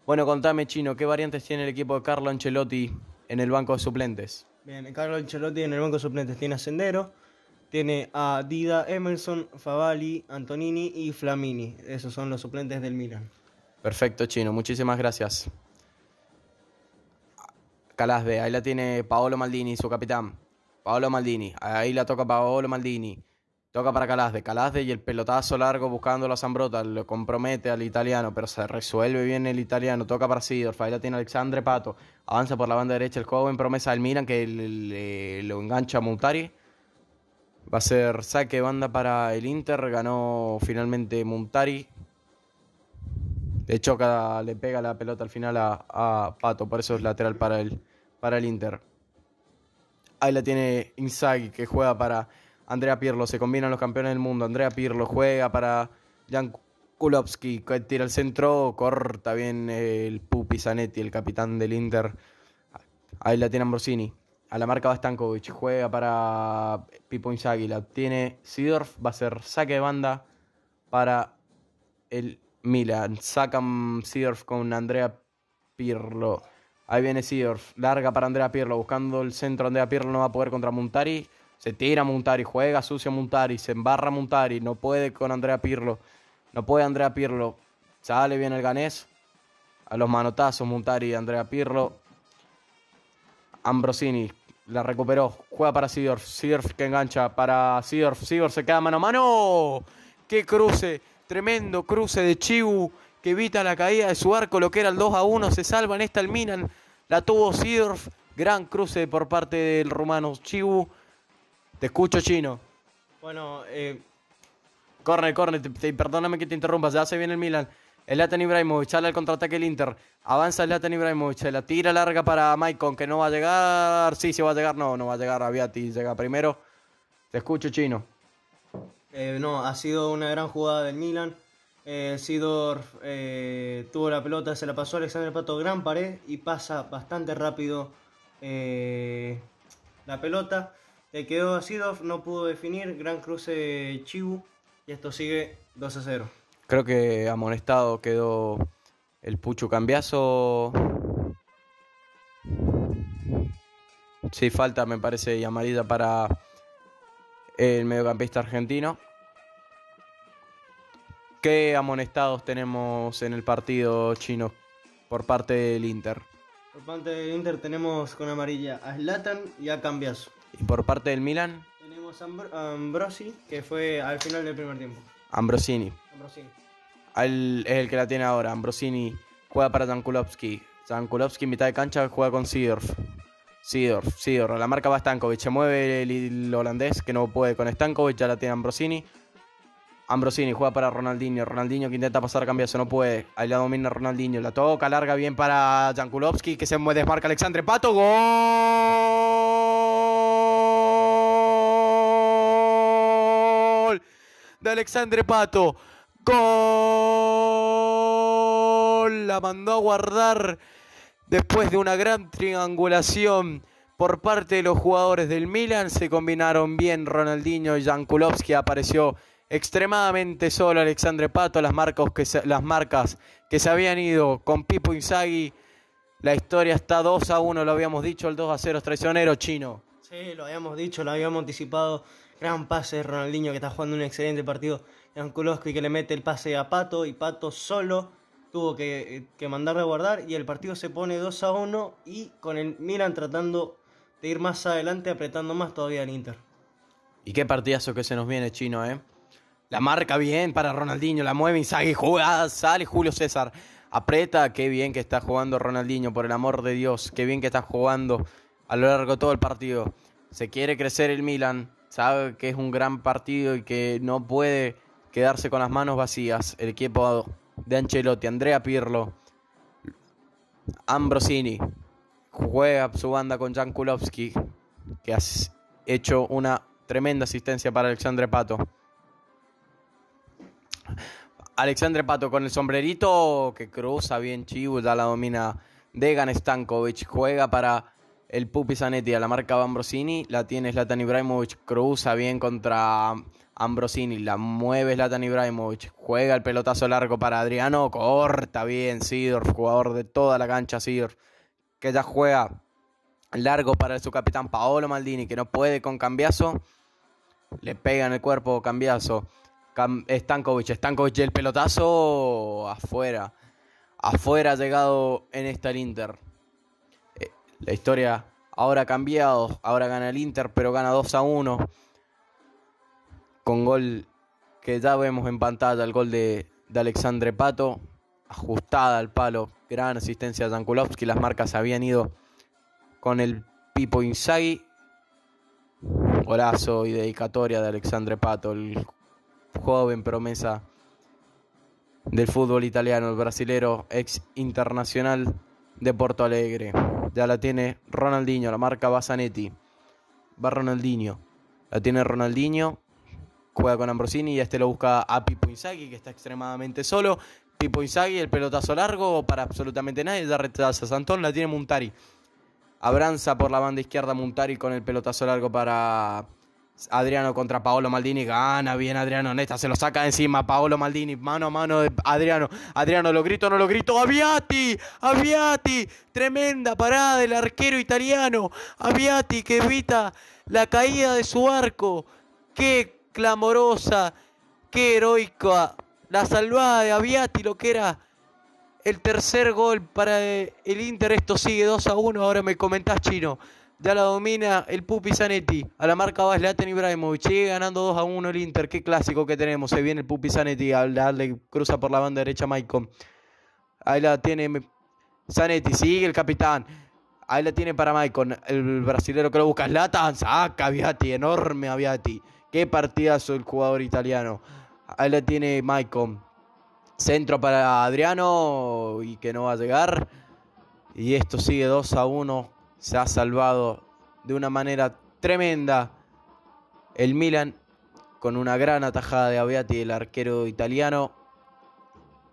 Bueno, contame, Chino, ¿qué variantes tiene el equipo de Carlo Ancelotti en el banco de suplentes? Bien, Carlo Ancelotti en el banco de suplentes tiene a Sendero, tiene a Dida, Emerson, Favali, Antonini y Flamini. Esos son los suplentes del Milan. Perfecto, Chino, muchísimas gracias. Calasbe, ahí la tiene Paolo Maldini, su capitán. Paolo Maldini, ahí la toca Paolo Maldini. Toca para Calazde, Calazde y el pelotazo largo buscando a Zambrota, lo compromete al italiano, pero se resuelve bien el italiano, toca para Sidorf, ahí la tiene Alexandre Pato, avanza por la banda derecha el joven promesa del Milan que le, lo engancha a Montari. Va a ser saque banda para el Inter, ganó finalmente Montari. De hecho, le pega la pelota al final a, Pato, por eso es lateral para el, para el Inter. Ahí la tiene Inzaghi que juega para Andrea Pirlo, se combinan los campeones del mundo. Andrea Pirlo juega para Jan Kulowski, tira el centro, corta bien el Pupi Zanetti, el capitán del Inter. Ahí la tiene Ambrosini. A la marca va Stankovic, juega para Pipo Inzaghi, la tiene Sidorf, va a ser saque de banda para el Milan. Sacan Sidorf con Andrea Pirlo. Ahí viene Sidorf, larga para Andrea Pirlo, buscando el centro. Andrea Pirlo no va a poder contra Montari. Se tira Montari, juega sucio Montari, se embarra Montari, no puede con Andrea Pirlo, no puede Andrea Pirlo, sale bien el ganés, a los manotazos Montari y Andrea Pirlo, Ambrosini, La recuperó. Juega para Sidorf. Sidorf que engancha para Sidorf. Sidorf se queda mano a mano. ¡Qué cruce! Tremendo cruce de Chibu que evita la caída de su arco. Lo que era el 2 a 1. Se salva en esta el Milan. La tuvo Sidorf. Gran cruce por parte del rumano Chibu. Te escucho, chino. Bueno, eh, Corre, corre, te- te- perdóname que te interrumpa, ya se viene el Milan. El Latan Ibrahimovic, sale al contraataque el Inter. Avanza el Latan Ibrahimovic, se la tira larga para Maicon, que no va a llegar. Sí, sí va a llegar, no, no va a llegar. Aviati llega primero. Te escucho, chino. Eh, no, ha sido una gran jugada del Milan. Eh, Sidorf eh, tuvo la pelota, se la pasó a Alexander Pato, gran pared y pasa bastante rápido eh, la pelota. Le quedó a Sidorf, no pudo definir, gran cruce Chibu y esto sigue 2 a 0. Creo que amonestado quedó el Pucho Cambiazo. Sí, falta, me parece, y amarilla para el mediocampista argentino. ¿Qué amonestados tenemos en el partido chino por parte del Inter? Por parte del Inter tenemos con amarilla a Zlatan y a Cambiaso. Y por parte del Milan, Tenemos a Ambr- a Ambrosi, que fue al final del primer tiempo. Ambrosini. Ambrosini. Al- es el que la tiene ahora. Ambrosini juega para. Jankulovski en mitad de cancha juega con Sidorf. Sidorf, Sidorf. La marca va Stankovic. Se mueve el, el holandés que no puede con Stankovic. Ya la tiene Ambrosini. Ambrosini juega para Ronaldinho. Ronaldinho que intenta pasar cambiazo. No puede. Ahí la domina Ronaldinho. La toca, larga bien para Jankulovski que se mueve, desmarca Alexandre Pato. Gol de Alexandre Pato. Gol. La mandó a guardar después de una gran triangulación por parte de los jugadores del Milan. Se combinaron bien Ronaldinho y Jankulovski. Apareció extremadamente solo Alexandre Pato. Las, marcas que se, las marcas que se habían ido con Pipo Inzaghi. La historia está 2 a 1, lo habíamos dicho. El 2 a 0 es traicionero chino. Sí, lo habíamos dicho, lo habíamos anticipado. Gran pase de Ronaldinho que está jugando un excelente partido. Jankulovski que le mete el pase a Pato y Pato solo tuvo que, que mandarle a guardar y el partido se pone 2 a 1 y con el Milan tratando de ir más adelante apretando más todavía al Inter. Y qué partidazo que se nos viene, chino, ¿eh? La marca bien para Ronaldinho, la mueve Inzaghi, jugada, sale Julio César. Aprieta, qué bien que está jugando Ronaldinho, por el amor de Dios. Qué bien que está jugando a lo largo de todo el partido. Se quiere crecer el Milan, sabe que es un gran partido y que no puede quedarse con las manos vacías. El equipo de Ancelotti, Andrea Pirlo, Ambrosini, juega su banda con Jan Kulowski, que ha hecho una tremenda asistencia para Alexandre Pato. Alexandre Pato con el sombrerito que cruza bien Chibu, ya la domina Degan Stankovic, juega para el Pupi Zanetti a la marca Ambrosini, la tiene Zlatan Ibrahimovic, cruza bien contra Ambrosini, la mueve Zlatan Ibrahimovic, juega el pelotazo largo para Adriano, corta bien Sidorf, jugador de toda la cancha Sidorf, que ya juega largo para su capitán Paolo Maldini, que no puede con Cambiazo, le pega en el cuerpo Cambiazo. Cam Stankovic, Stankovic el pelotazo afuera. Afuera ha llegado en esta el Inter. La historia ahora ha cambiado. Ahora gana el Inter, pero gana 2 a 1. Con gol que ya vemos en pantalla, el gol de, de Alexandre Pato. Ajustada al palo. Gran asistencia de Jankulovski. Las marcas habían ido con el Pipo Inzaghi. Golazo y dedicatoria de Alexandre Pato, el joven promesa del fútbol italiano, el brasilero ex internacional de Porto Alegre. Ya la tiene Ronaldinho, la marca Basanetti. Va Ronaldinho. La tiene Ronaldinho. Juega con Ambrosini y este lo busca a Pipo Inzaghi, que está extremadamente solo. Pipo Inzaghi, el pelotazo largo para absolutamente nadie. Ya retrasa Santón, la tiene Muntari. Abranza por la banda izquierda Muntari con el pelotazo largo para Adriano contra Paolo Maldini. Gana bien Adriano. Nesta se lo saca encima. Paolo Maldini. Mano a mano de Adriano. Adriano, lo grito, no lo grito. Aviati. Aviati. Tremenda parada del arquero italiano. Aviati que evita la caída de su arco. Qué clamorosa. Qué heroica. La salvada de Aviati, lo que era el tercer gol para el Inter. Esto sigue 2 a 1. Ahora me comentás, Chino. Ya la domina el Pupi Zanetti. A la marca va Zlatan Ibrahimovic. Sigue ganando 2 a 1 el Inter. Qué clásico que tenemos. Se viene el Pupi Zanetti. Darle cruza por la banda derecha Maicon. Ahí la tiene Zanetti. Sigue el capitán. Ahí la tiene para Maicon. El brasilero que lo busca. Zlatan. Saca Aviati. Enorme Aviati. Qué partidazo el jugador italiano. Ahí la tiene Maicon. Centro para Adriano. Y que no va a llegar. Y esto sigue 2 a 1 se ha salvado de una manera tremenda el Milan con una gran atajada de Aviati, el arquero italiano,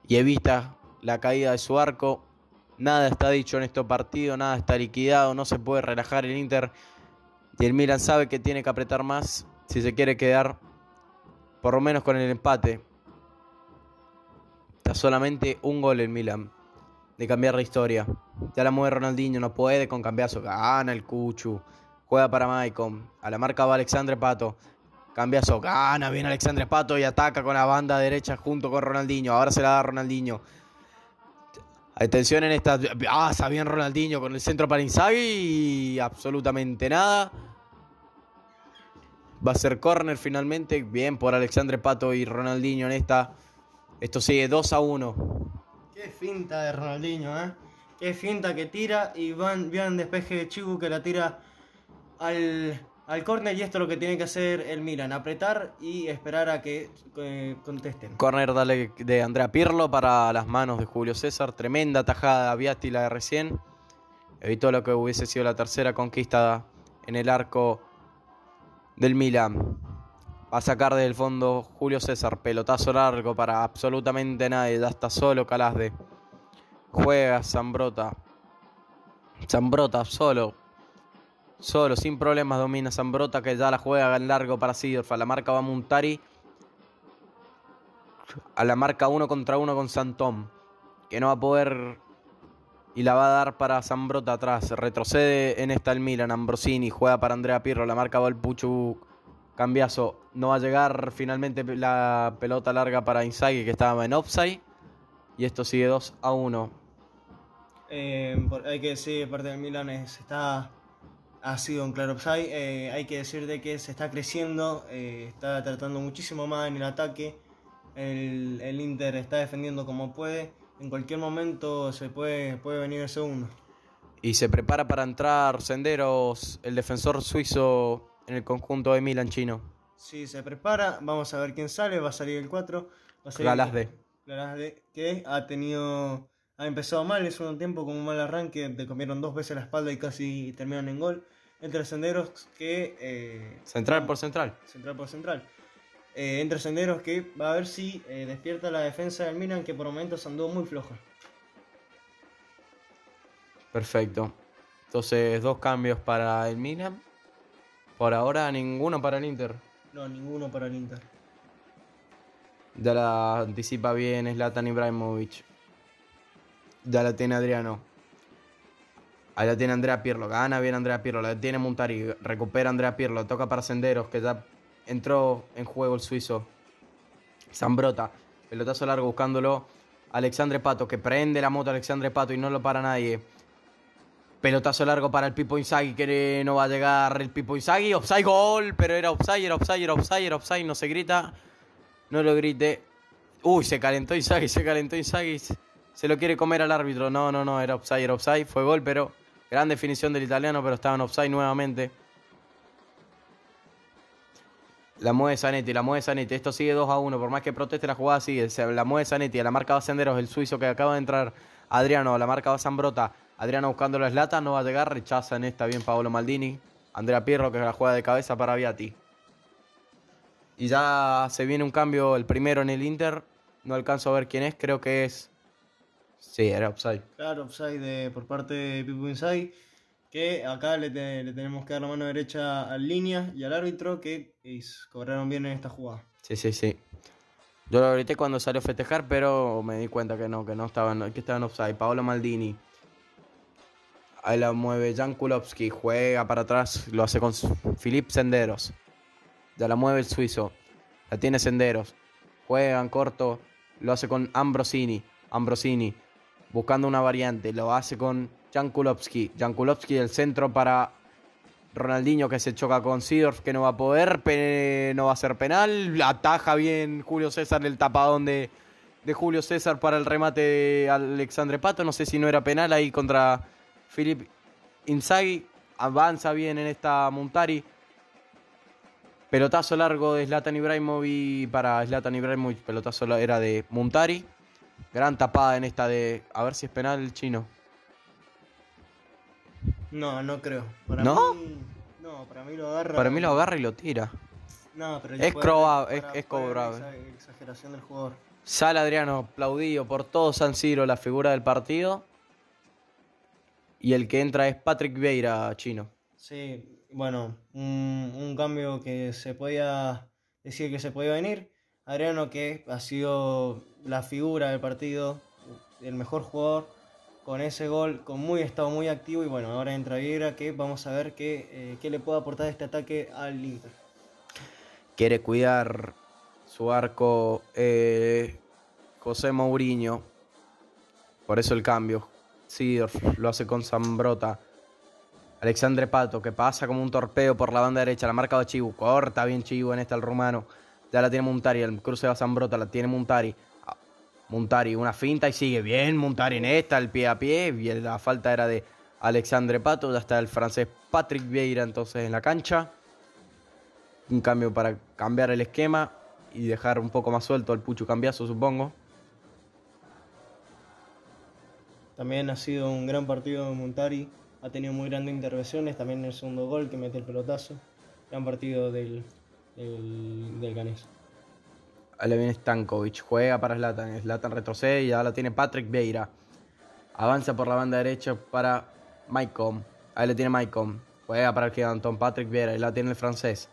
y evita la caída de su arco. Nada está dicho en este partido, nada está liquidado, no se puede relajar el Inter. Y el Milan sabe que tiene que apretar más si se quiere quedar por lo menos con el empate. Está solamente un gol el Milan de cambiar la historia. Ya la mueve Ronaldinho, no puede con cambiazo. Gana el Cuchu. Juega para Maicon. A la marca va Alexandre Pato. Cambiazo. Gana bien Alexandre Pato y ataca con la banda derecha junto con Ronaldinho. Ahora se la da Ronaldinho. Atención en esta. Ah, bien Ronaldinho con el centro para Inzaghi y absolutamente nada. Va a ser córner finalmente. Bien por Alexandre Pato y Ronaldinho en esta. Esto sigue 2 a 1. Qué finta de Ronaldinho, ¿eh? Qué finta que tira y van, bien despeje de Chibu que la tira al, al córner y esto es lo que tiene que hacer el Milan, apretar y esperar a que contesten. Córner dale de Andrea Pirlo para las manos de Julio César, tremenda tajada Viati la de recién. Evitó lo que hubiese sido la tercera conquista en el arco del Milan. Va a sacar del fondo Julio César. Pelotazo largo para absolutamente nadie. Ya está solo Calasde. Juega Zambrota. Zambrota solo. Solo, sin problemas, domina Zambrota que ya la juega en largo para Sidorf. A la marca va Muntari. A la marca uno contra uno con Santón. Que no va a poder. Y la va a dar para Zambrota atrás. Retrocede en esta el Milan. Ambrosini juega para Andrea Pirro. La marca va el Puchu Cambiazo. No va a llegar finalmente la pelota larga para Inzaghi que estaba en offside. Y esto sigue 2 a 1. Eh, hay que decir, parte del Milan está, ha sido un claro offside. Eh, hay que decir de que se está creciendo, eh, está tratando muchísimo más en el ataque. El, el, Inter está defendiendo como puede. En cualquier momento se puede, puede venir el segundo. Y se prepara para entrar Senderos, el defensor suizo en el conjunto de Milan chino. Sí, se prepara. Vamos a ver quién sale. Va a salir el 4. Galas de. de, que ha tenido. Ha empezado mal es un tiempo con un mal arranque. Te comieron dos veces la espalda y casi terminaron en gol. Entre senderos que. Eh, central por central. Central por central. Eh, entre senderos que va a ver si eh, despierta la defensa del Milan que por momentos andó muy floja. Perfecto. Entonces, dos cambios para el Milan. Por ahora ninguno para el Inter. No, ninguno para el Inter. Ya la anticipa bien Zlatan Ibrahimovic. Ya la tiene Adriano. Ahí la tiene Andrea Pirlo. Gana bien Andrea Pirlo. La tiene Montari. Recupera Andrea Pirlo. Toca para Senderos, que ya entró en juego el suizo. Zambrota. Pelotazo largo buscándolo. Alexandre Pato, que prende la moto Alexandre Pato y no lo para nadie. Pelotazo largo para el Pipo Inzaghi que no va a llegar el Pipo Inzaghi. Offside gol, pero era offside, era offside, era offside. No se grita. No lo grite. Uy, se calentó Inzaghi, se calentó Inzaghi. Se lo quiere comer al árbitro. No, no, no, era offside, era offside. Fue gol, pero gran definición del italiano, pero estaba en offside nuevamente. La mueve Zanetti, la mueve Zanetti. Esto sigue 2 a 1. Por más que proteste la jugada, sigue. La mueve Zanetti. A la marca va Senderos, el suizo que acaba de entrar. Adriano, la marca va Zambrota. Adriano buscando la eslata, no va a llegar, rechaza en esta bien Paolo Maldini. Andrea Pirro que la juega de cabeza para Viati. Y ya se viene un cambio, el primero en el Inter. No alcanzo a ver quién es, creo que es. Sí, era offside. Claro, offside por parte de Pipo Inside. Que acá le, tenemos que dar la mano derecha al línea y al árbitro que cobraron bien en esta jugada. Sí, sí, sí. Yo lo grité cuando salió a festejar, pero me di cuenta que no, que no estaban, que estaban offside. Paolo Maldini Ahí la mueve Jan Kulowski, juega para atrás, lo hace con Filip Senderos. Ya la mueve el suizo, la tiene Senderos. Juega en corto, lo hace con Ambrosini. Ambrosini, buscando una variante, lo hace con Jan Kulowski. Jan Kulowski del centro para Ronaldinho que se choca con Sidorf que no va a poder, no va a ser penal. Ataja bien Julio César el tapadón de, de Julio César para el remate de Alexandre Pato. No sé si no era penal ahí contra Philip Inzaghi. Avanza bien en esta Montari. Pelotazo largo de Zlatan Ibrahimovic para Zlatan Ibrahimovic. Pelotazo era de Montari. Gran tapada en esta de. A ver si es penal el chino. No, no creo. ¿No? no, para mí lo agarra. Para mí lo agarra y lo tira. No, pero es, probable, es, cobrable. Exageración del jugador. Sale Adriano, aplaudido por todo San Siro, la figura del partido. Y el que entra es Patrick Vieira, chino. Sí, bueno, un, cambio que se podía decir que se podía venir. Adriano que ha sido la figura del partido, el mejor jugador con ese gol, con muy estado muy activo y bueno, ahora entra Vieira que vamos a ver qué, eh, qué le puede aportar este ataque al Inter. Quiere cuidar su arco eh, José Mourinho. Por eso el cambio. Sí, lo hace con Zambrota. Alexandre Pato, que pasa como un torpeo por la banda derecha. La marca de Chibu. Corta bien Chibu en esta el rumano. Ya la tiene Montari. El cruce de Zambrota la tiene Montari. Ah, Montari, una finta y sigue bien. Montari en esta, el pie a pie. Y la falta era de Alexandre Pato. Ya está el francés Patrick Vieira entonces en la cancha un cambio para cambiar el esquema y dejar un poco más suelto al Pucho Cambiazo, supongo. También ha sido un gran partido de Montari, ha tenido muy grandes intervenciones, también el segundo gol que mete el pelotazo. Gran partido del, del, del. Ahí le viene Stankovic, juega para Zlatan, Zlatan retrocede y ahora tiene Patrick Vieira. Avanza por la banda derecha para Maicon. Ahí le tiene Maicon. Juega para el gigantón Patrick Vieira y la tiene el francés.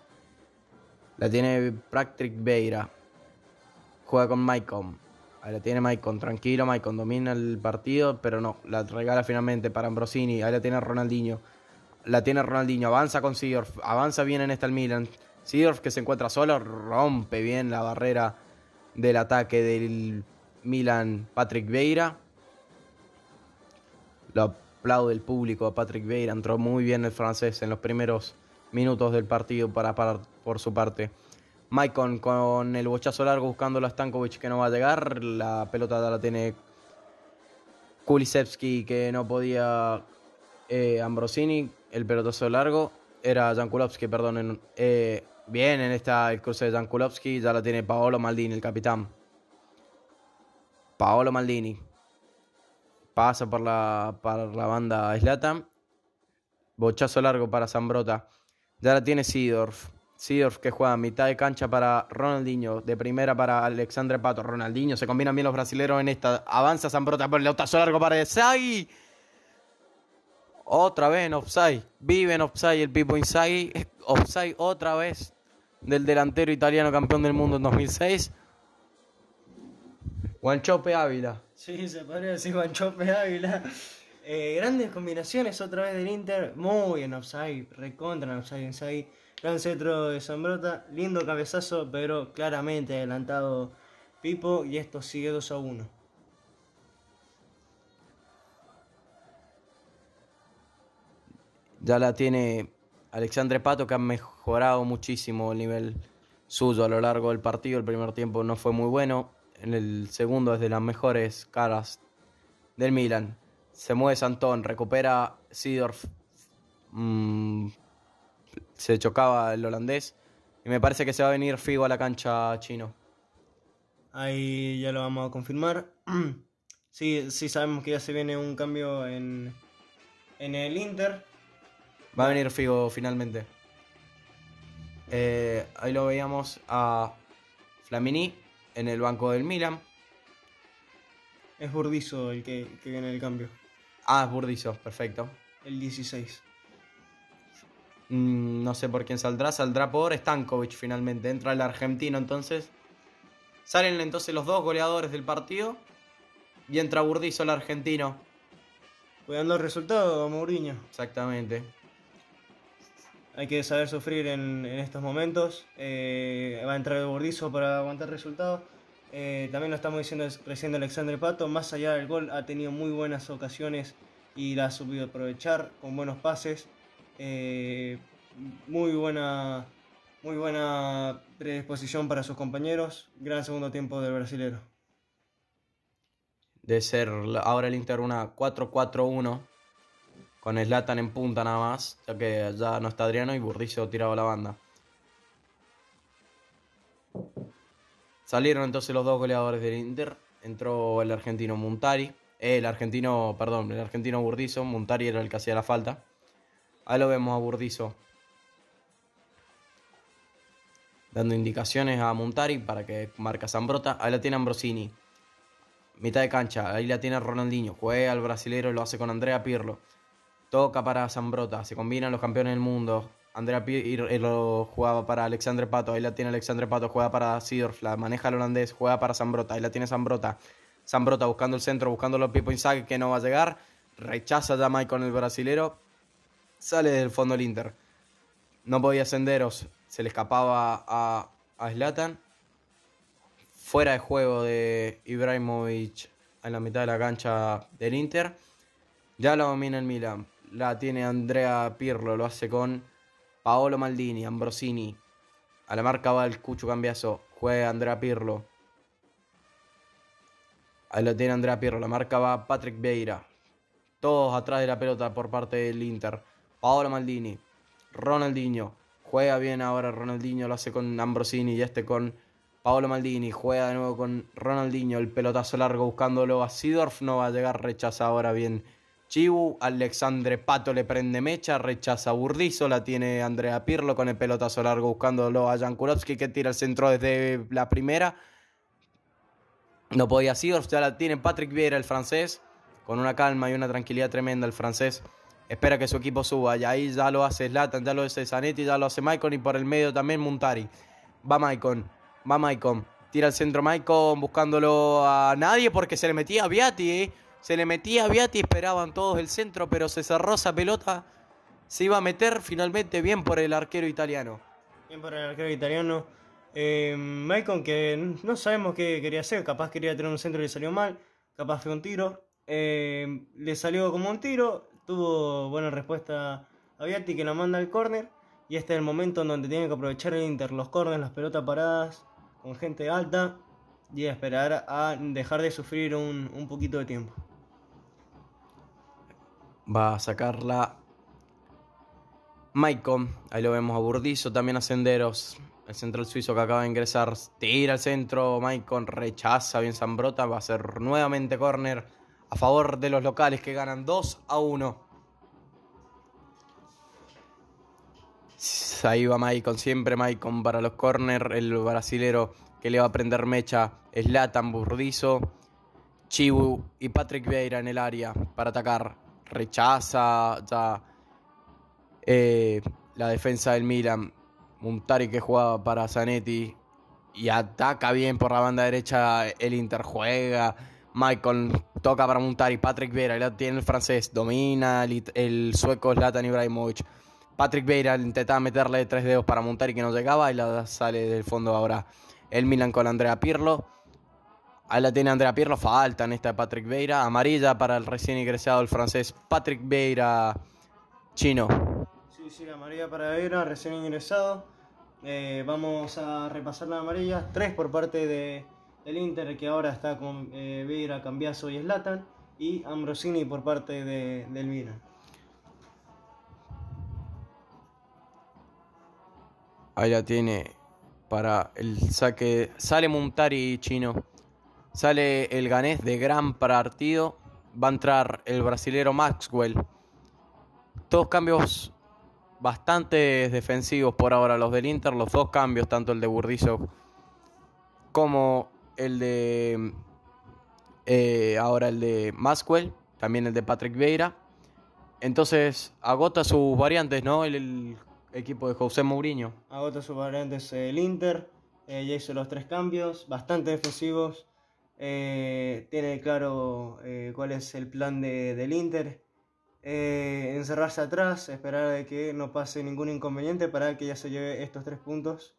La tiene Patrick Beira. Juega con Maicon. Ahí la tiene Maicon. Tranquilo, Maicon domina el partido, pero no. La regala finalmente para Ambrosini. Ahí la tiene Ronaldinho. La tiene Ronaldinho. Avanza con Seedorf. Avanza bien en esta el Milan. Seedorf que se encuentra solo. Rompe bien la barrera del ataque del Milan Patrick Beira. Lo aplaude el público a Patrick Beira. Entró muy bien el francés en los primeros minutos del partido para parar por su parte. Maicon con el bochazo largo buscando a Stankovic que no va a llegar. La pelota la tiene Kulisevski que no podía eh, Ambrosini. El pelotazo largo era Jankulovski, perdón. Eh, bien en esta el cruce de Jankulovski. Ya la tiene Paolo Maldini, el capitán. Paolo Maldini. Pasa por la, por la banda Slatan. Bochazo largo para Zambrota. Ya la tiene Sidorf. Sidorf que juega mitad de cancha para Ronaldinho, de primera para Alexandre Pato. Ronaldinho, se combinan bien los brasileños en esta. Avanza Zambrota por el otazo largo para Inzaghi. Otra vez en offside. Vive en offside el Pipo Inzaghi. <laughs> Offside otra vez del delantero italiano campeón del mundo en 2006. Guanchope Ávila. Sí, se podría decir Guanchope Ávila. Eh, grandes combinaciones otra vez del Inter. Muy en offside. Recontra en offside. Inside. Gran centro de Zambrota. Lindo cabezazo, pero claramente adelantado Pipo. Y esto sigue 2 a 1. Ya la tiene Alexandre Pato, que ha mejorado muchísimo el nivel suyo a lo largo del partido. El primer tiempo no fue muy bueno. En el segundo es de las mejores caras del Milan. Se mueve Santón, recupera Sidorf. Mm, se chocaba el holandés. Y me parece que se va a venir Figo a la cancha chino. Ahí ya lo vamos a confirmar. <clears throat> sí, sí sabemos que ya se viene un cambio en, en el Inter. Va a venir Figo finalmente. Eh, ahí lo veíamos a Flamini en el banco del Milan. Es Burdizo el que, que viene el cambio. Ah, Burdizo, perfecto. El 16. Mm, no sé por quién saldrá. Saldrá por Stankovic finalmente. Entra el argentino entonces. Salen entonces los dos goleadores del partido. Y entra Burdizo el argentino. Cuidando el resultado, Mourinho. Exactamente. Hay que saber sufrir en, estos momentos. Eh, va a entrar el Burdizo para aguantar el resultado. Eh, también lo estamos diciendo recién Alexandre Pato, más allá del gol ha tenido muy buenas ocasiones y la ha subido aprovechar con buenos pases. Eh, muy buena muy buena predisposición para sus compañeros. Gran segundo tiempo del brasilero. De ser ahora el Inter una 4-4-1 con Slatan en punta nada más, ya que ya no está Adriano y Burdizo tiraba la banda. Salieron entonces los dos goleadores del Inter. Entró el argentino Montari. Eh, el argentino, perdón, el argentino Burdizo. Montari era el que hacía la falta. Ahí lo vemos a Burdizo. Dando indicaciones a Montari para que marca Zambrota. Ahí la tiene Ambrosini. Mitad de cancha. Ahí la tiene Ronaldinho. Juega al brasilero y lo hace con Andrea Pirlo. Toca para Zambrota. Se combinan los campeones del mundo. Andrea Pirlo jugaba para Alexandre Pato. Ahí la tiene Alexandre Pato. Juega para Sidorf. La maneja el holandés. Juega para Zambrota. Ahí la tiene Zambrota. Zambrota buscando el centro. Buscando los Pipo Inzaghi que no va a llegar. Rechaza ya Mike con el brasilero. Sale del fondo el Inter. No podía ascenderos. Se le escapaba a, a Zlatan. Fuera de juego de Ibrahimovic en la mitad de la cancha del Inter. Ya lo domina el Milan. La tiene Andrea Pirlo. Lo hace con Paolo Maldini, Ambrosini. A la marca va el Cucho Cambiaso. Juega Andrea Pirlo. Ahí lo tiene Andrea Pirlo. La marca va Patrick Vieira. Todos atrás de la pelota por parte del Inter. Paolo Maldini. Ronaldinho. Juega bien ahora Ronaldinho. Lo hace con Ambrosini y este con Paolo Maldini. Juega de nuevo con Ronaldinho. El pelotazo largo buscándolo a Sidorf. No va a llegar. Rechaza ahora bien Chibu, Alexandre Pato le prende mecha, rechaza Burdizo, la tiene Andrea Pirlo con el pelotazo largo buscándolo a Jan Kurovski que tira el centro desde la primera. No podía Sidorf, ya la tiene Patrick Vieira, el francés, con una calma y una tranquilidad tremenda el francés. Espera que su equipo suba y ahí ya lo hace Zlatan, ya lo hace Zanetti, ya lo hace Maicon y por el medio también Muntari. Va Maicon, va Maicon, tira el centro Maicon buscándolo a nadie porque se le metía a Viati, ¿eh? Se le metía a Viati, esperaban todos el centro, pero se cerró esa pelota. Se iba a meter finalmente bien por el arquero italiano. Bien por el arquero italiano. Eh, Maicon, que no sabemos qué quería hacer, capaz quería tener un centro y le salió mal, capaz fue un tiro. Eh, le salió como un tiro, tuvo buena respuesta a Viati que la manda al córner. Y este es el momento en donde tiene que aprovechar el Inter, los córneres, las pelotas paradas, con gente alta, y esperar a dejar de sufrir un, un poquito de tiempo va a sacarla Maicon. Ahí lo vemos a Burdizo, también a Senderos. El central suizo que acaba de ingresar. Tira al centro. Maicon rechaza bien Zambrota. Va a ser nuevamente córner a favor de los locales que ganan 2 a 1. Ahí va Maicon, siempre Maicon para los corner. El brasilero que le va a prender mecha es Latan Burdizo. Chibu y Patrick Vieira en el área para atacar rechaza ya eh, la defensa del Milan. Montari que jugaba para Zanetti y ataca bien por la banda derecha el Inter juega. Michael toca para Montari. Patrick Vieira, ya tiene el francés, domina el, sueco Zlatan Ibrahimovic. Patrick Vieira intentaba meterle tres dedos para Montari que no llegaba y la sale del fondo ahora el Milan con Andrea Pirlo. Ahí la tiene Andrea Pirlo, falta en esta Patrick Vieira. Amarilla para el recién ingresado el francés Patrick Vieira chino. Sí, sí, amarilla para Vieira, recién ingresado. Eh, vamos a repasar las amarillas. Tres por parte de, del Inter, que ahora está con eh, Vieira, Cambiaso y Slatan. Y Ambrosini por parte de, del Milan. Ahí la tiene para el saque. Sale Montari chino. Sale el ganés de gran partido. Va a entrar el brasilero Maxwell. Todos cambios bastante defensivos por ahora los del Inter. Los dos cambios, tanto el de Burdizo como el de eh, ahora el de Maxwell. También el de Patrick Vieira. Entonces agota sus variantes, ¿no? El, equipo de José Mourinho. Agota sus variantes el Inter. Eh, ya hizo los tres cambios, bastante defensivos. Eh, tiene claro eh, cuál es el plan de, del Inter. Eh, encerrarse atrás, esperar a que no pase ningún inconveniente para que ya se lleve estos tres puntos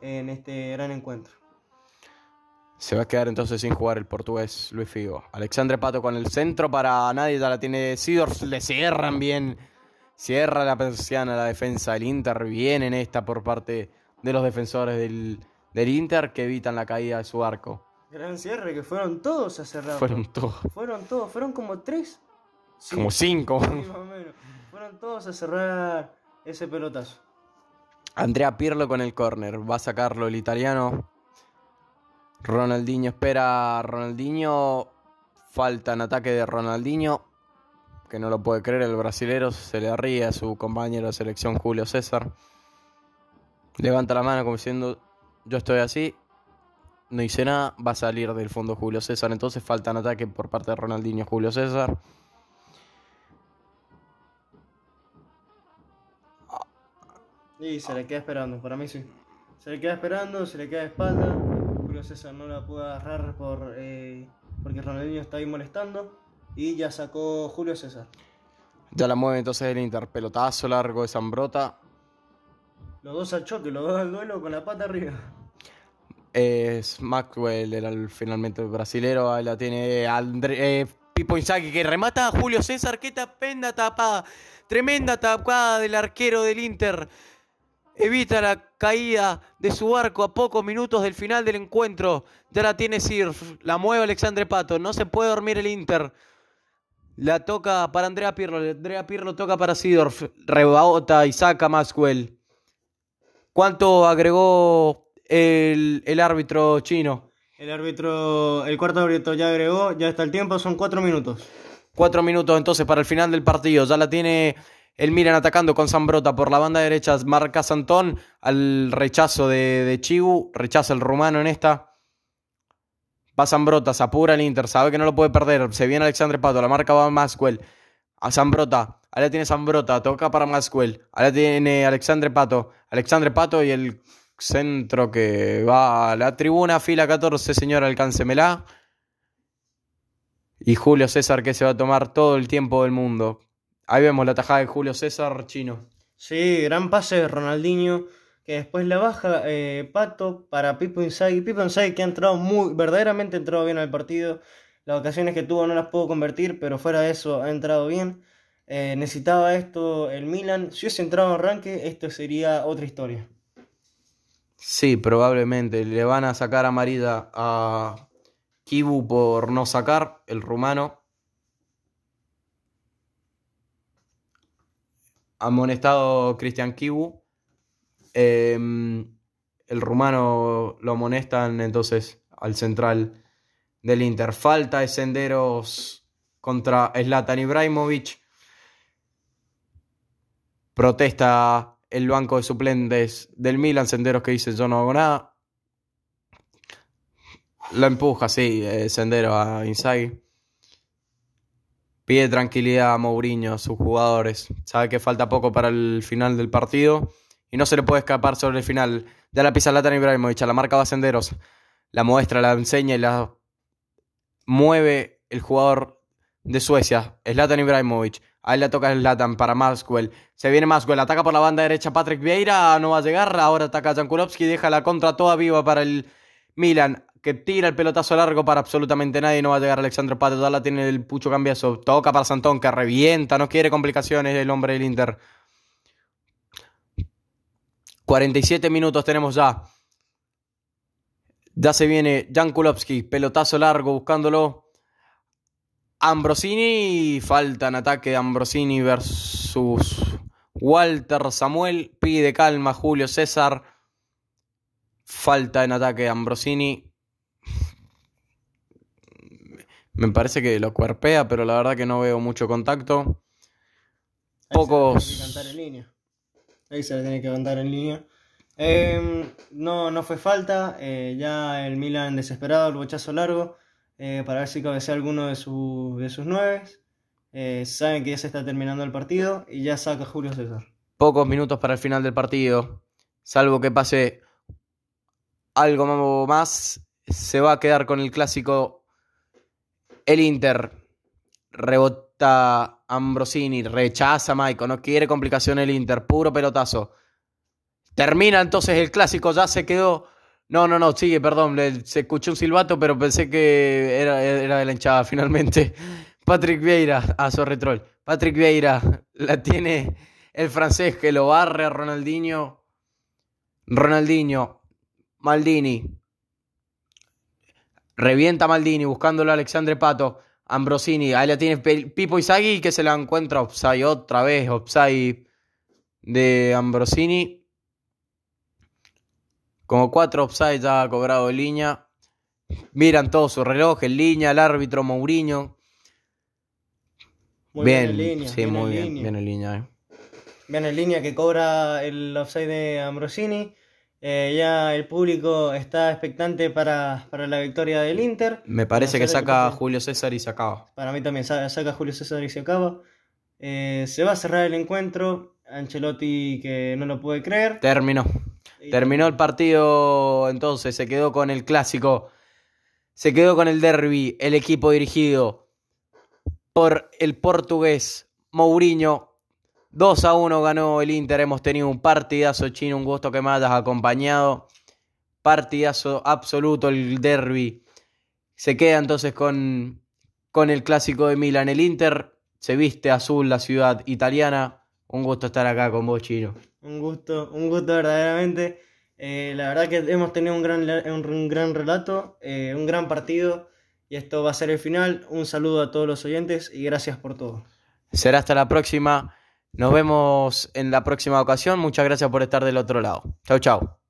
en este gran encuentro. Se va a quedar entonces sin jugar el portugués Luis Figo. Alexandre Pato con el centro para nadie, ya la tiene Sidorf, le cierran bien Cierra la persiana la defensa del Inter. Bien en esta por parte de los defensores del, del Inter que evitan la caída de su arco. Gran cierre, que fueron todos a cerrar. Fueron todos. Fueron todos, fueron como tres. Como cinco. Sí, más o menos. Fueron todos a cerrar ese pelotazo. Andrea Pirlo con el córner. Va a sacarlo el italiano. Ronaldinho espera a Ronaldinho. Falta en ataque de Ronaldinho. Que no lo puede creer el brasilero. Se le ríe a su compañero de selección Julio César. Levanta la mano como diciendo yo estoy así. No hice nada. Va a salir del fondo Julio César. Entonces falta en ataque por parte de Ronaldinho Julio César. Y se le queda esperando, para mí sí. Se le queda esperando, se le queda de espalda. Julio César no la puede agarrar por, eh, porque Ronaldinho está ahí molestando. Y ya sacó Julio César. Ya la mueve entonces el Inter. Pelotazo largo de Zambrota. Los dos al choque, los dos al duelo con la pata arriba. Es Maxwell, era el, finalmente el brasilero. Ahí la tiene André, eh, Pipo Inzaghi que remata a Julio César. Qué tapenda tapada. Tremenda tapada del arquero del Inter. Evita la caída de su arco a pocos minutos del final del encuentro. Ya la tiene Sirf. La mueve Alexandre Pato. No se puede dormir el Inter. La toca para Andrea Pirlo. Andrea Pirlo toca para Sidorf. Rebota y saca Maxwell. ¿Cuánto agregó el, el árbitro chino? El árbitro, el cuarto árbitro ya agregó, ya está el tiempo, son cuatro minutos. Cuatro minutos entonces para el final del partido. Ya la tiene el Milan atacando con Zambrota por la banda derecha. Marca Santón al rechazo de, de Chigu. Rechaza el rumano en esta. Va Zambrota, se apura el Inter. Sabe que no lo puede perder. Se viene Alexandre Pato. La marca va a. A Zambrota. Ahora tiene Zambrota. Toca para Maxwell. Ahora tiene Alexandre Pato. Alexandre Pato y el centro que va a la tribuna. Fila 14, señor, alcáncemela. Y Julio César que se va a tomar todo el tiempo del mundo. Ahí vemos la tajada de Julio César chino. Sí, gran pase de Ronaldinho, que después la baja eh, Pato para Pipo Inzaghi. Pipo Inzaghi que ha entrado muy, verdaderamente ha entrado bien al partido. Las ocasiones que tuvo no las pudo convertir, pero fuera de eso ha entrado bien. Eh, necesitaba esto el Milan. Si hubiese entrado en arranque, esto sería otra historia. Sí, probablemente. Le van a sacar amarilla a Kibu por no sacar, el rumano. Amonestado Cristian Kibu. Eh, el rumano lo amonestan entonces al central del Inter. Falta de senderos contra Zlatan Ibrahimovic. Protesta el banco de suplentes del Milan, senderos que dice yo no hago nada. Lo empuja, sí, eh, Sendero a Inzaghi. Pide tranquilidad a Mourinho, a sus jugadores. Sabe que falta poco para el final del partido y no se le puede escapar sobre el final. Ya la pisa Latan Ibrahimovic, a la marca va Senderos. La muestra, la enseña y la mueve el jugador de Suecia, Zlatan Ibrahimovic. Ahí le toca Zlatan para Maxwell. Se viene Maxwell, ataca por la banda derecha Patrick Vieira, no va a llegar. Ahora ataca Jankulovski, deja la contra toda viva para el Milan, que tira el pelotazo largo para absolutamente nadie. No va a llegar Alexandre Pato, la tiene el pucho cambiazo. Toca para Santón, que revienta, no quiere complicaciones el hombre del Inter. 47 minutos tenemos ya. Ya se viene Jan Kulowski, pelotazo largo buscándolo. Ambrosini, falta en ataque de Ambrosini versus Walter Samuel. Pide calma Julio César. Falta en ataque Ambrosini. Me parece que lo cuerpea, pero la verdad que no veo mucho contacto. Pocos. Ahí se le tiene que cantar en línea. Ahí se le tiene que cantar en línea. Eh, no, no fue falta. eh, ya el Milan desesperado, el bochazo largo. eh, para ver si cabecea alguno de, su- de sus nueve. Eh, saben que ya se está terminando el partido y ya saca Julio César. Pocos minutos para el final del partido. Salvo que pase algo más, se va a quedar con el clásico el Inter. Rebota Ambrosini, rechaza Maico, no quiere complicación el Inter, puro pelotazo. Termina entonces el clásico, ya se quedó. No, no, no, sigue, perdón, se escuchó un silbato, pero pensé que era, de la hinchada <laughs> finalmente. Patrick Vieira, a Sorretrol. Patrick Vieira la tiene el francés que lo barre a Ronaldinho. Ronaldinho, Maldini. Revienta Maldini buscándolo a Alexandre Pato. Ambrosini, ahí la tiene Pipo Izagui que se la encuentra Opsai otra vez. Opsai de Ambrosini. Como cuatro offside ya ha cobrado en línea. Miran todo su reloj en línea, el árbitro Mourinho. Muy bien, en línea. Sí, muy bien, bien en línea. Eh. Bien en línea que cobra el offside de Ambrosini. Eh, ya el público está expectante para, la victoria del Inter. Me parece que saca Julio César y se acaba. Para mí también saca, Julio César y se acaba. Eh, se va a cerrar el encuentro. Ancelotti que no lo puede creer. Terminó. Terminó el partido entonces, se quedó con el clásico, se quedó con el derby, el equipo dirigido por el portugués Mourinho. 2 a 1 ganó el Inter, hemos tenido un partidazo chino, un gusto que me hayas acompañado. Partidazo absoluto el derby. Se queda entonces con, con el clásico de Milan. El Inter se viste azul, la ciudad italiana. Un gusto estar acá con vos, Chino. Un gusto, un gusto verdaderamente. Eh, la verdad que hemos tenido un gran, un gran relato, eh, un gran partido y esto va a ser el final. Un saludo a todos los oyentes y gracias por todo. Será hasta la próxima. Nos vemos en la próxima ocasión. Muchas gracias por estar del otro lado. Chau, chau.